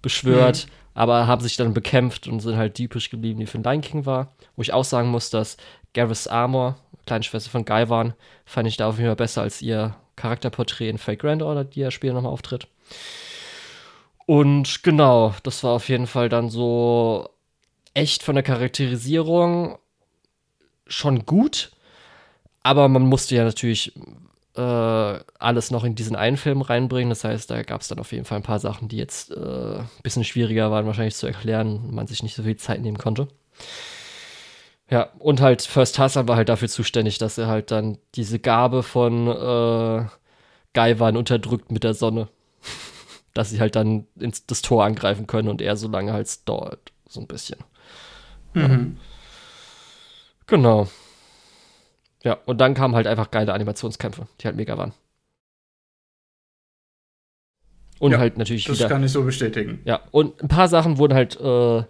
beschwört, mhm. aber haben sich dann bekämpft und sind halt typisch geblieben, wie für den Lion King war. Wo ich auch sagen muss, dass Gareth Armor, kleine Schwester von Guy waren, fand ich da auf jeden Fall besser als ihr Charakterporträt in Fake Grand Order, die ja später nochmal auftritt. Und genau, das war auf jeden Fall dann so echt von der Charakterisierung schon gut, aber man musste ja natürlich äh, alles noch in diesen einen Film reinbringen. Das heißt, da gab es dann auf jeden Fall ein paar Sachen, die jetzt äh, ein bisschen schwieriger waren, wahrscheinlich zu erklären, man sich nicht so viel Zeit nehmen konnte. Ja, und halt First Hassan war halt dafür zuständig, dass er halt dann diese Gabe von äh, Gaiwan unterdrückt mit der Sonne. dass sie halt dann ins das Tor angreifen können und er so lange halt dort, so ein bisschen.
Mhm.
Genau. Ja, und dann kamen halt einfach geile Animationskämpfe, die halt mega waren. Und
Ja,
halt natürlich
Das
wieder.
kann ich so bestätigen.
Ja, und ein paar Sachen wurden halt äh,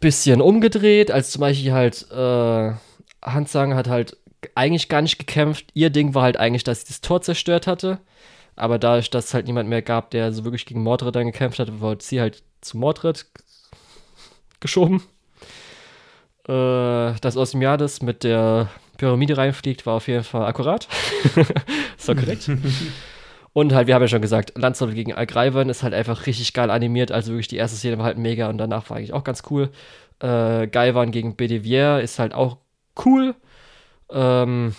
bisschen umgedreht, als zum Beispiel halt äh, Hansang hat halt eigentlich gar nicht gekämpft. Ihr Ding war halt eigentlich, dass sie das Tor zerstört hatte. Aber dadurch, dass es halt niemand mehr gab, der so wirklich gegen Mordred dann gekämpft hat, wurde sie halt zu Mordred geschoben. Äh, dass Osmiades mit der Pyramide reinfliegt, war auf jeden Fall akkurat. ist doch korrekt. Und halt, wir haben ja schon gesagt, Lancelot gegen Algreiven ist halt einfach richtig geil animiert. Also wirklich die erste Szene war halt mega und danach war eigentlich auch ganz cool. Äh, Gaivan gegen Bedevier ist halt auch cool. Ähm,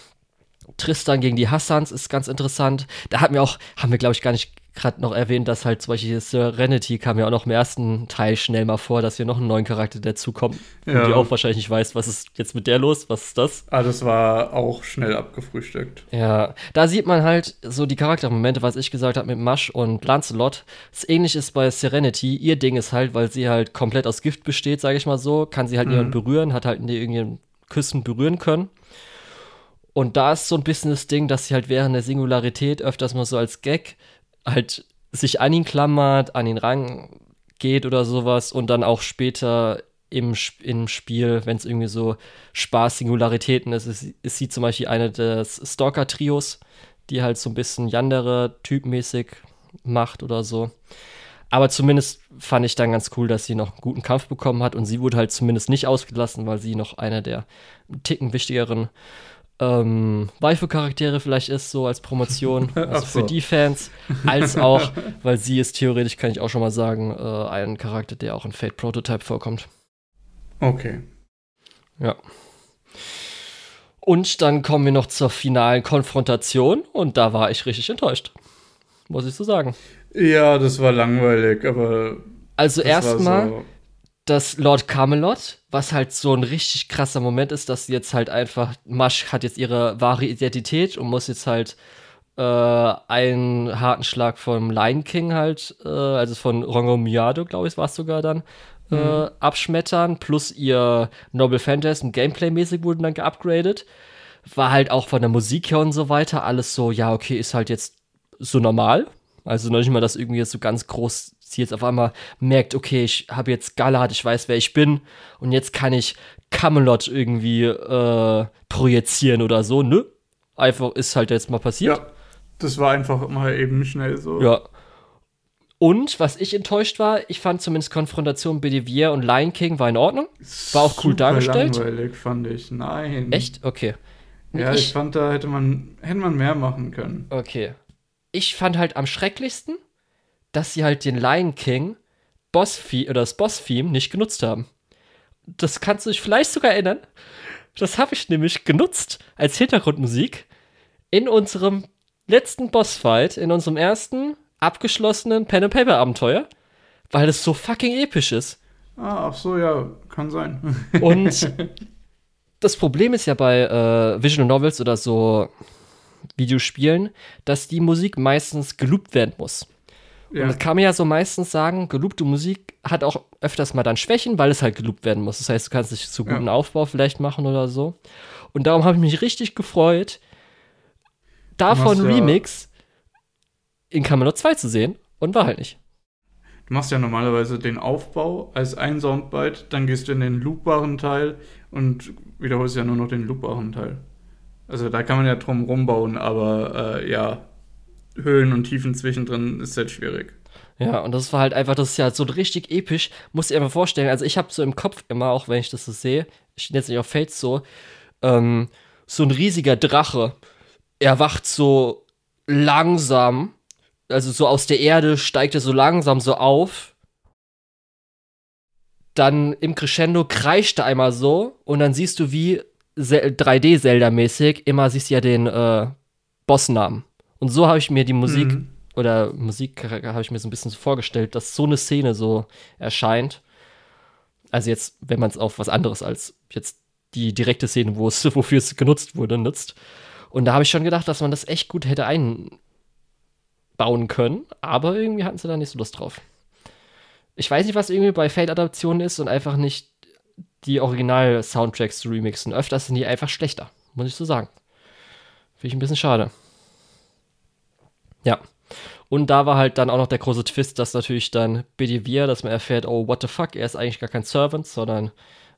Tristan gegen die Hassans ist ganz interessant. Da hatten wir auch, haben wir glaube ich gar nicht gerade noch erwähnt, dass halt zum Beispiel Serenity kam ja auch noch im ersten Teil schnell mal vor, dass hier noch ein neuen Charakter dazukommt.
Ja.
Und die auch wahrscheinlich nicht weiß, was ist jetzt mit der los, was ist das?
Ah, das war auch schnell abgefrühstückt.
Ja, da sieht man halt so die Charaktermomente, was ich gesagt habe mit Mash und Lancelot. Das ähnlich ist bei Serenity. Ihr Ding ist halt, weil sie halt komplett aus Gift besteht, sage ich mal so, kann sie halt
Mhm.
niemanden berühren, hat halt nie irgendjemanden küssen, berühren können. Und da ist so ein bisschen das Ding, dass sie halt während der Singularität öfters mal so als Gag halt sich an ihn klammert, an ihn rangeht oder sowas und dann auch später im, im Spiel, wenn es irgendwie so Spaß-Singularitäten ist, ist, ist sie zum Beispiel eine des Stalker-Trios, die halt so ein bisschen Yandere typmäßig macht oder so. Aber zumindest fand ich dann ganz cool, dass sie noch einen guten Kampf bekommen hat und sie wurde halt zumindest nicht ausgelassen, weil sie noch einer der Ticken wichtigeren ähm, Waifu-Charaktere vielleicht ist, so als Promotion, also
Ach
für
so.
die Fans, als auch, weil sie ist theoretisch, kann ich auch schon mal sagen, äh, ein Charakter, der auch in Fate Prototype vorkommt.
Okay.
Ja. Und dann kommen wir noch zur finalen Konfrontation und da war ich richtig enttäuscht. Muss ich so sagen.
Ja, das war langweilig, aber.
Also erstmal
so-
das Lord Camelot, was halt so ein richtig krasser Moment ist, dass sie jetzt halt einfach, Masch hat jetzt ihre wahre Identität und muss jetzt halt äh, einen harten Schlag vom Lion King halt, äh, also von Rongo Miado, glaube ich, war es sogar dann, äh, abschmettern, plus ihr Noble Phantasm Gameplay-mäßig wurden dann geupgradet. War halt auch von der Musik her und so weiter alles so, ja, okay, ist halt jetzt so normal. Also noch nicht mal, dass irgendwie jetzt so ganz groß sie jetzt auf einmal merkt, okay, ich habe jetzt Galad, ich weiß, wer ich bin und jetzt kann ich Camelot irgendwie äh, projizieren oder so. Nö, einfach ist halt jetzt mal passiert.
Ja, das war einfach mal eben schnell so.
Ja. Und was ich enttäuscht war, ich fand zumindest Konfrontation Bedivier und Lion King war in Ordnung. War auch cool
Super
dargestellt.
langweilig, fand ich. Nein.
Echt? Okay.
Ja, ich,
ich,
fand, da hätte man, hätte man mehr machen können.
okay. Ich fand halt am schrecklichsten, dass sie halt den Lion King Boss oder das Boss-Theme nicht genutzt haben. Das kannst du dich vielleicht sogar erinnern. Das habe ich nämlich genutzt als Hintergrundmusik in unserem letzten Bossfight, in unserem ersten abgeschlossenen Pen and Paper Abenteuer, weil es so fucking episch ist.
Ah, ach so, ja, kann sein.
Und das Problem ist ja bei äh, Visual Novels oder so Videospielen, dass die Musik meistens geloopt werden muss.
Ja.
Und das kann man ja so meistens sagen, geloopte Musik hat auch öfters mal dann Schwächen, weil es halt geloopt werden muss. Das heißt, du kannst nicht zu guten
Ja.
Aufbau vielleicht machen oder so. Und darum habe ich mich richtig gefreut, davon
ja-
Remix in Camelot 2 zu sehen. Und war halt nicht.
Du machst ja normalerweise den Aufbau als ein Soundbite, dann gehst du in den loopbaren Teil und wiederholst ja nur noch den loopbaren Teil. Also da kann man ja drum rumbauen, aber äh, ja, Höhen und Tiefen zwischendrin ist halt schwierig.
Ja, und das war halt einfach, das ist ja so richtig episch. Muss ich einfach vorstellen. Also, ich habe so im Kopf immer, auch wenn ich das so sehe, ich stehe jetzt nicht auf Fates so, ähm, so ein riesiger Drache. Er wacht so langsam, also so aus der Erde steigt er so langsam so auf. Dann im Crescendo kreischt er einmal so und dann siehst du wie 3D-Zelda-mäßig immer siehst du ja den äh, Bossnamen. Und so habe ich mir die Musik
Mhm.
oder Musik habe ich mir so ein bisschen so vorgestellt, dass so eine Szene so erscheint. Also jetzt, wenn man es auf was anderes als jetzt die direkte Szene, wo es, wofür es genutzt wurde, nutzt. Und da habe ich schon gedacht, dass man das echt gut hätte einbauen können, aber irgendwie hatten sie da nicht so Lust drauf. Ich weiß nicht, was irgendwie bei Fate-Adaptionen ist und einfach nicht die Original-Soundtracks zu remixen. Öfters sind die einfach schlechter, muss ich so sagen. Finde ich ein bisschen schade. Ja. Und da war halt dann auch noch der große Twist, dass natürlich dann Bedivere, dass man erfährt, oh, what the fuck, er ist eigentlich gar kein Servant, sondern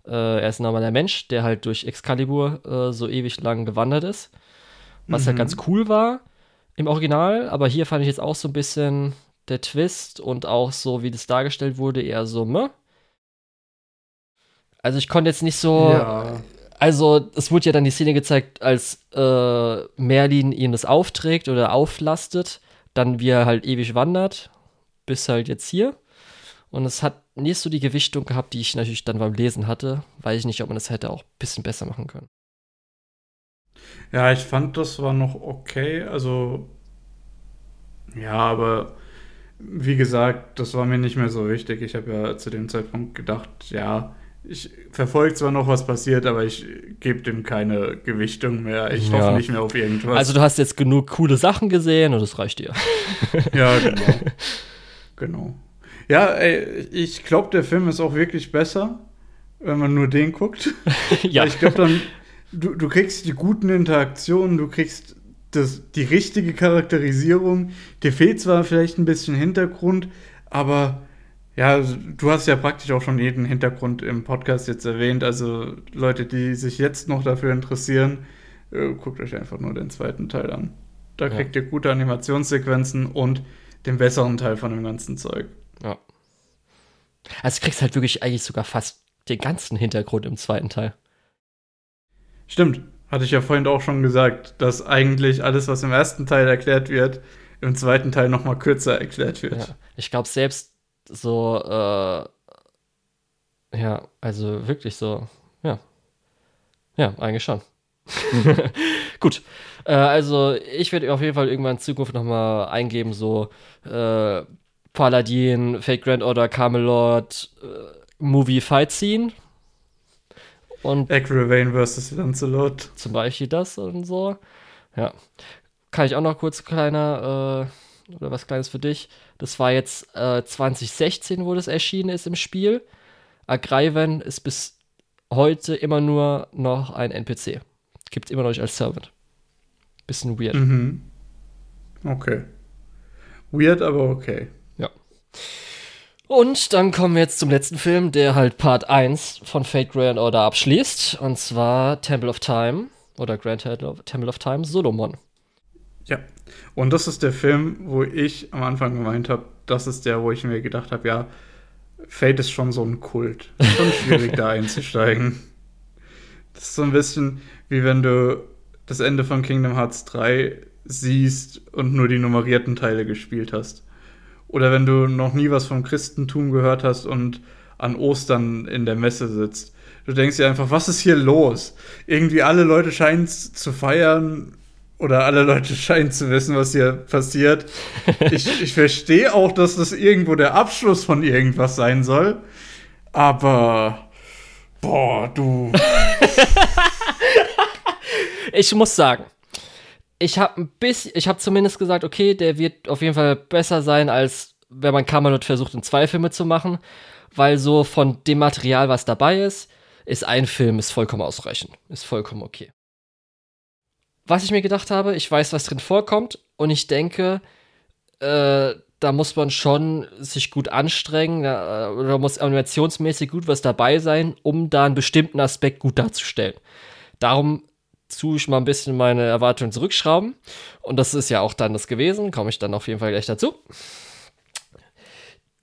äh, er ist ein normaler Mensch, der halt durch Excalibur äh, so ewig lang gewandert ist. Was halt mhm. halt ganz cool war im Original, aber hier fand ich jetzt auch so ein bisschen der Twist und auch so, wie das dargestellt wurde, eher so, meh. Also ich konnte jetzt nicht so. Ja. Also, es wurde ja dann die Szene gezeigt, als äh, Merlin ihn das aufträgt oder auflastet, dann wie er halt ewig wandert, bis halt jetzt hier. Und es hat nicht so die Gewichtung gehabt, die ich natürlich dann beim Lesen hatte. Weiß ich nicht, ob man das hätte auch ein bisschen besser machen können.
Ja, ich fand, das war noch okay. Also, ja, aber wie gesagt, das war mir nicht mehr so wichtig. Ich habe ja zu dem Zeitpunkt gedacht, ja, ich verfolge zwar noch, was passiert, aber ich gebe dem keine Gewichtung mehr. Ich ja. hoffe nicht mehr auf irgendwas.
Also du hast jetzt genug coole Sachen gesehen und das reicht dir.
ja, genau. genau. Ja, ey, ich glaube, der Film ist auch wirklich besser, wenn man nur den guckt. ja. ich glaube dann, du, du kriegst die guten Interaktionen, du kriegst das, die richtige Charakterisierung. Dir fehlt zwar vielleicht ein bisschen Hintergrund, aber ja, du hast ja praktisch auch schon jeden Hintergrund im Podcast jetzt erwähnt. Also Leute, die sich jetzt noch dafür interessieren, äh, guckt euch einfach nur den zweiten Teil an. Da ja. kriegt ihr gute Animationssequenzen und den besseren Teil von dem ganzen Zeug.
Ja. Also du kriegst halt wirklich eigentlich sogar fast den ganzen Hintergrund im zweiten Teil.
Stimmt. Hatte ich ja vorhin auch schon gesagt, dass eigentlich alles, was im ersten Teil erklärt wird, im zweiten Teil noch mal kürzer erklärt wird.
Ja. Ich glaube, selbst so, äh, ja, also wirklich so, ja. Ja, eigentlich schon. Gut. Äh, also, ich werde auf jeden Fall irgendwann in Zukunft nochmal eingeben, so äh, Paladin, Fake Grand Order, Camelot, äh, Movie Fight Scene.
Und Agravain vs. Lancelot.
Zum Beispiel das und so. Ja. Kann ich auch noch kurz kleiner äh, oder was Kleines für dich. Das war jetzt äh, 2016, wo das erschienen ist im Spiel. Agreiven ist bis heute immer nur noch ein NPC. Gibt es immer noch nicht als Servant. Bisschen weird.
Mhm. Okay. Weird, aber okay.
Ja. Und dann kommen wir jetzt zum letzten Film, der halt Part 1 von Fate Grand Order abschließt. Und zwar Temple of Time oder Grand Temple of Time Solomon.
Ja. Und das ist der Film, wo ich am Anfang gemeint habe, das ist der, wo ich mir gedacht habe, ja, Fate ist schon so ein Kult. Schon schwierig da einzusteigen. Das ist so ein bisschen wie wenn du das Ende von Kingdom Hearts 3 siehst und nur die nummerierten Teile gespielt hast. Oder wenn du noch nie was vom Christentum gehört hast und an Ostern in der Messe sitzt. Du denkst dir einfach, was ist hier los? Irgendwie alle Leute scheinen es zu feiern oder alle Leute scheinen zu wissen, was hier passiert. Ich, ich verstehe auch, dass das irgendwo der Abschluss von irgendwas sein soll. Aber, boah, du.
ich muss sagen, ich habe ein bisschen, ich habe zumindest gesagt, okay, der wird auf jeden Fall besser sein, als wenn man Camelot versucht, in zwei Filme zu machen. Weil so von dem Material, was dabei ist, ist ein Film, ist vollkommen ausreichend. Ist vollkommen okay was ich mir gedacht habe, ich weiß, was drin vorkommt und ich denke, äh, da muss man schon sich gut anstrengen, da, äh, oder muss animationsmäßig gut was dabei sein, um da einen bestimmten Aspekt gut darzustellen. Darum tue ich mal ein bisschen meine Erwartungen zurückschrauben. Und das ist ja auch dann das gewesen, komme ich dann auf jeden Fall gleich dazu.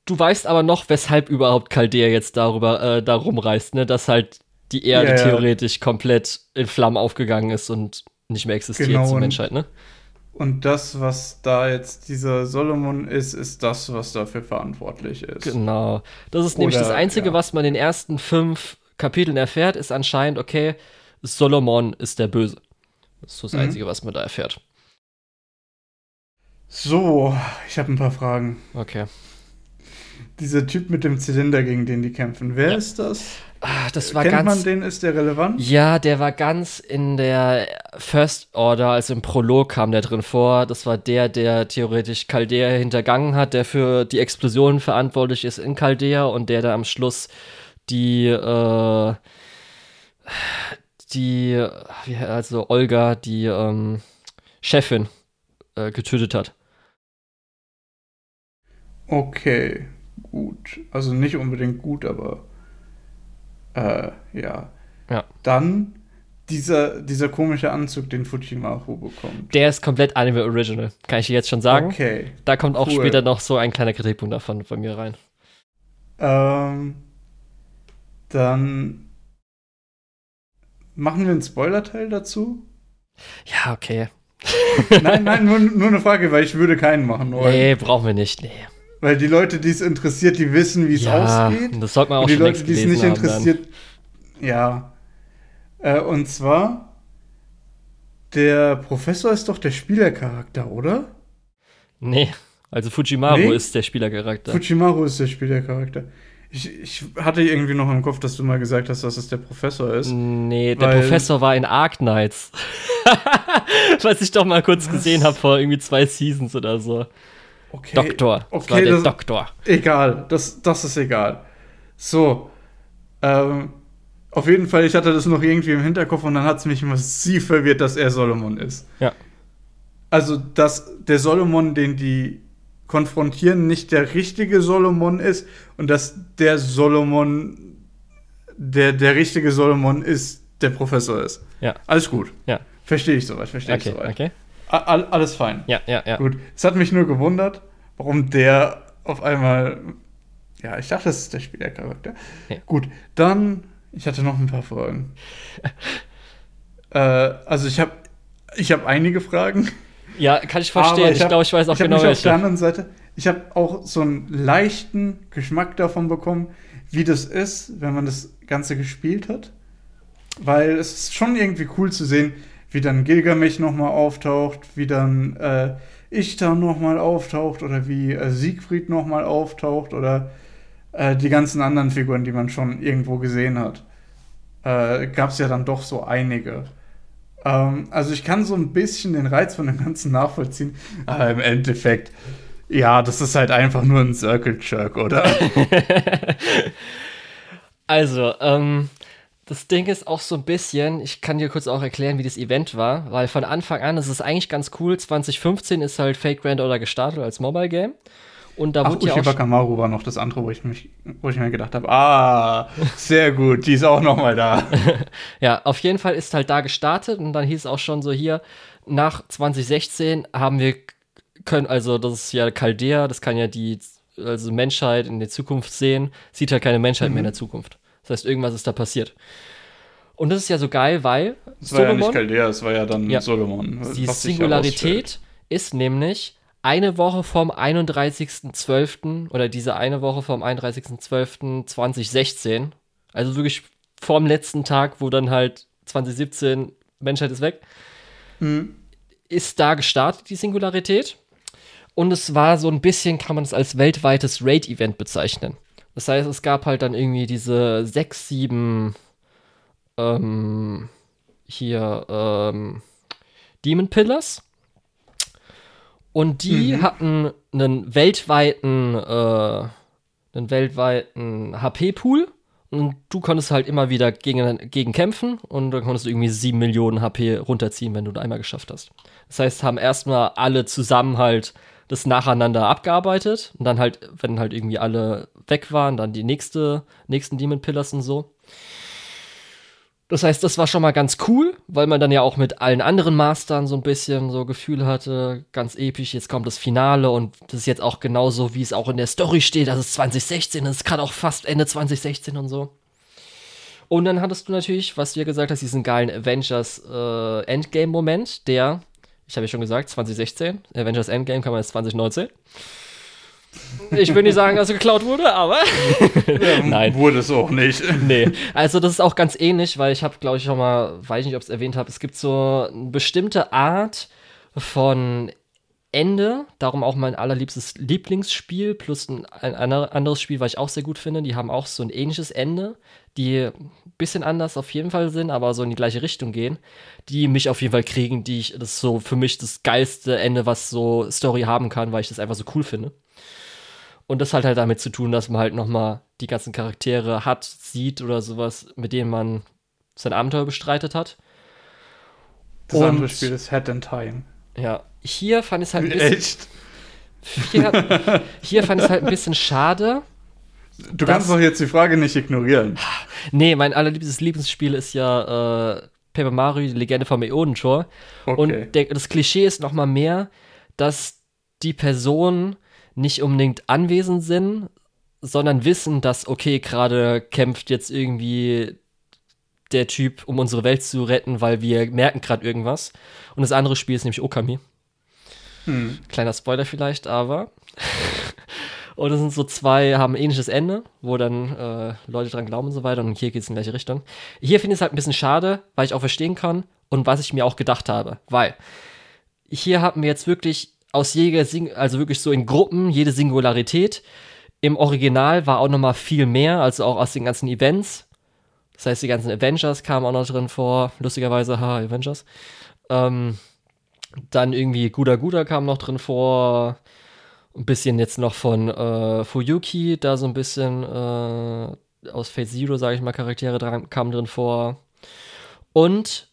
Du weißt aber noch, weshalb überhaupt Chaldea jetzt darüber äh, darum reist, ne? dass halt die Erde yeah. theoretisch komplett in Flammen aufgegangen ist und nicht mehr existiert genau, zur Menschheit, ne?
Und das, was da jetzt dieser Solomon ist, ist das, was dafür verantwortlich ist.
Genau. Das ist Oder, nämlich das Einzige, ja. was man in den ersten fünf Kapiteln erfährt, ist anscheinend, okay, Solomon ist der Böse. Das ist das mhm. Einzige, was man da erfährt.
So, ich habe ein paar Fragen.
Okay.
Dieser Typ mit dem Zylinder, gegen den die kämpfen, wer ja. ist das?
Ah, das war
Kennt
ganz,
man den? Ist der relevant?
Ja, der war ganz in der First Order, also im Prolog kam der drin vor. Das war der, der theoretisch Chaldea hintergangen hat, der für die Explosion verantwortlich ist in Chaldea und der da am Schluss die, äh, die, also Olga, die ähm, Chefin, äh, getötet hat.
Okay, gut. Also nicht unbedingt gut, aber äh, ja.
Ja.
Dann dieser, dieser komische Anzug, den Fujimaru bekommt.
Der ist komplett Anime Original, kann ich dir jetzt schon sagen.
Okay.
Da kommt auch
Cool.
später noch so ein kleiner Kritikpunkt davon bei mir rein.
Ähm, dann machen wir einen Spoiler-Teil dazu.
Ja, okay.
Nein, nein, nur, nur eine Frage, weil ich würde keinen machen wollen.
Nee, brauchen wir nicht. Nee.
Weil die Leute, die es interessiert, die wissen, wie es
ja,
ausgeht.
das sollte man auch
Und die
schon
Leute, die es nicht.
Dann.
interessiert, ja. Äh, und zwar, der Professor ist doch der Spielercharakter, oder?
Nee, also Fujimaru
Nee?
ist der Spielercharakter.
Fujimaru ist der Spielercharakter. Ich, ich hatte irgendwie noch im Kopf, dass du mal gesagt hast, dass es der Professor ist.
Nee, der Professor war in Ark Knights. Was ich doch mal kurz
Was?
gesehen habe vor irgendwie zwei Seasons oder so.
Okay.
Doktor. Das
okay,
war der
das-
Doktor.
Egal, das, das ist egal. So, ähm, auf jeden Fall, ich hatte das noch irgendwie im Hinterkopf und dann hat es mich massiv verwirrt, dass er Solomon ist.
Ja.
Also, dass der Solomon, den die konfrontieren, nicht der richtige Solomon ist und dass der Solomon, der der richtige Solomon ist, der Professor ist.
Ja.
Alles gut.
Ja.
Verstehe ich soweit, verstehe ich
Okay,
soweit.
okay.
All- alles fein.
Ja, ja, ja.
Gut, es hat mich nur gewundert, warum der auf einmal. Ja, ich dachte, das ist der Spielercharakter.
Ja.
Gut, dann. Ich hatte noch ein paar Fragen. äh, also ich habe ich habe einige Fragen.
Ja, kann ich verstehen. Ich
hab-
glaube, ich weiß auch
ich hab
genau
mich auf der
welche.
anderen Seite. Ich habe auch so einen leichten Geschmack davon bekommen, wie das ist, wenn man das Ganze gespielt hat. Weil es ist schon irgendwie cool zu sehen, wie dann Gilgamesh nochmal auftaucht, wie dann äh, Ishtar nochmal auftaucht oder wie äh, Siegfried nochmal auftaucht oder äh, die ganzen anderen Figuren, die man schon irgendwo gesehen hat. Äh, Gab es ja dann doch so einige. Ähm, also ich kann so ein bisschen den Reiz von dem Ganzen nachvollziehen, aber im Endeffekt, ja, das ist halt einfach nur ein Circle Jerk, oder?
Also, ähm, das Ding ist auch so ein bisschen, ich kann dir kurz auch erklären, wie das Event war, weil von Anfang an ist es eigentlich ganz cool. 2015 ist halt Fake Grand Order gestartet als Mobile Game. Und da
Ach,
wurde ja
Uchi
auch.
Wakamaru war noch das andere, wo ich, mich, wo ich mir gedacht habe, ah, sehr gut, die ist auch noch mal da.
Ja, auf jeden Fall ist halt da gestartet und dann hieß es auch schon so hier, nach 2016 haben wir können, also das ist ja Chaldea, das kann ja die also Menschheit in der Zukunft sehen, sieht halt keine Menschheit mehr in der Zukunft. Das heißt, irgendwas ist da passiert. Und das ist ja so geil, weil
Das war ja nicht Chaldea, es war ja dann
Ja.
Solomon.
Die Singularität ist nämlich eine Woche vom 31.12. oder diese eine Woche vom 31.12.2016. Also wirklich vorm letzten Tag, wo dann halt 2017 Menschheit ist weg,
Hm.
ist da gestartet, die Singularität. Und es war so ein bisschen, kann man es als weltweites Raid-Event bezeichnen. Das heißt, es gab halt dann irgendwie diese sechs, sieben ähm, hier ähm, Demon Pillars. Und die
Mhm.
hatten einen weltweiten, äh, einen weltweiten HP-Pool. Und du konntest halt immer wieder gegen, gegen kämpfen und dann konntest du irgendwie 7 Millionen HP runterziehen, wenn du da einmal geschafft hast. Das heißt, haben erstmal alle zusammen halt das nacheinander abgearbeitet und dann halt, wenn halt irgendwie alle weg waren, dann die nächste, nächsten Demon Pillars und so. Das heißt, das war schon mal ganz cool, weil man dann ja auch mit allen anderen Mastern so ein bisschen so Gefühl hatte, ganz episch, jetzt kommt das Finale und das ist jetzt auch genauso, wie es auch in der Story steht, dass es 2016 ist, gerade auch fast Ende 2016 und so. Und dann hattest du natürlich, was du ja gesagt hast, diesen geilen Avengers äh, Endgame-Moment, der, ich habe ja schon gesagt, 2016, Avengers Endgame kam jetzt 2019. Ich will nicht sagen, dass er geklaut wurde, aber Nein.
Wurde es auch nicht.
nee. Also das ist auch ganz ähnlich, weil ich habe, glaube ich, schon mal, weiß nicht, ob ich es erwähnt habe, es gibt so eine bestimmte Art von Ende, darum auch mein allerliebstes Lieblingsspiel, plus ein, ein ander- anderes Spiel, was ich auch sehr gut finde, die haben auch so ein ähnliches Ende, die ein bisschen anders auf jeden Fall sind, aber so in die gleiche Richtung gehen, die mich auf jeden Fall kriegen, die ich, das ist so für mich das geilste Ende, was so Story haben kann, weil ich das einfach so cool finde. Und das hat halt damit zu tun, dass man halt nochmal die ganzen Charaktere hat, sieht oder sowas, mit denen man sein Abenteuer bestreitet hat.
Das Und, andere Spiel ist Head in Time.
Ja, hier fand ich es halt ein bisschen. Echt? Hier, hier fand ich es halt ein bisschen schade.
Du kannst doch jetzt die Frage nicht ignorieren.
Nee, mein allerliebstes Lieblingsspiel ist ja äh, Paper Mario, die Legende vom Äonentor. Okay. Und der, das Klischee ist noch mal mehr, dass die Personen nicht unbedingt anwesend sind, sondern wissen, dass, okay, gerade kämpft jetzt irgendwie der Typ, um unsere Welt zu retten, weil wir merken gerade irgendwas. Und das andere Spiel ist nämlich Okami. Hm. Kleiner Spoiler vielleicht, aber. und es sind so zwei, haben ein ähnliches Ende, wo dann äh, Leute dran glauben und so weiter. Und hier geht es in die gleiche Richtung. Hier finde ich es halt ein bisschen schade, weil ich auch verstehen kann und was ich mir auch gedacht habe. Weil hier haben wir jetzt wirklich aus jeder, Sing also wirklich so in Gruppen, jede Singularität. Im Original war auch noch mal viel mehr, also auch aus den ganzen Events. Das heißt, die ganzen Avengers kamen auch noch drin vor. Lustigerweise, ha, Avengers. Ähm, dann irgendwie Guda Guda kam noch drin vor. Ein bisschen jetzt noch von äh, Fuyuki, da so ein bisschen äh, aus Fate Zero, sage ich mal, Charaktere dran, kamen drin vor. Und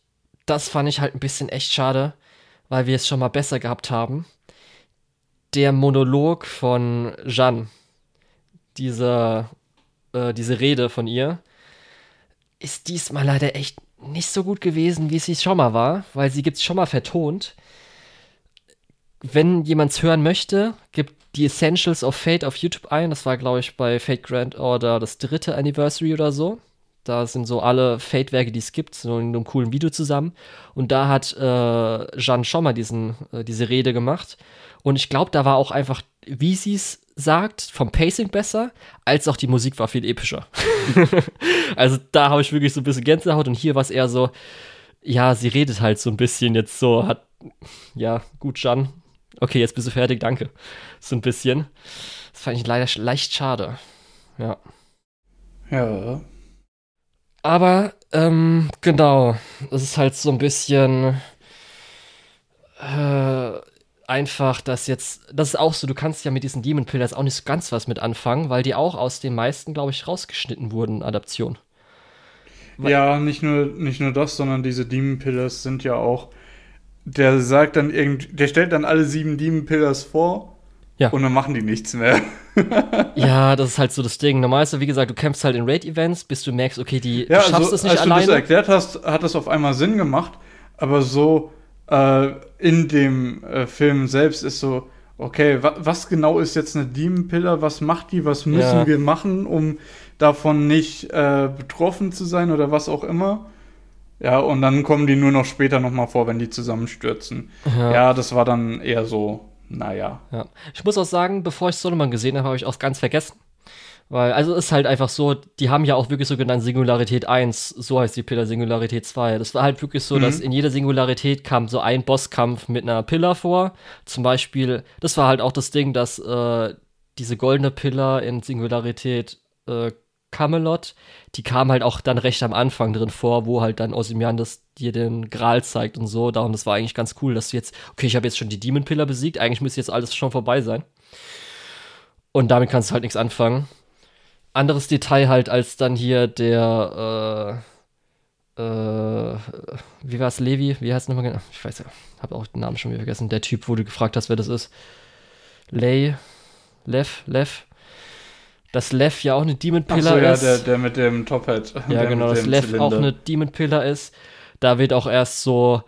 das fand ich halt ein bisschen echt schade, weil wir es schon mal besser gehabt haben. Der Monolog von Jeanne, diese, äh, diese Rede von ihr, ist diesmal leider echt nicht so gut gewesen, wie es schon mal war, weil sie gibt es schon mal vertont. Wenn jemand es hören möchte, gibt die Essentials of Fate auf YouTube ein. Das war, glaube ich, bei Fate Grand Order das dritte Anniversary oder so. Da sind so alle Fate-Werke, die es gibt, so in einem coolen Video zusammen. Und da hat äh, Jeanne schon mal diesen, äh, diese Rede gemacht. Und ich glaube, da war auch einfach, wie sie es sagt, vom Pacing besser, als auch die Musik war viel epischer. also da habe ich wirklich so ein bisschen Gänsehaut und hier war es eher so, ja, sie redet halt so ein bisschen jetzt so, hat, ja, gut, Jan, okay, jetzt bist du fertig, danke. So ein bisschen. Das fand ich leider leicht schade. Ja.
Ja.
Aber, ähm, genau, es ist halt so ein bisschen, äh, einfach, dass jetzt, das ist auch so, du kannst ja mit diesen Demon Pillars auch nicht so ganz was mit anfangen, weil die auch aus den meisten, glaube ich, rausgeschnitten wurden, Adaption.
ja, nicht nur, nicht nur das, sondern diese Demon Pillars sind ja auch, der sagt dann irgendwie, der stellt dann alle sieben Demon Pillars vor ja. Und dann machen die nichts mehr.
ja, das ist halt so das Ding. Normalerweise, wie gesagt, du kämpfst halt in Raid-Events, bis du merkst, okay, die, ja, du schaffst also, es nicht
als
alleine. Als
du das erklärt hast, hat das auf einmal Sinn gemacht. Aber so äh, in dem äh, Film selbst ist so, okay, wa was genau ist jetzt eine Demon Pillar? Was macht die? Was müssen ja. wir machen, um davon nicht äh, betroffen zu sein oder was auch immer? Ja, und dann kommen die nur noch später nochmal vor, wenn die zusammenstürzen. Ja. ja, das war dann eher so, naja.
Ja. Ich muss auch sagen, bevor ich Solomon gesehen habe, habe ich auch ganz vergessen. Weil, also ist halt einfach so, die haben ja auch wirklich so genannt Singularität 1, so heißt die Pillar Singularität 2. Das war halt wirklich so, mhm. dass in jeder Singularität kam so ein Bosskampf mit einer Pillar vor. Zum Beispiel, das war halt auch das Ding, dass äh, diese goldene Pillar in Singularität äh, Camelot, die kam halt auch dann recht am Anfang drin vor, wo halt dann Ozymandias dir den Gral zeigt und so. Darum, das war eigentlich ganz cool, dass du jetzt, okay, ich habe jetzt schon die Demon Pillar besiegt, eigentlich müsste jetzt alles schon vorbei sein. Und damit kannst du halt nichts anfangen anderes Detail halt als dann hier der, äh, äh, wie war es, Levi? Wie heißt es nochmal genau? Ich weiß ja, habe auch den Namen schon wieder vergessen. Der Typ, wo du gefragt hast, wer das ist. Lay, Lev, Lev. Dass Lev ja auch eine Demon Pillar so, ja,
ist. Der, der mit dem Top-Hat.
Ja, genau, dass Lev Zylinder. auch eine Demon Pillar ist. Da wird auch erst so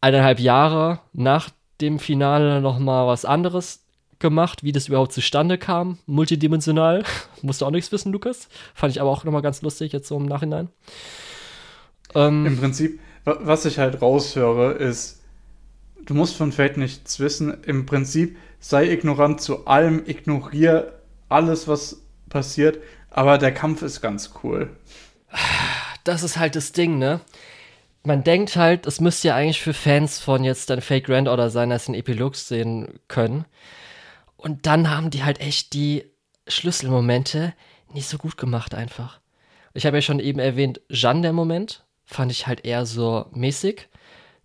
eineinhalb Jahre nach dem Finale nochmal was anderes gemacht, wie das überhaupt zustande kam, multidimensional. Musst du auch nichts wissen, Lukas. Fand ich aber auch nochmal ganz lustig, jetzt so im Nachhinein.
Ähm, Im Prinzip, was ich halt raushöre, ist, du musst von Fate nichts wissen. Im Prinzip sei ignorant zu allem, ignoriere alles, was passiert, aber der Kampf ist ganz cool.
Das ist halt das Ding, ne? Man denkt halt, es müsste ja eigentlich für Fans von jetzt dann Fake Grand Order sein, dass sie einen Epilog sehen können. Und dann haben die halt echt die Schlüsselmomente nicht so gut gemacht einfach. Ich habe ja schon eben erwähnt, Jeanne der Moment fand ich halt eher so mäßig.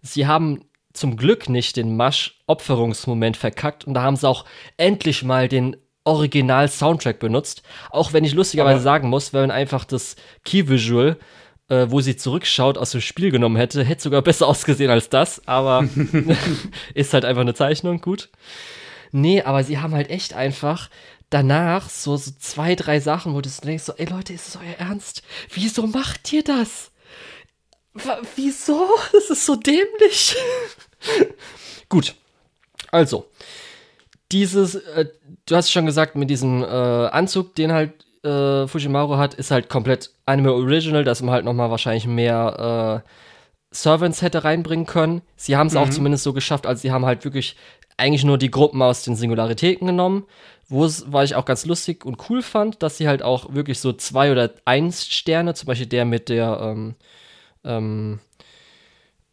Sie haben zum Glück nicht den Masch-Opferungsmoment verkackt und da haben sie auch endlich mal den Original-Soundtrack benutzt. Auch wenn ich lustigerweise
Aber-
sagen muss, wenn man einfach das Key-Visual, äh, wo sie zurückschaut, aus dem Spiel genommen hätte, hätte sogar besser ausgesehen als das, aber ist halt einfach eine Zeichnung, gut. Nee, aber sie haben halt echt einfach danach so, so zwei, drei Sachen, wo du denkst, so, ey Leute, ist es euer Ernst? Wieso macht ihr das? Wa- Wieso? Das ist so dämlich. Gut. Also, dieses, äh, du hast schon gesagt, mit diesem äh, Anzug, den halt äh, Fujimaru hat, ist halt komplett Anime Original, dass man halt nochmal wahrscheinlich mehr äh, Servants hätte reinbringen können. Sie haben es auch zumindest so geschafft, also sie haben halt wirklich eigentlich nur die Gruppen aus den Singularitäten genommen, wo es, weil ich auch ganz lustig und cool fand, dass sie halt auch wirklich so zwei oder eins Sterne, zum Beispiel der mit der, ähm, ähm,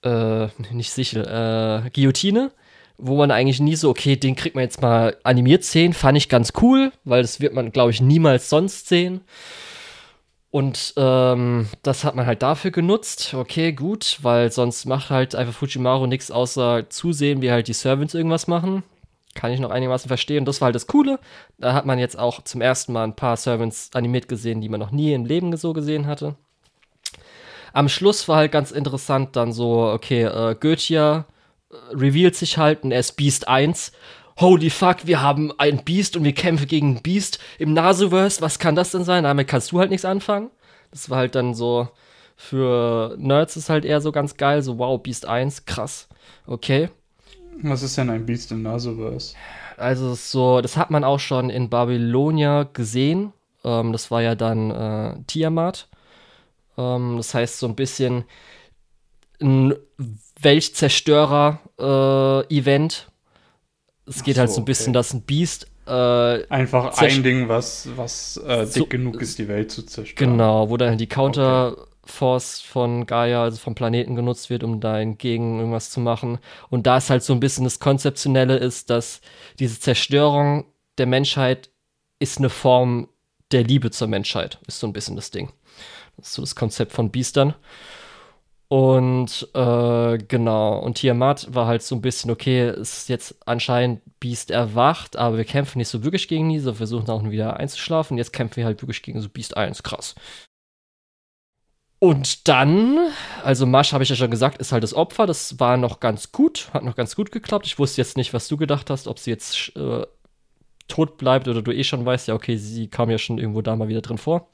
äh, nicht Sichel, äh, Guillotine, wo man eigentlich nie so, okay, den kriegt man jetzt mal animiert sehen, fand ich ganz cool, weil das wird man, glaube ich, niemals sonst sehen. Und ähm, das hat man halt dafür genutzt. Okay, gut, weil sonst macht halt einfach Fujimaru nichts außer zusehen, wie halt die Servants irgendwas machen. Kann ich noch einigermaßen verstehen. Und das war halt das Coole. Da hat man jetzt auch zum ersten Mal ein paar Servants animiert gesehen, die man noch nie im Leben so gesehen hatte. Am Schluss war halt ganz interessant dann so, okay, äh, Goethe äh, revealt sich halt und er ist Beast 1. Holy fuck, wir haben ein Beast und wir kämpfen gegen ein Beast im Nasuverse. Was kann das denn sein? Damit kannst du halt nichts anfangen. Das war halt dann so, für Nerds ist halt eher so ganz geil. So, wow, Beast 1, krass. Okay.
Was ist denn ein Beast im Nasoverse?
Also so, das hat man auch schon in Babylonia gesehen. Ähm, das war ja dann äh, Tiamat. Ähm, das heißt so ein bisschen ein Weltzerstörer-Event. Es geht halt
so,
so ein bisschen,
okay.
dass ein Beast äh,
Einfach ein Ding, was, was äh,
So-
dick genug ist, die Welt zu zerstören.
Genau, wo dann die Counterforce von Gaia, also vom Planeten genutzt wird, um da entgegen irgendwas zu machen. Und da ist halt so ein bisschen das Konzeptionelle ist, dass diese Zerstörung der Menschheit ist eine Form der Liebe zur Menschheit, ist so ein bisschen das Ding. Das ist so das Konzept von Biestern. Und äh, genau, und Tiamat war halt so ein bisschen, okay, ist jetzt anscheinend Beast erwacht, aber wir kämpfen nicht so wirklich gegen die, so versuchen auch wieder einzuschlafen. Jetzt kämpfen wir halt wirklich gegen so Beast 1, krass. Und dann, also Masch, habe ich ja schon gesagt, ist halt das Opfer. Das war noch ganz gut, hat noch ganz gut geklappt. Ich wusste jetzt nicht, was du gedacht hast, ob sie jetzt äh, tot bleibt oder du eh schon weißt, ja, okay, sie kam ja schon irgendwo da mal wieder drin vor.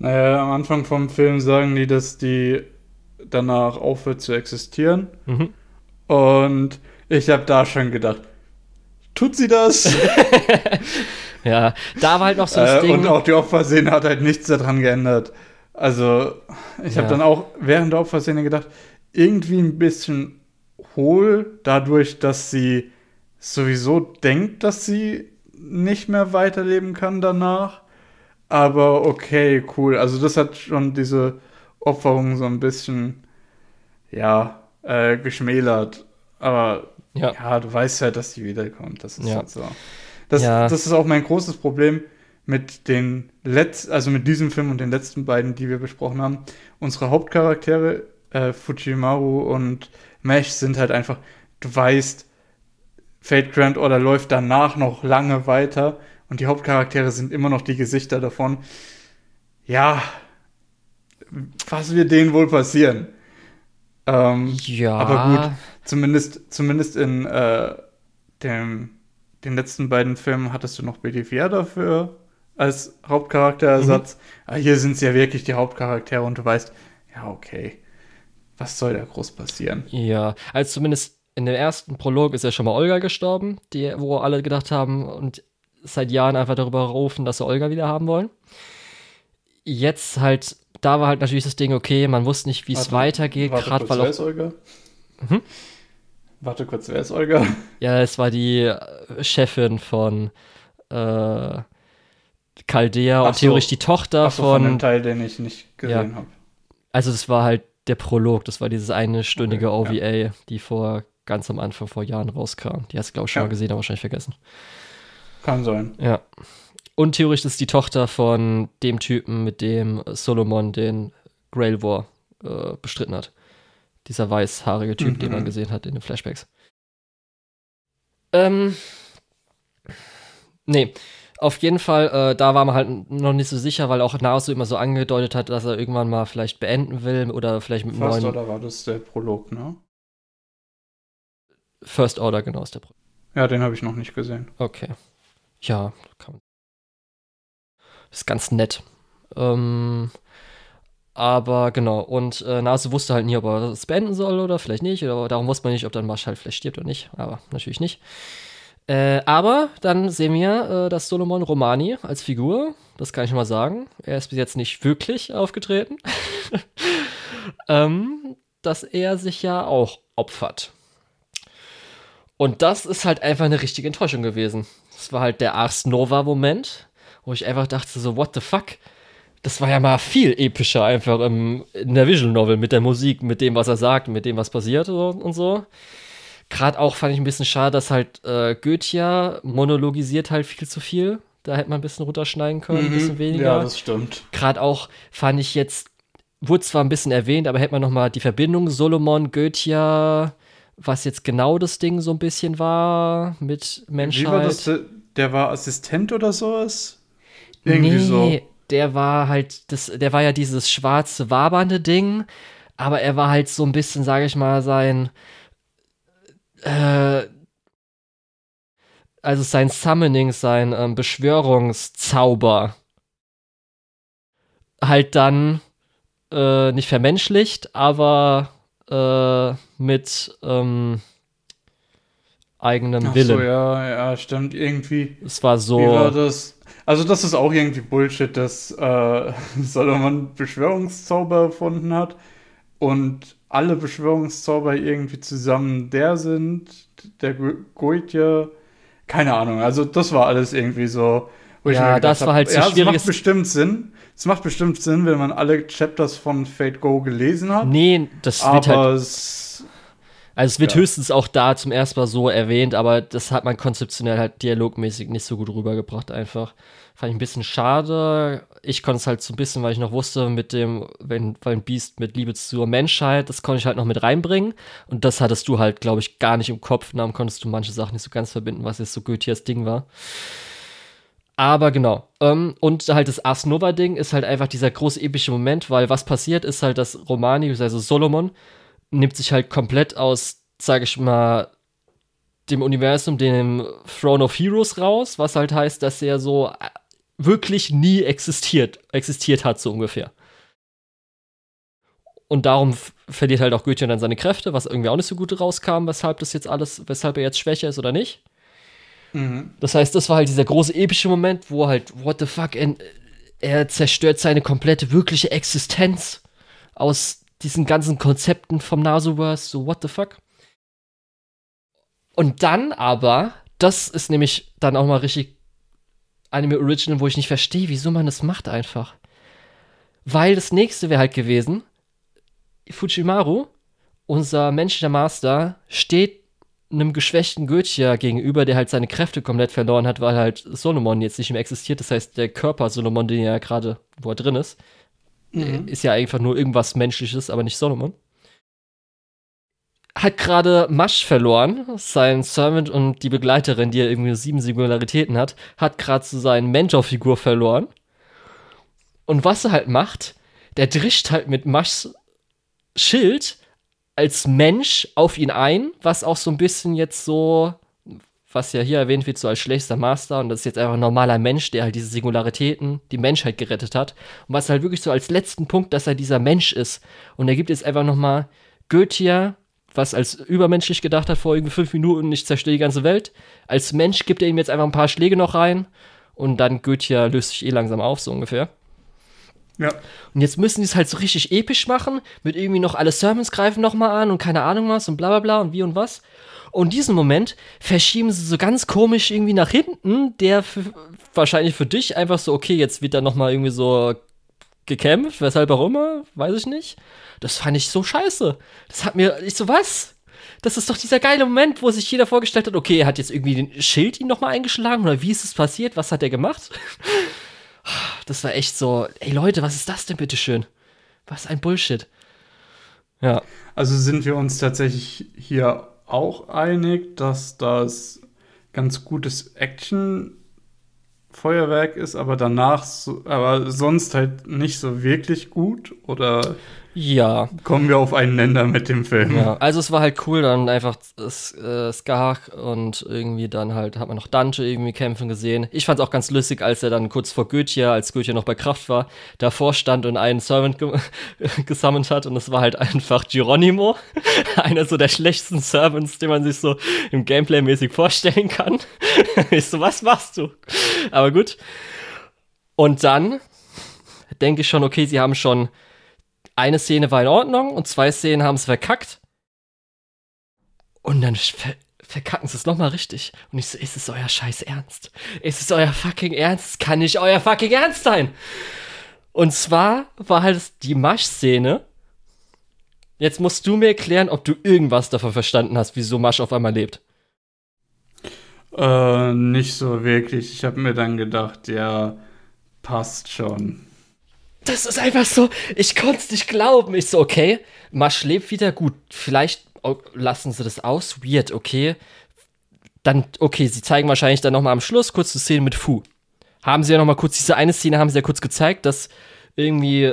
Naja, am Anfang vom Film sagen die, dass die danach aufhört zu existieren.
Mhm.
Und ich habe da schon gedacht, tut sie das?
Ja, da war halt noch so das
äh,
Ding.
und auch die Opferszene hat halt nichts daran geändert. Also, ich habe
Ja.
dann auch während der Opferszene gedacht, irgendwie ein bisschen hohl, dadurch, dass sie sowieso denkt, dass sie nicht mehr weiterleben kann danach. Aber okay, cool. Also, das hat schon diese Opferung so ein bisschen, ja, äh, geschmälert. Aber
ja.
ja, du weißt halt, dass die wiederkommt. Das ist
Ja.
halt so. Das,
Ja.
das ist auch mein großes Problem mit den letzten, also mit diesem Film und den letzten beiden, die wir besprochen haben. Unsere Hauptcharaktere, äh, Fujimaru und Mesh, sind halt einfach, du weißt, Fate Grand Order läuft danach noch lange weiter und die Hauptcharaktere sind immer noch die Gesichter davon. Ja, was wird denen wohl passieren? Ähm,
Ja.
aber gut, zumindest, zumindest in äh, dem, den letzten beiden Filmen hattest du noch Bedivier dafür als Hauptcharakterersatz. Aber hier sind es ja wirklich die Hauptcharaktere und du weißt, ja, okay, was soll da groß passieren?
Ja, also zumindest in dem ersten Prolog ist ja schon mal Olga gestorben, die, wo alle gedacht haben und seit Jahren einfach darüber rufen, dass sie Olga wieder haben wollen. Jetzt halt, da war halt natürlich das Ding, okay, man wusste nicht, wie es weitergeht,
Warte
gerade
kurz,
weil
wer
auch,
ist Olga?
Mhm.
Warte kurz, wer ist Olga?
ja, es war die äh, Chefin von äh, Chaldea
Ach
und
so.
theoretisch die Tochter
so, von dem
von,
Teil, den ich nicht gesehen
Ja.
habe.
also das war halt der Prolog, das war dieses eine stündige
Okay,
OVA, die vor ganz am Anfang vor Jahren rauskam. Die hast du, glaube ich, schon
Ja.
mal gesehen, aber wahrscheinlich vergessen.
Kann sein.
Ja. Und theoretisch ist die Tochter von dem Typen, mit dem Solomon den Grail War äh, bestritten hat. Dieser weißhaarige Typ, den man
Mhm.
gesehen hat in den Flashbacks. Ähm, Nee, auf jeden Fall, äh, da war man halt noch nicht so sicher, weil auch Nasu immer so angedeutet hat, dass er irgendwann mal vielleicht beenden will oder vielleicht mit
First
neuen.
Order war das der Prolog, ne?
First Order, genau, ist der Pro
Ja, den habe ich noch nicht gesehen.
Okay. Ja, kann man. Ist ganz nett. Ähm, aber genau, und äh, Nasu wusste halt nie, ob er es beenden soll oder vielleicht nicht. Oder darum wusste man nicht, ob dann Marsch halt vielleicht stirbt oder nicht. Aber natürlich nicht. Äh, aber dann sehen wir, äh, dass Solomon Romani als Figur, das kann ich mal sagen, er ist bis jetzt nicht wirklich aufgetreten, ähm, dass er sich ja auch opfert. Und das ist halt einfach eine richtige Enttäuschung gewesen. Das war halt der Ars Nova-Moment, wo ich einfach dachte, so, what the fuck? Das war ja mal viel epischer einfach im, in der Visual Novel mit der Musik, mit dem, was er sagt, mit dem, was passiert und so. Gerade auch fand ich ein bisschen schade, dass halt äh, Goethe monologisiert halt viel zu viel. Da hätte man ein bisschen runterschneiden können, ein bisschen weniger.
Mhm. Ja, das stimmt.
Gerade auch fand ich jetzt, wurde zwar ein bisschen erwähnt, aber hätte man noch mal die Verbindung Solomon, Goethe, was jetzt genau das Ding so ein bisschen war mit Menschheit.
Wie war das? Der war Assistent oder sowas? Irgendwie
nee,
so.
der war halt, das, der war ja dieses schwarze, wabernde Ding, aber er war halt so ein bisschen, sage ich mal, sein, äh, also sein Summoning, sein ähm, Beschwörungszauber halt dann äh, nicht vermenschlicht, aber äh, mit ähm, eigenem
Ach
Willen.
so, ja, ja, stimmt. Irgendwie.
Es war so.
Wie war das? Also, das ist auch irgendwie Bullshit, dass äh, Solomon Beschwörungszauber erfunden hat und alle Beschwörungszauber irgendwie zusammen der sind, der Goethe. Keine Ahnung. Also, das war alles irgendwie so. wo ich
Ja, das war
hab,
halt so
ja, Es
schwieriges-
macht bestimmt Sinn. Es macht bestimmt Sinn, wenn man alle Chapters von Fate Go gelesen hat.
Nee, das wird
aber
halt.
es.
Also es wird
ja.
höchstens auch da zum ersten Mal so erwähnt, aber das hat man konzeptionell halt dialogmäßig nicht so gut rübergebracht einfach. Fand ich ein bisschen schade. Ich konnte es halt so ein bisschen, weil ich noch wusste, mit dem, wenn, weil ein Beast mit Liebe zur Menschheit, das konnte ich halt noch mit reinbringen. Und das hattest du halt, glaube ich, gar nicht im Kopf. Darum konntest du manche Sachen nicht so ganz verbinden, was jetzt so Goethes Ding war. Aber genau. Ähm, und halt das Ars Nova-Ding ist halt einfach dieser große epische Moment, weil was passiert ist halt, dass Romani, also Solomon, nimmt sich halt komplett aus, sage ich mal, dem Universum, dem Throne of Heroes raus, was halt heißt, dass er so äh, wirklich nie existiert, existiert hat, so ungefähr. Und darum verliert halt auch Goethe dann seine Kräfte, was irgendwie auch nicht so gut rauskam, weshalb das jetzt alles, weshalb er jetzt schwächer ist oder nicht.
Mhm.
Das heißt, das war halt dieser große epische Moment, wo halt, what the fuck, er zerstört seine komplette wirkliche Existenz aus diesen ganzen Konzepten vom Nasuverse, so what the fuck. Und dann aber, das ist nämlich dann auch mal richtig Anime Original, wo ich nicht verstehe, wieso man das macht einfach. Weil das nächste wäre halt gewesen, Fujimaru, unser menschlicher Master, steht einem geschwächten Goethe gegenüber, der halt seine Kräfte komplett verloren hat, weil halt Solomon jetzt nicht mehr existiert. Das heißt, der Körper Solomon, den er gerade, wo er drin ist,
Mhm.
ist ja einfach nur irgendwas Menschliches, aber nicht Solomon. Hat gerade Masch verloren, sein Servant und die Begleiterin, die ja irgendwie sieben Singularitäten hat, hat gerade so seine Mentorfigur verloren. Und was er halt macht, der drischt halt mit Maschs Schild als Mensch auf ihn ein, was auch so ein bisschen jetzt so, was ja hier erwähnt wird, so als schlechtester Master und das ist jetzt einfach ein normaler Mensch, der halt diese Singularitäten, die Menschheit gerettet hat. Und was halt wirklich so als letzten Punkt, dass er dieser Mensch ist. Und er gibt jetzt einfach nochmal Goethe, was als übermenschlich gedacht hat vor irgendwie fünf Minuten, ich zerstöre die ganze Welt. Als Mensch gibt er ihm jetzt einfach ein paar Schläge noch rein und dann Goethe löst sich eh langsam auf, so ungefähr.
Ja.
Und jetzt müssen die es halt so richtig episch machen, mit irgendwie noch alle Sermons greifen noch mal an und keine Ahnung was und bla bla bla und wie und was. Und diesen Moment verschieben sie so ganz komisch irgendwie nach hinten, der für, wahrscheinlich für dich einfach so, okay, jetzt wird da noch mal irgendwie so gekämpft, weshalb auch immer, weiß ich nicht. Das fand ich so scheiße. Das hat mir, ich so, was? Das ist doch dieser geile Moment, wo sich jeder vorgestellt hat, okay, er hat jetzt irgendwie den Schild ihn noch mal eingeschlagen oder wie ist es passiert? Was hat er gemacht? Das war echt so, ey Leute, was ist das denn bitte schön? Was ein Bullshit. Ja.
Also sind wir uns tatsächlich hier auch einig, dass das ganz gutes Action
Feuerwerk ist, aber danach, so, aber sonst halt nicht so wirklich gut? Oder
Ja.
kommen wir auf einen Nenner mit dem Film?
Ja, also es war halt cool, dann einfach äh, Skar und irgendwie dann halt hat man noch Dante irgendwie kämpfen gesehen. Ich fand es auch ganz lustig, als er dann kurz vor Goethe, als Goethe noch bei Kraft war, davor stand und einen Servant ge gesammelt hat und es war halt einfach Geronimo, einer so der schlechtesten Servants, den man sich so im Gameplay mäßig vorstellen kann. ich so, was machst du? Aber gut. Und dann denke ich schon, okay, sie haben schon eine Szene war in Ordnung und zwei Szenen haben es verkackt. Und dann ver verkacken sie es nochmal richtig. Und ich so, ist es euer scheiß Ernst? Ist es euer fucking Ernst? Es kann nicht euer fucking Ernst sein. Und zwar war halt die Masch-Szene. Jetzt musst du mir erklären, ob du irgendwas davon verstanden hast, wieso Masch auf einmal lebt.
Äh, nicht so wirklich. Ich habe mir dann gedacht, ja, passt schon.
Das ist einfach so, ich konnte es nicht glauben. Ich so, okay, Masch lebt wieder gut. Vielleicht lassen sie das aus. Weird, okay. Dann, okay, sie zeigen wahrscheinlich dann nochmal am Schluss kurz die Szene mit Fu. Haben sie ja nochmal kurz, diese eine Szene haben sie ja kurz gezeigt, dass irgendwie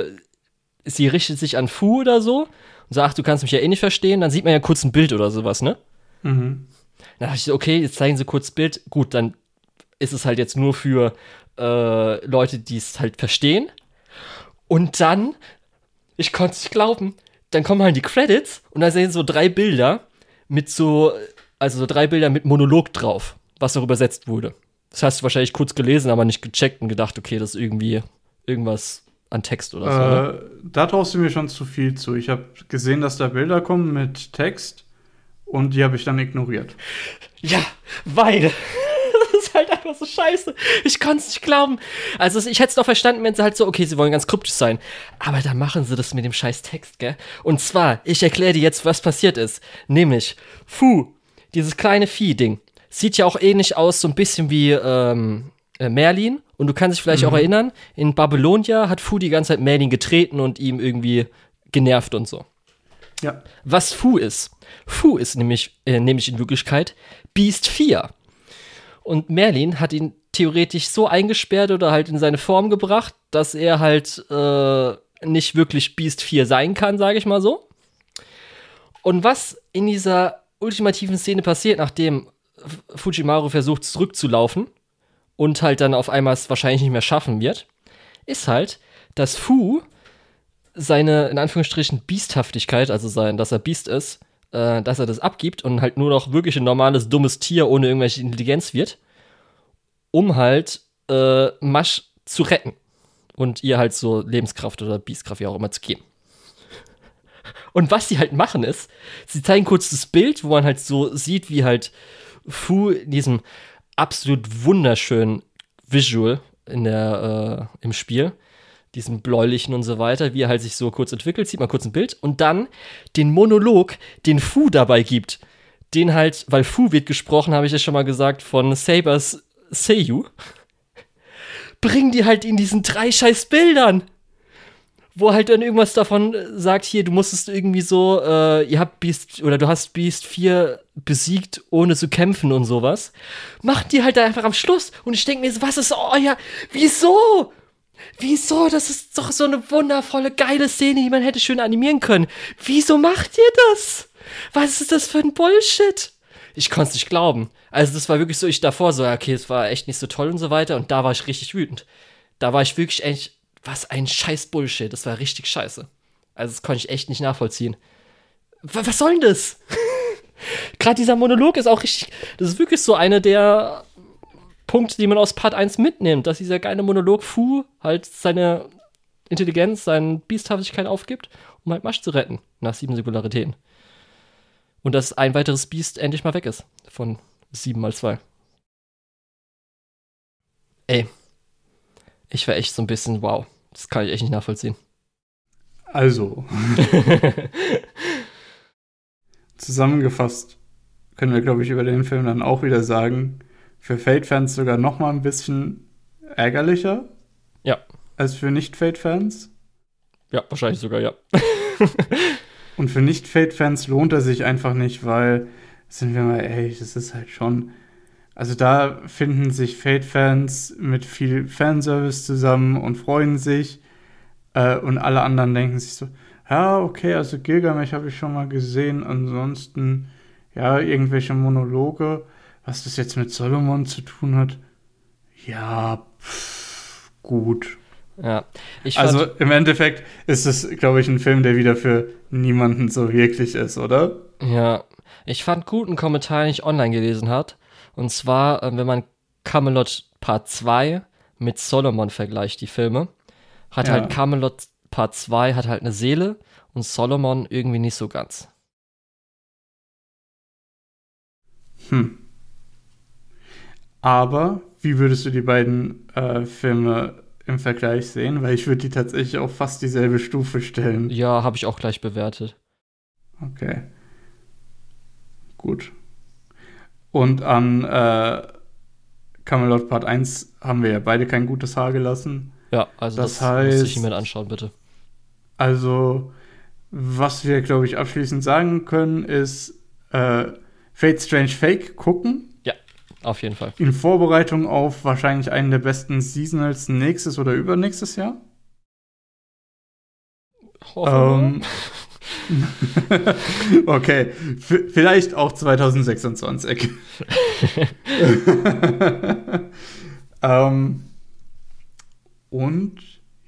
sie richtet sich an Fu oder so und sagt, du kannst mich ja eh nicht verstehen. Dann sieht man ja kurz ein Bild oder sowas, ne?
Mhm.
Dann dachte ich, so, okay, jetzt zeigen sie kurz Bild. Gut, dann ist es halt jetzt nur für äh, Leute, die es halt verstehen. Und dann, ich konnte es nicht glauben, dann kommen halt die Credits und da sehen so drei Bilder mit so, also so drei Bilder mit Monolog drauf, was auch übersetzt wurde. Das hast du wahrscheinlich kurz gelesen, aber nicht gecheckt und gedacht, okay, das ist irgendwie irgendwas an Text oder so. ne?
Äh, da traust du mir schon zu viel zu. Ich habe gesehen, dass da Bilder kommen mit Text und die habe ich dann ignoriert.
Ja, weil. Einfach so scheiße. Ich konnte es nicht glauben. Also, ich hätte es noch verstanden, wenn sie halt so, okay, sie wollen ganz kryptisch sein. Aber dann machen sie das mit dem scheiß Text, gell? Und zwar, ich erkläre dir jetzt, was passiert ist. Nämlich, Fu, dieses kleine Vieh-Ding, sieht ja auch ähnlich aus, so ein bisschen wie ähm, äh, Merlin. Und du kannst dich vielleicht auch erinnern, in Babylonia hat Fu die ganze Zeit Merlin getreten und ihm irgendwie genervt und so
Ja.
was Fu ist. Fu ist nämlich, äh, nämlich in Wirklichkeit Beast 4. Und Merlin hat ihn theoretisch so eingesperrt oder halt in seine Form gebracht, dass er halt äh, nicht wirklich Beast 4 sein kann, sage ich mal so. Und was in dieser ultimativen Szene passiert, nachdem Fujimaru versucht zurückzulaufen und halt dann auf einmal es wahrscheinlich nicht mehr schaffen wird, ist halt, dass Fu seine, in Anführungsstrichen, Biesthaftigkeit, also sein, dass er Biest ist, äh, dass er das abgibt und halt nur noch wirklich ein normales, dummes Tier ohne irgendwelche Intelligenz wird, um halt äh, Masch zu retten und ihr halt so Lebenskraft oder Biestkraft, wie auch immer, zu geben. Und was sie halt machen ist, sie zeigen kurz das Bild, wo man halt so sieht, wie halt Fu in diesem absolut wunderschönen Visual in der, äh, im Spiel, diesem bläulichen und so weiter, wie er halt sich so kurz entwickelt, sieht man kurz ein Bild und dann den Monolog, den Fu dabei gibt, den halt, weil Fu wird gesprochen, habe ich ja schon mal gesagt, von Sabers Seiyu, bringen die halt in diesen drei scheiß Bildern wo halt dann irgendwas davon äh, sagt, hier, du musstest irgendwie so, äh, ihr habt Beast, oder du hast Beast 4 besiegt, ohne zu kämpfen und sowas. Machen die halt da einfach am Schluss. Und ich denke mir so, was ist euer, wieso? Wieso? Das ist doch so eine wundervolle, geile Szene, die man hätte schön animieren können. Wieso macht ihr das? Was ist das für ein Bullshit? Ich konnte es nicht glauben. Also, das war wirklich so, ich davor so, okay, es war echt nicht so toll und so weiter. Und da war ich richtig wütend. Da war ich wirklich echt, was ein scheiß Bullshit. Das war richtig scheiße. Also, das konnte ich echt nicht nachvollziehen. W was soll denn das? Gerade dieser Monolog ist auch richtig. Das ist wirklich so eine der Punkte, die man aus Part 1 mitnimmt, dass dieser geile Monolog Fu halt seine Intelligenz, seine Biesthaftigkeit aufgibt, um halt Masch zu retten nach sieben Singularitäten. Und dass ein weiteres Biest endlich mal weg ist von sieben mal zwei. Ey, ich war echt so ein bisschen, wow, das kann ich echt nicht nachvollziehen.
Also, zusammengefasst können wir, glaube ich, über den Film dann auch wieder sagen, für Fate-Fans sogar noch mal ein bisschen ärgerlicher
Ja,
als für Nicht-Fate-Fans.
ja, wahrscheinlich sogar, ja.
Und für Nicht-Fate-Fans lohnt er sich einfach nicht, weil, sind wir mal ehrlich, das ist halt schon
also da finden sich Fate-Fans mit viel Fanservice zusammen und freuen sich. Äh, und alle anderen denken sich so, ja, okay, also Gilgamesh habe ich schon mal gesehen. Ansonsten, ja, irgendwelche Monologe. Was das jetzt mit Solomon zu tun hat, ja, pff, gut.
Ja,
ich also im Endeffekt ist es, glaube ich, ein Film, der wieder für niemanden so wirklich ist, oder?
Ja, ich fand gut einen Kommentar, den ich online gelesen hat. Und zwar, ähm, wenn man Camelot Part 2 mit Solomon vergleicht, die Filme, hat ja. halt Camelot Part 2 hat halt eine Seele und Solomon irgendwie nicht so ganz.
Hm. Aber wie würdest du die beiden äh, Filme im Vergleich sehen? Weil ich würde die tatsächlich auf fast dieselbe Stufe stellen.
Ja, habe ich auch gleich bewertet.
Okay. Gut. Und an äh, Camelot Part 1 haben wir ja beide kein gutes Haar gelassen.
Ja, also das, das heißt, muss sich jemand anschauen, bitte.
Also, was wir, glaube ich, abschließend sagen können, ist äh, Fate Strange Fake gucken.
Auf jeden Fall.
In Vorbereitung auf wahrscheinlich einen der besten Seasonals nächstes oder übernächstes Jahr. Ähm, okay, v vielleicht auch 2026. ähm, und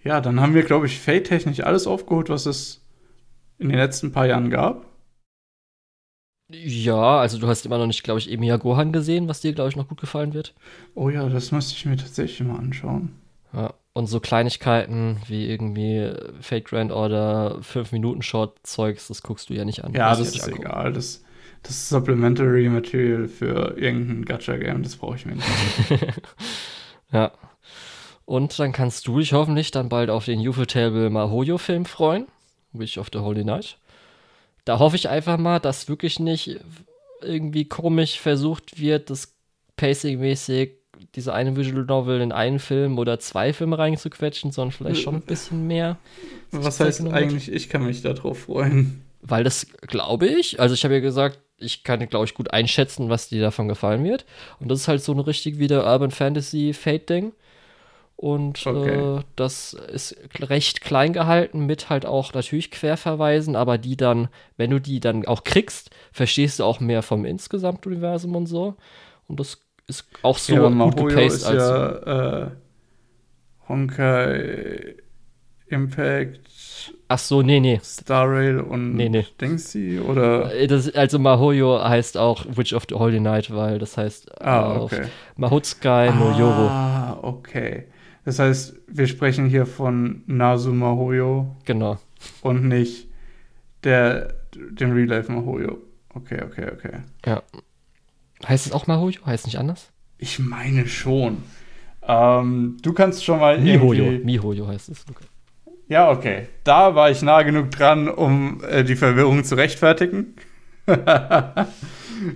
ja, dann haben wir, glaube ich, Fate-technisch alles aufgeholt, was es in den letzten paar Jahren gab.
Ja, also du hast immer noch nicht, glaube ich, Emiya Gohan gesehen, was dir, glaube ich, noch gut gefallen wird.
Oh ja, das müsste ich mir tatsächlich mal anschauen.
Ja, und so Kleinigkeiten wie irgendwie Fake Grand Order, 5-Minuten-Short-Zeugs, das guckst du ja nicht an.
Ja, das ist angucken. egal. Das, das ist Supplementary Material für irgendein Gacha-Game, das brauche ich mir nicht.
ja. Und dann kannst du dich hoffentlich dann bald auf den Ufotable Mahoyo-Film freuen. Wish of the Holy Night da hoffe ich einfach mal, dass wirklich nicht irgendwie komisch versucht wird, das Pacing-mäßig diese eine Visual Novel in einen Film oder zwei Filme reinzuquetschen, sondern vielleicht schon ein bisschen mehr.
Was heißt eigentlich, ich kann mich darauf freuen?
Weil das glaube ich, also ich habe ja gesagt, ich kann, glaube ich, gut einschätzen, was dir davon gefallen wird. Und das ist halt so eine richtig wieder Urban Fantasy Fate-Ding. Und okay. äh, das ist recht klein gehalten mit halt auch natürlich Querverweisen, aber die dann, wenn du die dann auch kriegst, verstehst du auch mehr vom Insgesamtuniversum und so. Und das ist auch so ja, gut gepaced.
als ja, äh, Honkai Impact.
Ach so, nee, nee.
Star Rail und
nee, nee.
Dingsy oder?
Äh, das, also Mahoyo heißt auch Witch of the Holy Night, weil das heißt
ah, okay.
Mahotsukai no Yoro.
Ah, okay. Das heißt, wir sprechen hier von Nazuma Hoyo.
Genau.
Und nicht der, den Real Life Mahoyo. Okay, okay, okay.
Ja. Heißt es auch Mahoyo? Heißt es nicht anders?
Ich meine schon. Ähm, du kannst schon mal
Mihoyo. Mihoyo heißt es. Okay.
Ja, okay. Da war ich nah genug dran, um äh, die Verwirrung zu rechtfertigen.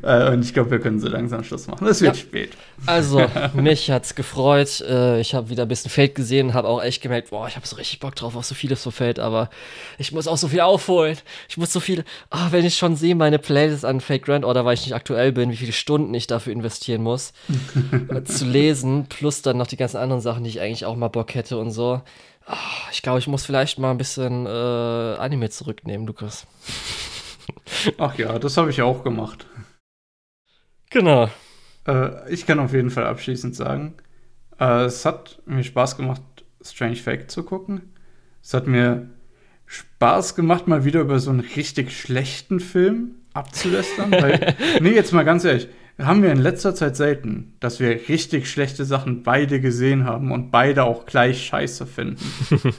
Äh, und ich glaube, wir können so langsam Schluss machen. Es wird ja. spät.
Also, mich hat's gefreut. Äh, ich habe wieder ein bisschen Feld gesehen, habe auch echt gemerkt, boah, ich habe so richtig Bock drauf auf so vieles so Feld, aber ich muss auch so viel aufholen. Ich muss so viel, oh, wenn ich schon sehe, meine Playlist an Fake Grand Order, weil ich nicht aktuell bin, wie viele Stunden ich dafür investieren muss, äh, zu lesen, plus dann noch die ganzen anderen Sachen, die ich eigentlich auch mal Bock hätte und so. Oh, ich glaube, ich muss vielleicht mal ein bisschen äh, Anime zurücknehmen, Lukas.
Ach ja, das habe ich auch gemacht.
Genau.
Äh, ich kann auf jeden Fall abschließend sagen, äh, es hat mir Spaß gemacht, Strange Fact zu gucken. Es hat mir Spaß gemacht, mal wieder über so einen richtig schlechten Film abzulästern. weil, nee, jetzt mal ganz ehrlich, haben wir in letzter Zeit selten, dass wir richtig schlechte Sachen beide gesehen haben und beide auch gleich scheiße finden.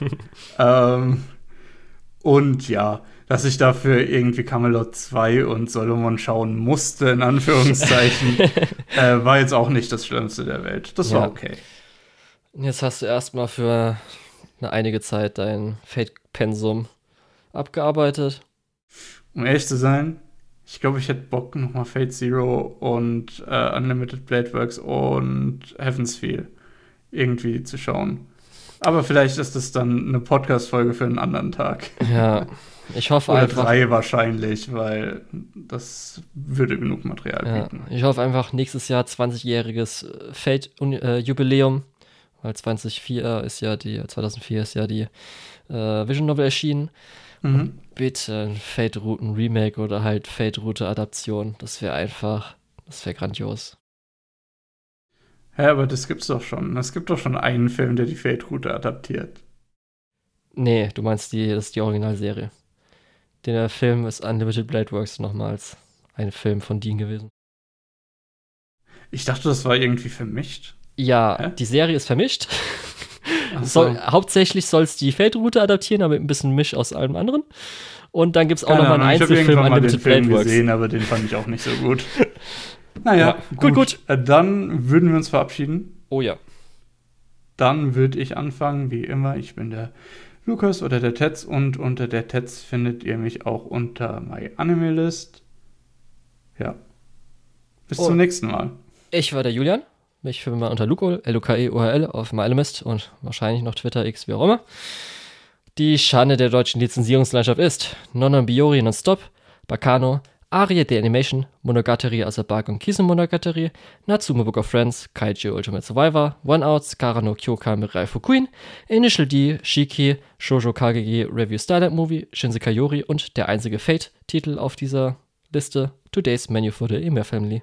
ähm, und ja, dass ich dafür irgendwie Camelot 2 und Solomon schauen musste, in Anführungszeichen, äh, war jetzt auch nicht das Schlimmste der Welt. Das ja. war okay.
Jetzt hast du erstmal für eine einige Zeit dein Fate-Pensum abgearbeitet.
Um ehrlich zu sein, ich glaube, ich hätte Bock, nochmal Fate Zero und äh, Unlimited Blade Works und Heaven's Feel irgendwie zu schauen. Aber vielleicht ist es dann eine Podcast-Folge für einen anderen Tag.
Ja, ich hoffe
Oder
einfach.
drei wahrscheinlich, weil das würde genug Material
Ja,
bieten.
ich hoffe einfach nächstes Jahr 20-jähriges äh, Fate-Jubiläum, weil 2004 ist ja die, 2004 ist ja die äh, Vision Novel erschienen.
Mhm.
Bitte ein Fate-Routen Remake oder halt Fate-Route Adaption. Das wäre einfach, das wäre grandios.
Ja, aber das gibt's doch schon. Es gibt doch schon einen Film, der die Fate-Route adaptiert.
Nee, du meinst die, das ist die Originalserie. Der Film ist Unlimited Blade Works nochmals ein Film von Dean gewesen.
Ich dachte, das war irgendwie vermischt.
Ja,
Hä?
die Serie ist vermischt.
Ach
Soll,
so.
hauptsächlich soll es die Fate-Route adaptieren, aber mit ein bisschen Misch aus allem anderen. Und dann gibt es auch
Keine
nochmal einen
Ahnung,
Einzelfilm
irgendwann mal den Film
Blade
gesehen, aber den fand ich auch nicht so gut. naja,
Ja, gut, gut.
Äh, Dann würden wir uns verabschieden.
Oh ja.
Dann würde ich anfangen, wie immer. Ich bin der Lukas oder der Tetz und unter der Tetz findet ihr mich auch unter My Anime List. Ja. Bis
Oh.
zum nächsten Mal.
Ich war der Julian. Mich findet man unter Luko, L-U-K-E-O-H-L auf MyAlmist und wahrscheinlich noch Twitter, X, wie auch immer. Die Schande der deutschen Lizenzierungslandschaft ist Nonon Biori Nonstop, Bacano, Arie the Animation, Monogatari Asabak und Kisen Monogatari, Natsume Book of Friends, Kaiju Ultimate Survivor, One Outs, Karano Kyoka Mirai Fukuin, Initial D, Shiki, Shoujo Kagegi Review Starlight Movie, Shinsekai Yori und der einzige Fate-Titel auf dieser Liste, Today's Menu for the Emir Family.